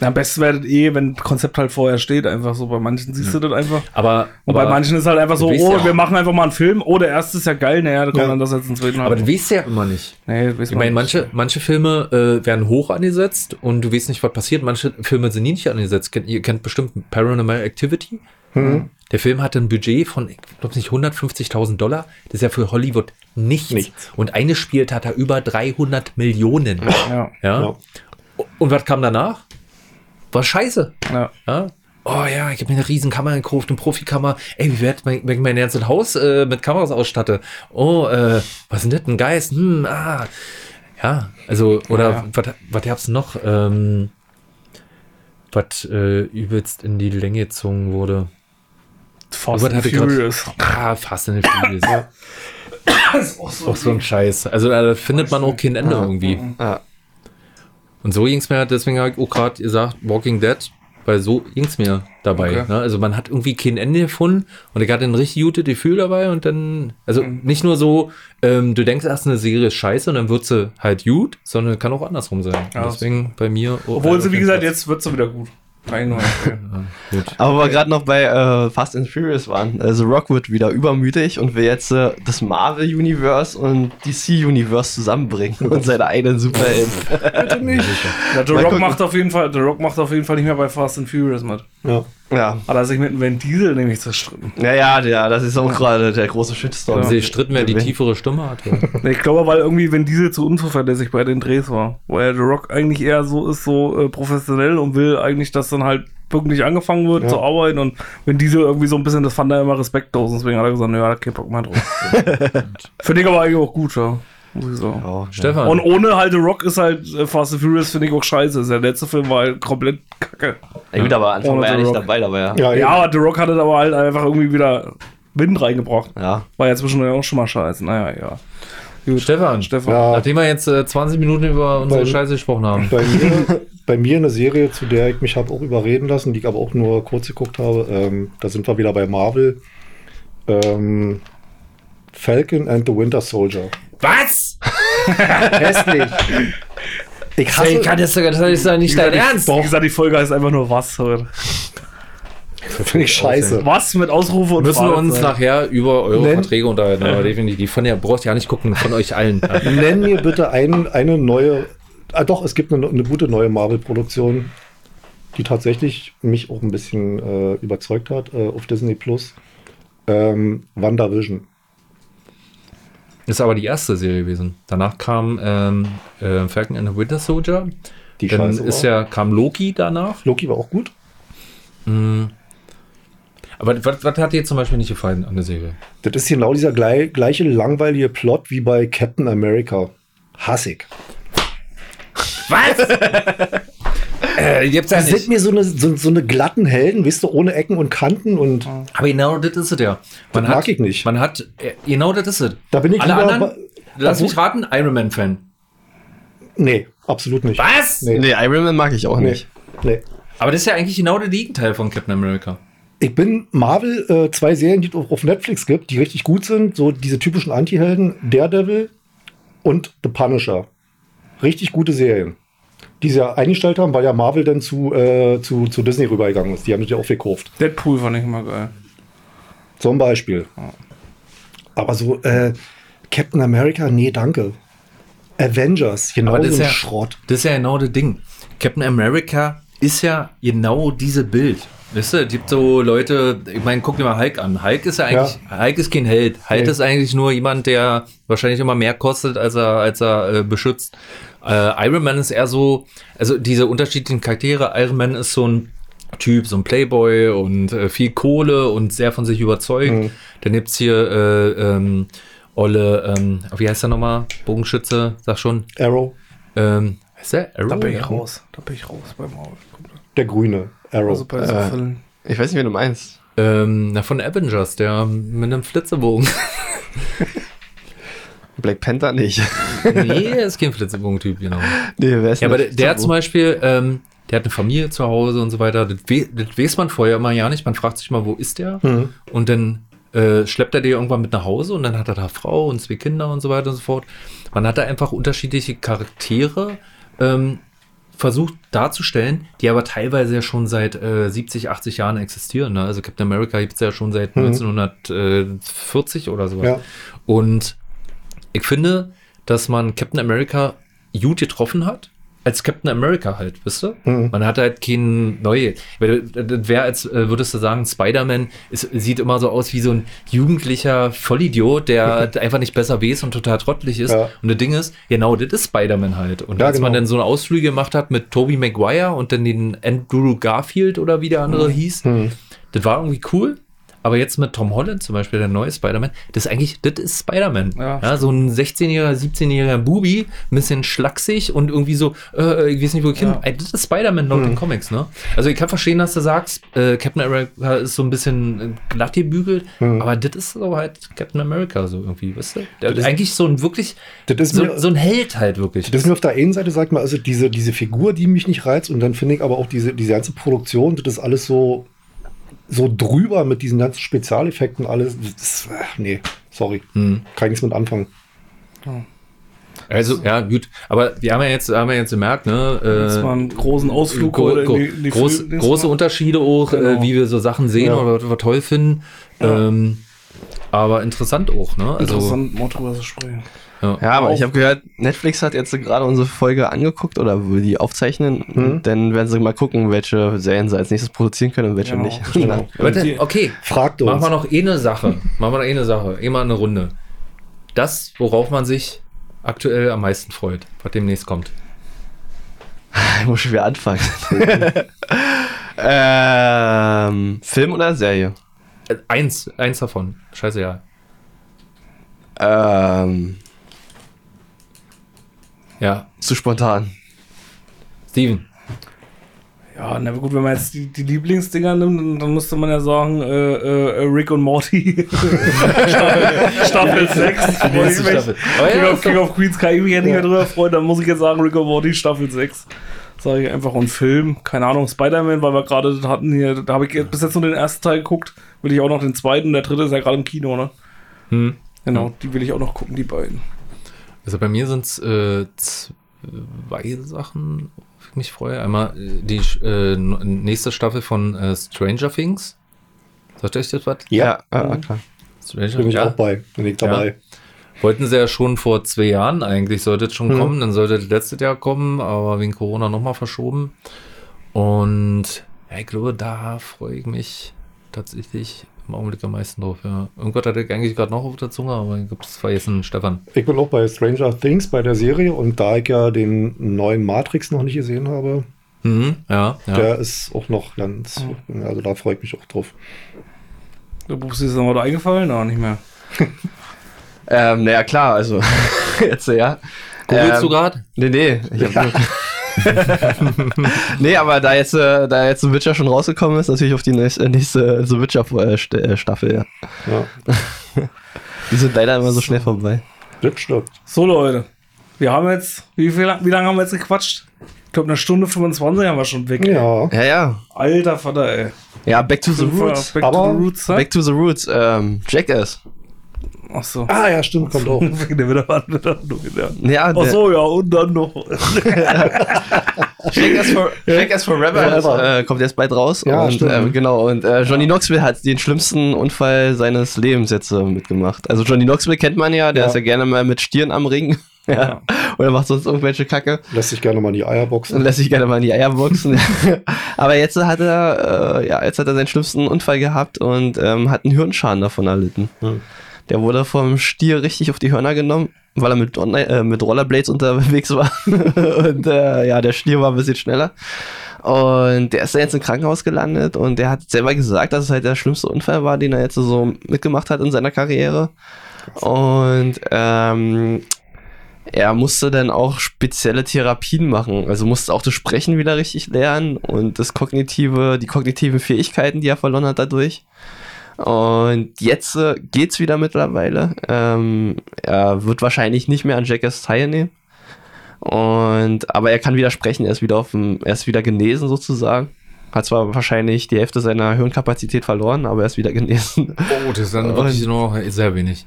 Ja, am besten wäre das eh, wenn das Konzept halt vorher steht, einfach so. Bei manchen siehst du das einfach. Aber, Und bei aber, manchen ist halt einfach so, oh, ja- wir machen einfach mal einen Film. Oh, der erste ist ja geil, naja, da kommt Ja. dann das jetzt ins zweiten aber du weißt ja immer nicht. nee, das weiß Ich meine, manche, manche Filme äh, werden hoch angesetzt und du weißt nicht, was passiert. Manche Filme sind nie nicht angesetzt. Ihr kennt bestimmt Paranormal Activity. Der Film hatte ein Budget von, ich glaube nicht, 150.000 Dollar. Das ist ja für Hollywood nichts. Nichts. Und eingespielt hat er über 300 Millionen. Ja. Ja. Und was kam danach? War scheiße. ja. Ja? Oh ja, ich habe mir eine riesen Kamera gekauft, eine Profikamera. Ey, wie wird mein, wenn ich mein ganzes Haus äh, mit Kameras ausstatte? Oh, äh, was ist denn das? Ein Geist? Hm, ah. Ja, also, oder Ja. was, was gab's noch? Ähm, was äh, übelst in die Länge gezogen wurde. Fast Was and hatte grad- Furious. Ah, Fast and Furious. ja. [coughs] auch so ein Scheiß. Also da findet man auch kein Ende irgendwie. Ja. Und so ging's mir, deswegen habe ich auch gerade gesagt, Walking Dead, weil so ging's mir dabei. Okay. Ne? Also man hat irgendwie kein Ende gefunden und ich hatte ein richtig gutes Gefühl dabei und dann, also Mhm. nicht nur so, ähm, du denkst erst eine Serie ist scheiße und dann wird sie halt gut, sondern kann auch andersrum sein. Ja. deswegen bei mir. Obwohl sie, wie gesagt, jetzt wird sie wieder gut. [laughs] Gut. Aber wo wir gerade noch bei äh, Fast and Furious waren, The Rock wird wieder übermütig und will jetzt äh, das Marvel-Universe und DC-Universe zusammenbringen und seine eigenen Superhelden. Bitte nicht. Ja, The Rock macht auf jeden Fall, The Rock macht auf jeden Fall nicht mehr bei Fast and Furious mit. Ja. Ja. Hat er sich mit dem Vin Diesel nämlich zerstritten. Naja, ja, das ist auch gerade der große Shitstorm. Haben sie gestritten, wer die tiefere Stimme. [laughs] Nee, Ich glaube, weil irgendwie Vin Diesel zu unzuverlässig bei den Drehs war. Weil The Rock eigentlich eher so ist, so äh, professionell und will eigentlich, dass dann halt pünktlich angefangen wird Ja. zu arbeiten und Vin Diesel irgendwie so ein bisschen, das fand er immer respektlos. Deswegen hat er gesagt, naja, da kein Bock mehr drauf. Finde ich aber eigentlich auch gut, ja. Sagen. Ja, Stefan. Und ohne halt The Rock ist halt äh, Fast and Furious, finde ich auch scheiße. Der letzte Film war halt komplett kacke. ja, gut, aber Anfang Ohne war ja The nicht dabei, aber ja. Ja, Ja, aber The Rock hat es aber halt einfach irgendwie wieder Wind reingebracht. Ja. War ja zwischendurch auch schon mal scheiße. Naja, ja. Gut. Stefan, Stefan. Ja. nachdem wir jetzt äh, 20 Minuten über unsere Weil- Scheiße gesprochen haben. Bei mir, [laughs] bei mir eine Serie, zu der ich mich habe auch überreden lassen, die ich aber auch nur kurz geguckt habe, ähm, da sind wir wieder bei Marvel. Ähm, Falcon and the Winter Soldier. Was? Hässlich. Ich Ey, kann das, das ist doch nicht dein Ernst. Wie gesagt, die Folge heißt einfach nur was. Oder? Finde ich scheiße. Was mit Ausrufe und Müssen wir uns Fragezeichen? nachher über eure Nenn- Verträge unterhalten, aber definitiv. Von der brauchst du ja nicht gucken, von euch allen. Nenn mir bitte ein, eine neue. Ah, doch, es gibt eine, eine gute neue Marvel-Produktion, die tatsächlich mich auch ein bisschen äh, überzeugt hat äh, auf Disney Plus. Ähm, WandaVision. Ist aber die erste Serie gewesen. Danach kam ähm, äh, Falcon and the Winter Soldier. Die Dann Scheiße ist war. ja, kam Loki danach. Loki war auch gut. Aber was, was hat dir zum Beispiel nicht gefallen an der Serie? Das ist genau dieser gleich, gleiche langweilige Plot wie bei Captain America. Hassig. [laughs] Äh, ja Das sind mir so eine, so, so eine glatten Helden, weißt du, ohne Ecken und Kanten und Aber genau das ist es ja. Man Das mag ich nicht. Man hat, genau das ist es. Da bin ich Alle lieber anderen, bei- lass bei- mich raten, Iron Man-Fan. nee, absolut nicht. Was? Nee. Nee, Iron Man mag ich auch Nee. nicht. nee. Aber das ist ja eigentlich genau der Gegenteil von Captain America. Ich bin Marvel, äh, zwei Serien, die es auf auf Netflix gibt, die richtig gut sind, so diese typischen Anti-Helden, Daredevil und The Punisher. Richtig gute Serien. Die sie ja eingestellt haben, weil ja Marvel dann zu, äh, zu, zu Disney rübergegangen ist. Die haben sich ja auch gekauft. Deadpool fand ich immer geil. Zum Beispiel. Aber so, äh, Captain America, nee, danke. Avengers, genau Aber das so ist ein ja, Schrott. das ist ja genau das Ding. Captain America ist ja genau diese Bild. Weißt du, es gibt so Leute, ich meine, guck dir mal Hulk an. Hulk ist ja eigentlich, Hulk ist kein Held. Hulk Nee. ist eigentlich nur jemand, der wahrscheinlich immer mehr kostet, als er, als er äh, beschützt. Äh, Iron Man ist eher so, also diese unterschiedlichen Charaktere. Iron Man ist so ein Typ, so ein Playboy und äh, viel Kohle und sehr von sich überzeugt. Mhm. Dann gibt's hier äh, ähm, Olle, ähm, wie heißt der nochmal? Bogenschütze, sag schon. Arrow, Ähm, ist der Arrow? Da bin ich raus. Da bin ich raus beim Maul. der Grüne, Arrow. Also bei so Äh. Ich weiß nicht, wie du meinst. Ähm, na, von Avengers, der mit einem Flitzebogen. [laughs] Black Panther nicht. nee, [laughs] er ist kein Flitzebogen-Typ, genau. nee, wer ist Ja, aber der, der hat zum Beispiel, ähm, der hat eine Familie zu Hause und so weiter. Das, we das weiß man vorher immer ja nicht. Man fragt sich mal, wo ist der? Mhm. Und dann äh, schleppt er die irgendwann mit nach Hause und dann hat er da Frau und zwei Kinder und so weiter und so fort. Man hat da einfach unterschiedliche Charaktere ähm, versucht darzustellen, die aber teilweise ja schon seit äh, 70, 80 Jahren existieren. Ne? Also Captain America gibt es ja schon seit Mhm. 1940 oder sowas. Ja. Und ich finde, dass man Captain America gut getroffen hat. Als Captain America halt, wisst ihr? Mhm. Man hat halt kein neue. weil Das wäre, als äh, würdest du sagen, Spider-Man ist- sieht immer so aus wie so ein jugendlicher Vollidiot, der [laughs] einfach nicht besser weiß und total trottelig ist. Ja. Und das Ding ist, genau, das ist Spider-Man halt. Und Ja, als man genau. dann so eine Ausflüge gemacht hat mit Tobey Maguire und dann den Andrew Garfield oder wie der andere hieß, Mhm. das war irgendwie cool. Aber jetzt mit Tom Holland zum Beispiel, der neue Spider-Man, das ist eigentlich, das ist Spider-Man. Ja. Ja, so ein 16-jähriger, 17-jähriger Bubi, ein bisschen schlaksig und irgendwie so, äh, ich weiß nicht, wo ich hin. Ja. Das ist Spider-Man laut den Comics, ne? Also ich kann verstehen, dass du sagst, äh, Captain America ist so ein bisschen äh, glatt gebügelt, aber das ist so halt Captain America so irgendwie, weißt du? Der, ist- eigentlich so ein wirklich, Das ist so, mir- so ein Held halt wirklich. Das ist mir auf der einen Seite, sagt man, also diese, diese Figur, die mich nicht reizt, und dann finde ich aber auch diese, diese ganze Produktion, das ist alles so, so drüber mit diesen ganzen Spezialeffekten, alles. Das, äh, nee, sorry. Hm. Kann ich nichts mit anfangen. Also, ja, gut. Aber wir haben ja jetzt, haben wir jetzt gemerkt, ne? Äh, mal einen großen Ausflug Gro gro in die, in die groß, große Unterschiede auch, Genau. äh, wie wir so Sachen sehen Ja. oder was wir toll finden. Ähm, aber interessant auch, ne? Also, Interessant, mal drüber zu sprechen. Ja. Ja, aber Auch- ich habe gehört, Netflix hat jetzt gerade unsere Folge angeguckt oder will die aufzeichnen. Mhm. Dann werden sie mal gucken, welche Serien sie als nächstes produzieren können und welche Genau, nicht. [laughs] genau. Okay, Fragt machen uns. wir noch eine Sache. machen wir noch eine Sache. Immer eine Runde. Das, worauf man sich aktuell am meisten freut, was demnächst kommt. Ich muss schon wieder anfangen. [laughs] ähm, Film oder Serie? Äh, Eins, eins davon. Scheiße, ja. Ähm, Ja, zu spontan. Steven. Ja, na gut, wenn man jetzt die, die Lieblingsdinger nimmt, dann, dann müsste man ja sagen, äh, äh, Rick und Morty. [laughs] Staffel, Staffel 6. nächste Staffel. Aber ja, King, of, King of Queens kann ich mich ja nicht mehr drüber freuen, dann muss ich jetzt sagen, Rick und Morty Staffel 6. Sage ich einfach. Und Film, keine Ahnung, Spider-Man, weil wir gerade hatten hier, da habe ich bis jetzt nur den ersten Teil geguckt, will ich auch noch den zweiten, der dritte ist ja gerade im Kino, ne? Hm. Genau, die will ich auch noch gucken, die beiden. Also bei mir sind es äh, zwei Sachen, auf die ich mich freue. Einmal äh, die äh, nächste Staffel von äh, Stranger Things. Sagt euch das was? Ja, ja, ja klar. Stranger? bin ich Ja. auch bei. Bin ich dabei. Ja. Wollten sie ja schon vor zwei Jahren eigentlich, sollte es schon Mhm. kommen, dann sollte das letztes Jahr kommen, aber wegen Corona nochmal verschoben. Und ja, ich glaube, da freue ich mich tatsächlich im Augenblick am meisten drauf. Ja. Irgendwas hatte ich eigentlich gerade noch auf der Zunge, aber ich glaube, das war jetzt ein Stefan. Ich bin auch bei Stranger Things bei der Serie und da ich ja den neuen Matrix noch nicht gesehen habe, Mhm, ja, ja. der ist auch noch ganz, also da freue ich mich auch drauf. Der Bubsi ist noch da eingefallen? Na, nicht mehr. [laughs] Ähm, naja, klar, also [laughs] jetzt ja. Googlest Ähm, du gerade? Nee, nee. Ich hab nur [laughs] nee, aber da jetzt, äh, da jetzt The Witcher schon rausgekommen ist, natürlich auf die nächste, nächste The Witcher äh, äh, Staffel, ja. Ja, [laughs] Die sind leider immer so schnell vorbei. das stimmt. So, Leute. Wir haben jetzt, wie, viel, wie lange haben wir jetzt gequatscht? Ich glaube, eine Stunde 25 haben wir schon weg. Ja, Ja, ja. Alter Vater, ey. Ja, Back to the Roots. Back Aber- to the Roots? Back to the Roots. Ähm, Jackass. Ach so. ah ja, stimmt, kommt auch. Wegen [laughs] der wieder, wieder, wieder. Ja, Ach so, ja, und dann noch. Jackass, for, Jackass Forever Forever. äh, kommt jetzt bald raus. Ja, und, stimmt. ähm, genau, und äh, Johnny Knoxville hat den schlimmsten Unfall seines Lebens jetzt äh, mitgemacht. Also Johnny Knoxville kennt man ja, der Ja. ist ja gerne mal mit Stieren am Ring. [laughs] ja. Oder macht sonst irgendwelche Kacke. Lässt sich gerne mal in die Eier boxen. lässt sich gerne mal in die Eier boxen. [laughs] Aber jetzt hat er, äh, ja, jetzt hat er seinen schlimmsten Unfall gehabt und ähm, hat einen Hirnschaden davon erlitten. Hm. Der wurde vom Stier richtig auf die Hörner genommen, weil er mit, äh, mit Rollerblades unterwegs war. [laughs] und äh, ja, der Stier war ein bisschen schneller. Und der ist dann jetzt im Krankenhaus gelandet und der hat selber gesagt, dass es halt der schlimmste Unfall war, den er jetzt so mitgemacht hat in seiner Karriere. Und ähm, er musste dann auch spezielle Therapien machen. Also musste auch das Sprechen wieder richtig lernen und das kognitive, die kognitiven Fähigkeiten, die er verloren hat dadurch. Und jetzt äh, geht's wieder mittlerweile. Ähm, er wird wahrscheinlich nicht mehr an Jackass teilnehmen. Und, aber er kann wieder sprechen, er ist wieder auf dem, er ist wieder genesen sozusagen. Hat zwar wahrscheinlich die Hälfte seiner Hirnkapazität verloren, aber er ist wieder [laughs] genesen. Oh, das ist dann wirklich nur noch sehr wenig.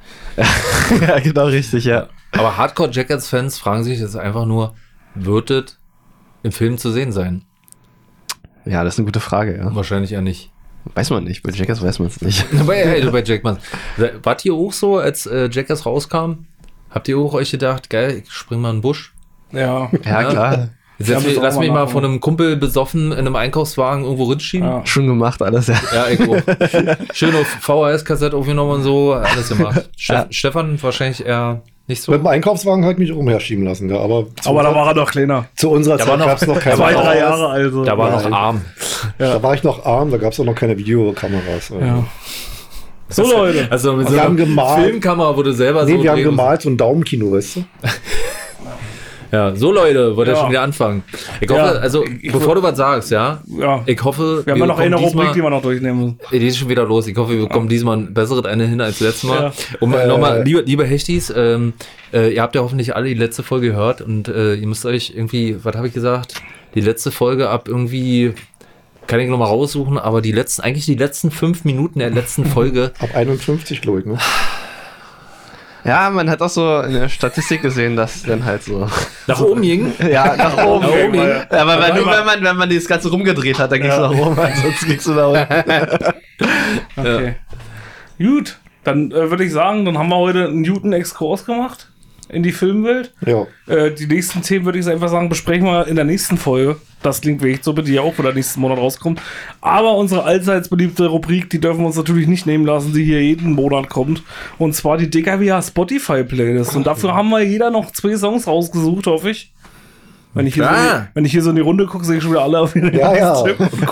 [laughs] ja, genau richtig, ja. Aber Hardcore-Jackets-Fans fragen sich jetzt einfach nur, wird es im Film zu sehen sein? Ja, das ist eine gute Frage, ja. Wahrscheinlich eher nicht. Weiß man nicht, bei Jackass weiß man es nicht. [laughs] bei, hey, bei Jackman. Wart ihr auch so, als äh, Jackass rauskam? Habt ihr auch euch gedacht, geil, ich spring mal in den Busch? Ja. Ja, klar. Jetzt Ja, lass, muss mich, lass mal mich mal von einem Kumpel besoffen in einem Einkaufswagen irgendwo rinschieben. ja. Schon gemacht alles, ja. Ja, ich auch. [laughs] Schön auf VHS-Kassette aufgenommen und so, alles gemacht. [laughs] Ste Ja. Stefan wahrscheinlich eher nicht so. Mit dem Einkaufswagen habe ich mich umherschieben lassen, ja, aber zu, Aber da war er doch kleiner. zu unserer Da Zeit noch- gab es noch keine Zwei, drei. Jahre also. Da war noch Nein. arm. Da war ich noch arm, da gab es auch noch keine Videokameras. Ja. So, Leute. Also mit Wir so haben einer gemalt. Filmkamera, wo du selber Nee, so wir haben gemalt so ein Daumenkino, weißt du? [laughs] Ja, so Leute, wollt ihr Ja. schon wieder anfangen. Ich hoffe, Ja, also ich- bevor du was sagst, ja, Ja. ich hoffe, Wir haben ja noch eine Rubrik, die wir noch durchnehmen müssen. die ist schon wieder los. Ich hoffe, wir bekommen diesmal ein besseres eine hin als letztes Mal. Ja. Und Äh, nochmal, liebe, liebe Hechtis, ähm, äh, ihr habt ja hoffentlich alle die letzte Folge gehört und äh, ihr müsst euch irgendwie, was habe ich gesagt, die letzte Folge ab irgendwie, kann ich nochmal raussuchen, aber die letzten, eigentlich die letzten fünf Minuten der letzten [laughs] Folge Ab 51, glaube ich, ne? Ja, man hat auch so in der Statistik gesehen, dass dann halt so. [laughs] nach oben ging. Ja, nach oben. Nach oben ging. Ja, aber wenn, Aber nur wenn man, wenn man das Ganze rumgedreht hat, dann ging es nach oben, ansonsten ging es nach unten. [laughs] Okay. Gut, dann äh, würde ich sagen, dann haben wir heute einen guten Exkurs gemacht in die Filmwelt. Ja. Äh, die nächsten Themen würde ich einfach sagen, besprechen wir in der nächsten Folge. Das klingt wirklich so, die ja auch wieder nächsten Monat rauskommt. Aber unsere allseits beliebte Rubrik, die dürfen wir uns natürlich nicht nehmen lassen, die hier jeden Monat kommt. Und zwar die DKWH Spotify Playlist. Und dafür haben wir jeder noch zwei Songs rausgesucht, hoffe ich. Wenn ich, hier so in die, wenn ich hier so in die Runde gucke, sehe ich schon wieder alle auf jeden Ja, ja.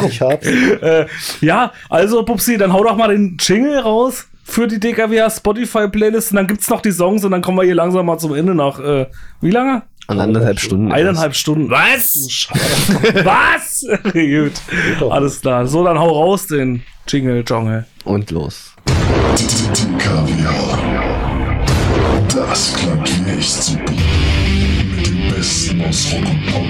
Ich hab's. [laughs] äh, ja, also Pupsi, dann hau doch mal den Jingle raus für die DKWH Spotify Playlist und dann gibt's noch die Songs und dann kommen wir hier langsam mal zum Ende nach, äh, wie lange? Und anderthalb Stunden. Eineinhalb Stunden. Was? Was? [laughs] Gut. Alles klar. So, dann hau raus den Jingle, Jungle. Und los. Das ist zu bieten. Mit dem Besten aus Rock und Pop.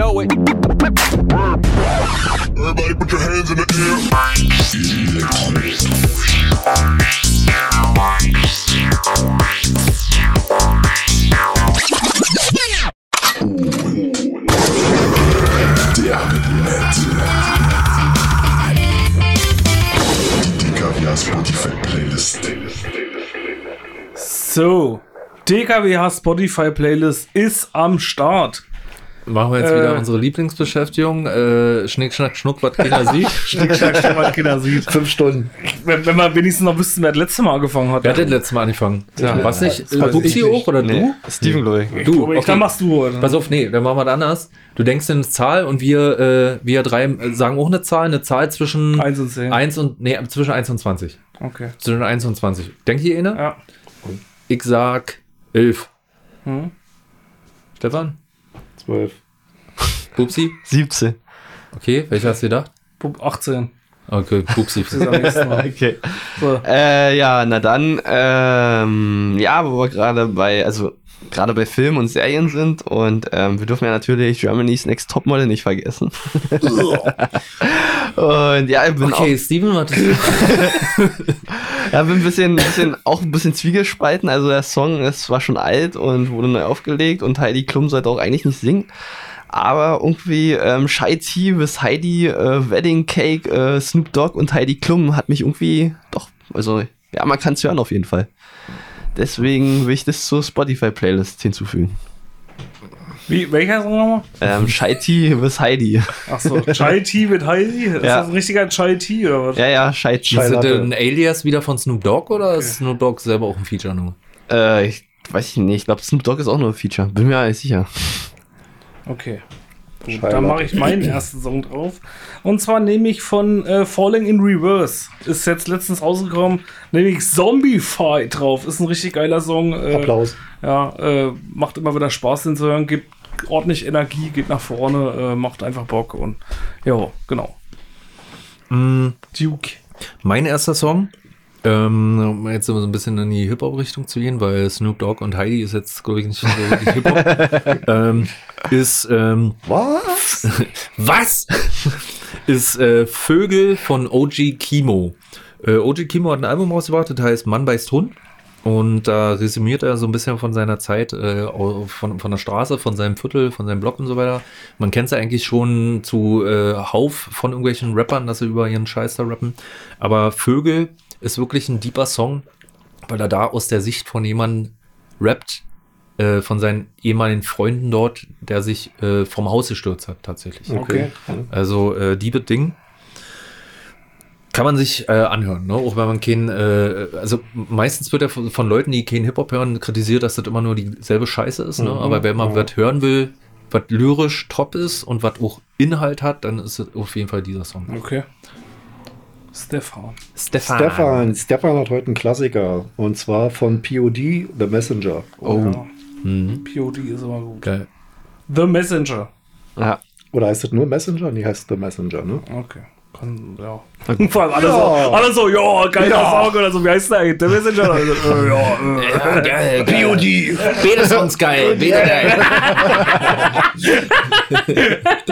know it. Everybody put your hands in the air. Der Net. Die DKWA Spotify Playlist. So, DKWH Spotify Playlist ist am Start. Machen wir jetzt Äh. wieder unsere Lieblingsbeschäftigung. Äh, Schnick, Schnack, Schnuck, was keiner [laughs] sieht. Schnick, schnack, schnuck, was Kinder sieht. Fünf Stunden. Wenn, wenn wir wenigstens noch wüssten, wer das letzte Mal angefangen hat. Wer hat denn letztes Mal angefangen? Ja. Was nicht? das weiß Bubsi auch oder Nee, Steven, glaube ich. du? Du, ich, Dann machst du heute. Pass auf, nee, dann machen wir das anders. Du denkst in eine Zahl und wir, äh, wir drei äh, sagen auch eine Zahl, eine Zahl zwischen 1 und 10. 1 und, nee, zwischen 1 und 20. Okay. Zwischen 1 und 20. Denkt ihr eine? Ja. Ich sag 11. Hm. Stefan? Zwölf. Bubsi? 17. Okay, welcher hast du gedacht? Bub 18. Okay, [laughs] Mal. Okay. So. Äh, ja, na dann, ähm, ja, wo wir gerade bei, also gerade bei Filmen und Serien sind und ähm, wir dürfen ja natürlich Germany's Next Topmodel nicht vergessen. [laughs] und ja, ich bin Okay, Steven, warte. auch, [laughs] ja, bin ein bisschen, bisschen, auch ein bisschen zwiegespalten. Also der Song ist war schon alt und wurde neu aufgelegt und Heidi Klum sollte auch eigentlich nicht singen. Aber irgendwie ähm, Shy T bis Heidi, äh, Wedding Cake, äh, Snoop Dogg und Heidi Klum hat mich irgendwie doch, also ja, man kann es hören auf jeden Fall. Deswegen will ich das zur Spotify-Playlist hinzufügen. Wie, welcher Song nochmal? Ähm, Shy T bis Heidi. Achso, Chai Tea mit Heidi? Ist Ja. das ein richtiger Chai Tea oder was? Ja, ja, Shy T. Ist das ein Alias wieder von Snoop Dogg oder ist Snoop Dogg selber auch ein Feature nur? Äh, ich weiß ich nicht. Ich glaube, Snoop Dogg ist auch nur ein Feature. Bin mir nicht sicher. Okay. Gut, Scheinbar. dann mache ich meinen ersten Song drauf. Und zwar nehme ich von äh, Falling in Reverse. Ist jetzt letztens rausgekommen. Nehme ich Zombie Fight drauf. Ist ein richtig geiler Song. Äh, Applaus. Ja, äh, macht immer wieder Spaß, den zu hören. Gibt ordentlich Energie, geht nach vorne, äh, macht einfach Bock. Und ja, genau. Duke. Mein erster Song, ähm, um jetzt so ein bisschen in die Hip-Hop-Richtung zu gehen, weil Snoop Dogg und Heidi ist jetzt, glaube ich, nicht so wirklich Hip-Hop, [laughs] ähm, ist, ähm, Was? [laughs] was? ist äh, Vögel von OG Kimo. Äh, OG Kimo hat ein Album rausgebracht, das heißt Mann beißt Hund. Und da resümiert er so ein bisschen von seiner Zeit, äh, von, von der Straße, von seinem Viertel, von seinem Block und so weiter. Man kennt es ja eigentlich schon zu äh, Hauf von irgendwelchen Rappern, dass sie über ihren Scheiß da rappen. Aber Vögel ist wirklich ein deeper Song, weil er da aus der Sicht von jemandem rappt, äh, von seinen ehemaligen Freunden dort, der sich äh, vom Haus gestürzt hat, tatsächlich. Okay. Also äh, Diebe Ding. Kann man sich äh, anhören, ne? auch wenn man keinen, äh, also meistens wird ja von, von Leuten, die keinen Hip-Hop hören, kritisiert, dass das immer nur dieselbe Scheiße ist. Ne? Aber wenn man was hören will, was lyrisch top ist und was auch Inhalt hat, dann ist es auf jeden Fall dieser Song. Okay. Stefan. Stefan. Stefan. Stefan hat heute einen Klassiker. Und zwar von POD, The Messenger. Oh. Ja. Mhm. POD ist immer gut. Geil. The Messenger. Ja. Oder heißt das nur Messenger? Nee, heißt The Messenger, ne? Okay. Kann, ja. [laughs] Vor allem alle, so, alle so, ja, geiler Ja. Song oder so. Wie heißt der eigentlich? The Messenger? [laughs] Also, äh, ja, äh. Ja, geil, POD. Beide Songs geil, beide geil.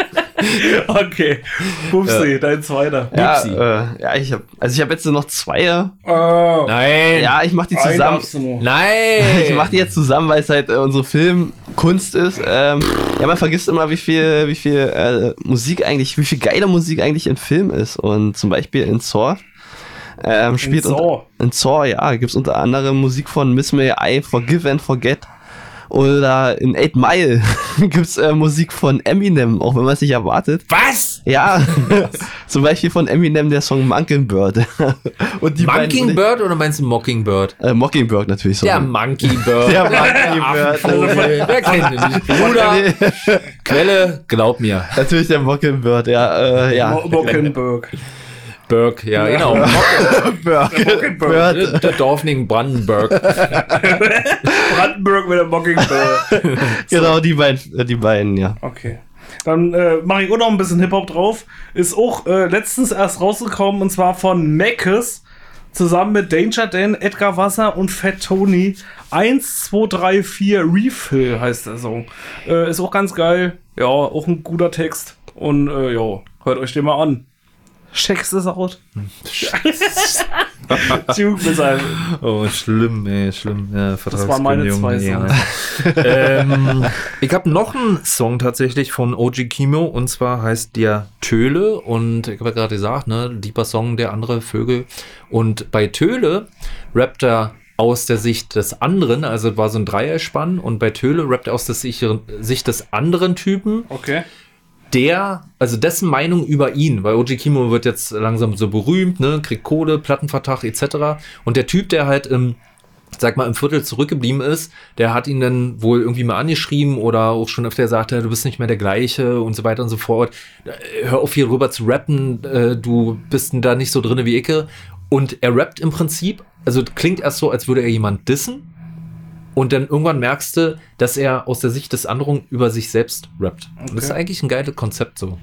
[laughs] [laughs] Okay. Bubsi, dein zweiter. Ja, äh, ja, ich habe, also ich habe jetzt noch zwei. Oh. Nein. Ja, ich mache die zusammen. nur. Nein. [laughs] Ich mache die jetzt zusammen, weil es halt äh, unsere Filmkunst ist. Ähm, ja, man vergisst immer, wie viel, wie viel äh, Musik eigentlich, wie viel geile Musik eigentlich in Film ist. Und zum Beispiel in Saw ähm, spielt Saw? unter- in Saw, ja, gibt's unter anderem Musik von Miss May I, Forgive and Forget. Oder in Eight Mile [laughs] gibt's äh, Musik von Eminem, auch wenn man es nicht erwartet. Was? Ja, [laughs] zum Beispiel von Eminem der Song Mockingbird. [laughs] Und die Mockingbird oder meinst du Mockingbird? Äh, Mockingbird natürlich. sorry. Der Monkeybird. Der Mockingbird. Affenvogel. Wer kennt ihn nicht? Bruder, Quelle, glaub mir. Natürlich der Mockingbird, ja, äh, ja. Mo- Burg, ja, genau. [laughs] Mockenberg. Der Dorfling Brandenburg. [laughs] Brandenburg mit der Mockenberg. [laughs] Genau, die beiden, äh, die beiden, ja. Okay. Dann äh, mache ich auch noch ein bisschen Hip-Hop drauf. Ist auch äh, letztens erst rausgekommen und zwar von Mackes zusammen mit Danger Dan, Edgar Wasser und Fat Tony. 1, 2, 3, 4 Refill heißt der Song. Äh, ist auch ganz geil. Ja, auch ein guter Text. Und äh, ja, hört euch den mal an. Checkst es out. Duke mit seinem. Oh, schlimm, ey, schlimm. Ja, Das waren meine zwei Vertragskündigung, ähm, ich habe noch einen Song tatsächlich von OG Kimo und zwar heißt der Töle und ich habe ja gerade gesagt, ne, deeper Song, der andere Vögel. Und bei Töle rappt er aus der Sicht des anderen, also war so ein Dreierspann und bei Töle rappt er aus der Sicht, Sicht des anderen Typen, Okay. Der, also dessen Meinung über ihn, weil OG Kimo wird jetzt langsam so berühmt, ne, kriegt Kohle, Plattenvertrag etc. Und der Typ, der halt im, sag mal, im Viertel zurückgeblieben ist, der hat ihn dann wohl irgendwie mal angeschrieben oder auch schon öfter gesagt, du bist nicht mehr der gleiche und so weiter und so fort. Äh, Hör auf hier rüber zu rappen, äh, du bist da nicht so drinne wie Icke. Und er rappt im Prinzip, also klingt erst so, als würde er jemand dissen. Und dann irgendwann merkst du, dass er aus der Sicht des anderen über sich selbst rappt. Und das ist Okay. eigentlich ein geiles Konzept so.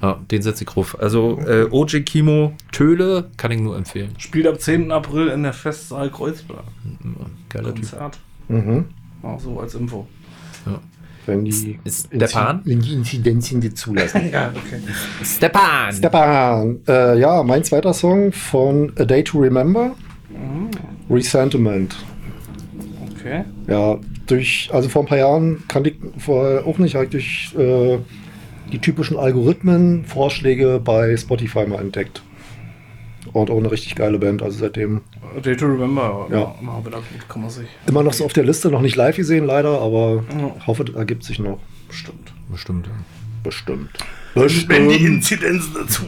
Ja, den setze ich ruf. Also äh, OG Kimo Töle kann ich nur empfehlen. Spielt ab 10. April in der Festsaal Kreuzberg. Geiler Typ. Konzert. Mhm. Mal so als Info. Wenn die, Ist der Pan? wenn die Inzidenzien die zulassen. [laughs] Ja, okay. Stepan! Stepan, äh, ja, mein zweiter Song von A Day to Remember. Resentiment. Okay. Ja, durch, also vor ein paar Jahren kannte ich vorher auch nicht, habe ich durch äh, die typischen Algorithmen, Vorschläge bei Spotify mal entdeckt. Und auch eine richtig geile Band, also seitdem A Day to Remember. Ja. Wieder gut, kann man sich. immer noch so auf der Liste, noch nicht live gesehen leider, aber Ja. hoffe, das ergibt sich noch. Bestimmt. Bestimmt. ja. Bestimmt. Wenn die Inzidenzen dazu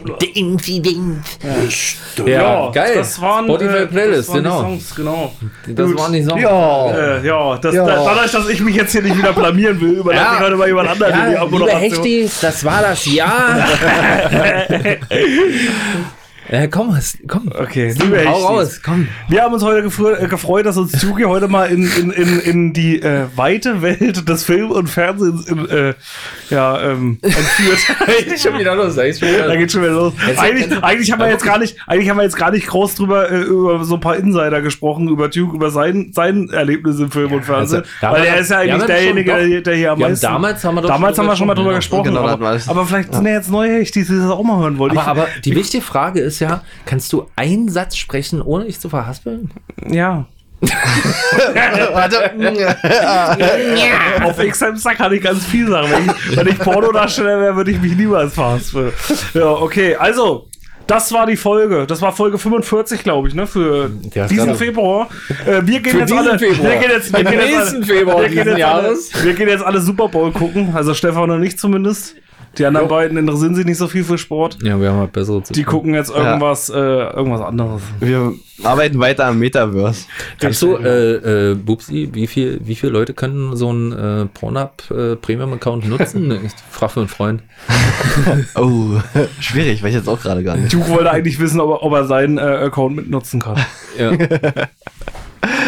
Bestimmt. Ja, geil. Das waren, Spotify äh, Playlist, das waren genau. Die Songs, genau. Das Gut. war nicht so. Ja. Äh, ja, das, Ja. Da, dadurch, dass ich mich jetzt hier nicht wieder blamieren will, überlasse ich heute mal jemand anderen in die Abmoderation. das war das Jahr. [laughs] [laughs] äh, komm, komm. Okay, liebe hau raus, komm. Wir haben uns heute äh, gefreut, dass uns Zuki heute mal in, in, in, in die äh, weite Welt des Film- und Fernsehens in, äh, ja, ähm, entführt. [laughs] schon wieder los, sag ich schon Da wieder. geht schon wieder los. Jetzt- Eigentlich, eigentlich haben wir jetzt gar nicht, eigentlich haben wir jetzt gar nicht groß drüber äh, über so ein paar Insider gesprochen, über Duke, über sein, sein Erlebnis im Film und Fernsehen. also, da weil er ist ja eigentlich ja derjenige, schon- der, hier am meisten. damals haben wir doch damals schon haben wir schon mal drüber gesprochen. Genau, da aber, aber vielleicht sind ja jetzt neue die das auch mal hören wollen. Aber, Ich- aber die wichtige Frage ist ja, kannst du einen Satz sprechen, ohne dich zu verhaspeln? ja. [laughs] Warte. Auf X-Hamster kann ich ganz viel sagen. Wenn ich, wenn ich Pornodarsteller wäre, würde ich mich niemals verhaspeln. Ja, okay. Also, das war die Folge. Das war Folge 45, glaube ich, ne? Für Ja, diesen klar. Februar. Äh, wir gehen Für jetzt alle. Februar. Wir gehen jetzt, wir gehen jetzt nächsten alle, Februar wir gehen jetzt Jahres. Alle, wir gehen jetzt alle Super Bowl gucken. Also Stefan und ich zumindest. Die anderen beiden interessieren sich nicht so viel für Sport. Ja, wir haben halt bessere zu Die gucken jetzt irgendwas, äh, irgendwas anderes. Wir arbeiten weiter am Metaverse. Kannst du, äh, äh, Bubsi, wie viel, wie viele Leute können so einen äh, Pornhub äh, Premium-Account nutzen? [laughs] ich frage für einen Freund. [laughs] Oh, [laughs] schwierig, weiß ich jetzt auch gerade gar nicht. Duke wollte eigentlich wissen, ob er, ob er seinen äh, Account mitnutzen kann. Ja.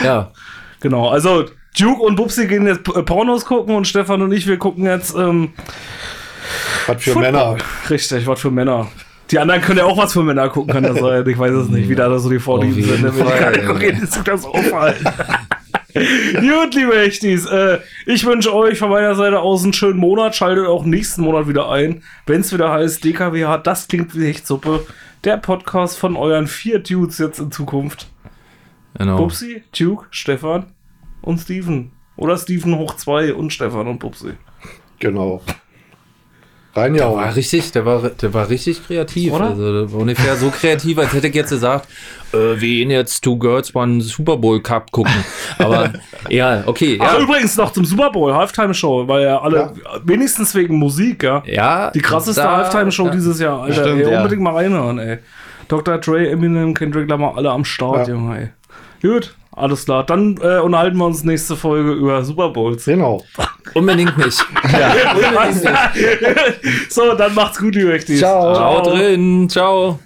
ja. Genau, also Duke und Bubsi gehen jetzt Pornos gucken und Stefan und ich, wir gucken jetzt ähm, Was für Football. Männer. Richtig, was für Männer. Die anderen können ja auch was für Männer gucken, kann das sein. Ich weiß es nicht, wie da so die Vorlieben sind. Wenn die Kategorien ist das auffallen. [laughs] Gut, liebe Echtis, äh, ich wünsche euch von meiner Seite aus einen schönen Monat. Schaltet auch nächsten Monat wieder ein, wenn es wieder heißt DKWH, das klingt wie Hechtsuppe. Der Podcast von euren vier Dudes jetzt in Zukunft. Genau. Bubsi, Duke, Stefan und Steven. Oder Steven hoch zwei und Stefan und Bubsi. Genau. Der Reinjauen. war richtig, der war, der war richtig kreativ. Oder? Also, der war ungefähr so kreativ, als hätte ich jetzt gesagt, äh, wir gehen jetzt Two Girls One Super Bowl Cup gucken. Aber [laughs] ja, okay, Ach, ja. übrigens noch zum Super Bowl, Halftime-Show, weil ja alle, wenigstens wegen Musik, ja. Ja, Die krasseste da- Halftime-Show ja. dieses Jahr, Alter. Stimmt, ey, ja. Unbedingt mal reinhören, ey. Dr. Dre, Eminem, Kendrick Lamar, alle am Start, Ja. Junge, ey. Gut, alles klar. Dann äh, unterhalten wir uns nächste Folge über Super Bowls. Genau. Unbedingt nicht. [laughs] [laughs] so, dann macht's gut, liebe. Ciao. Ciao drin, ciao.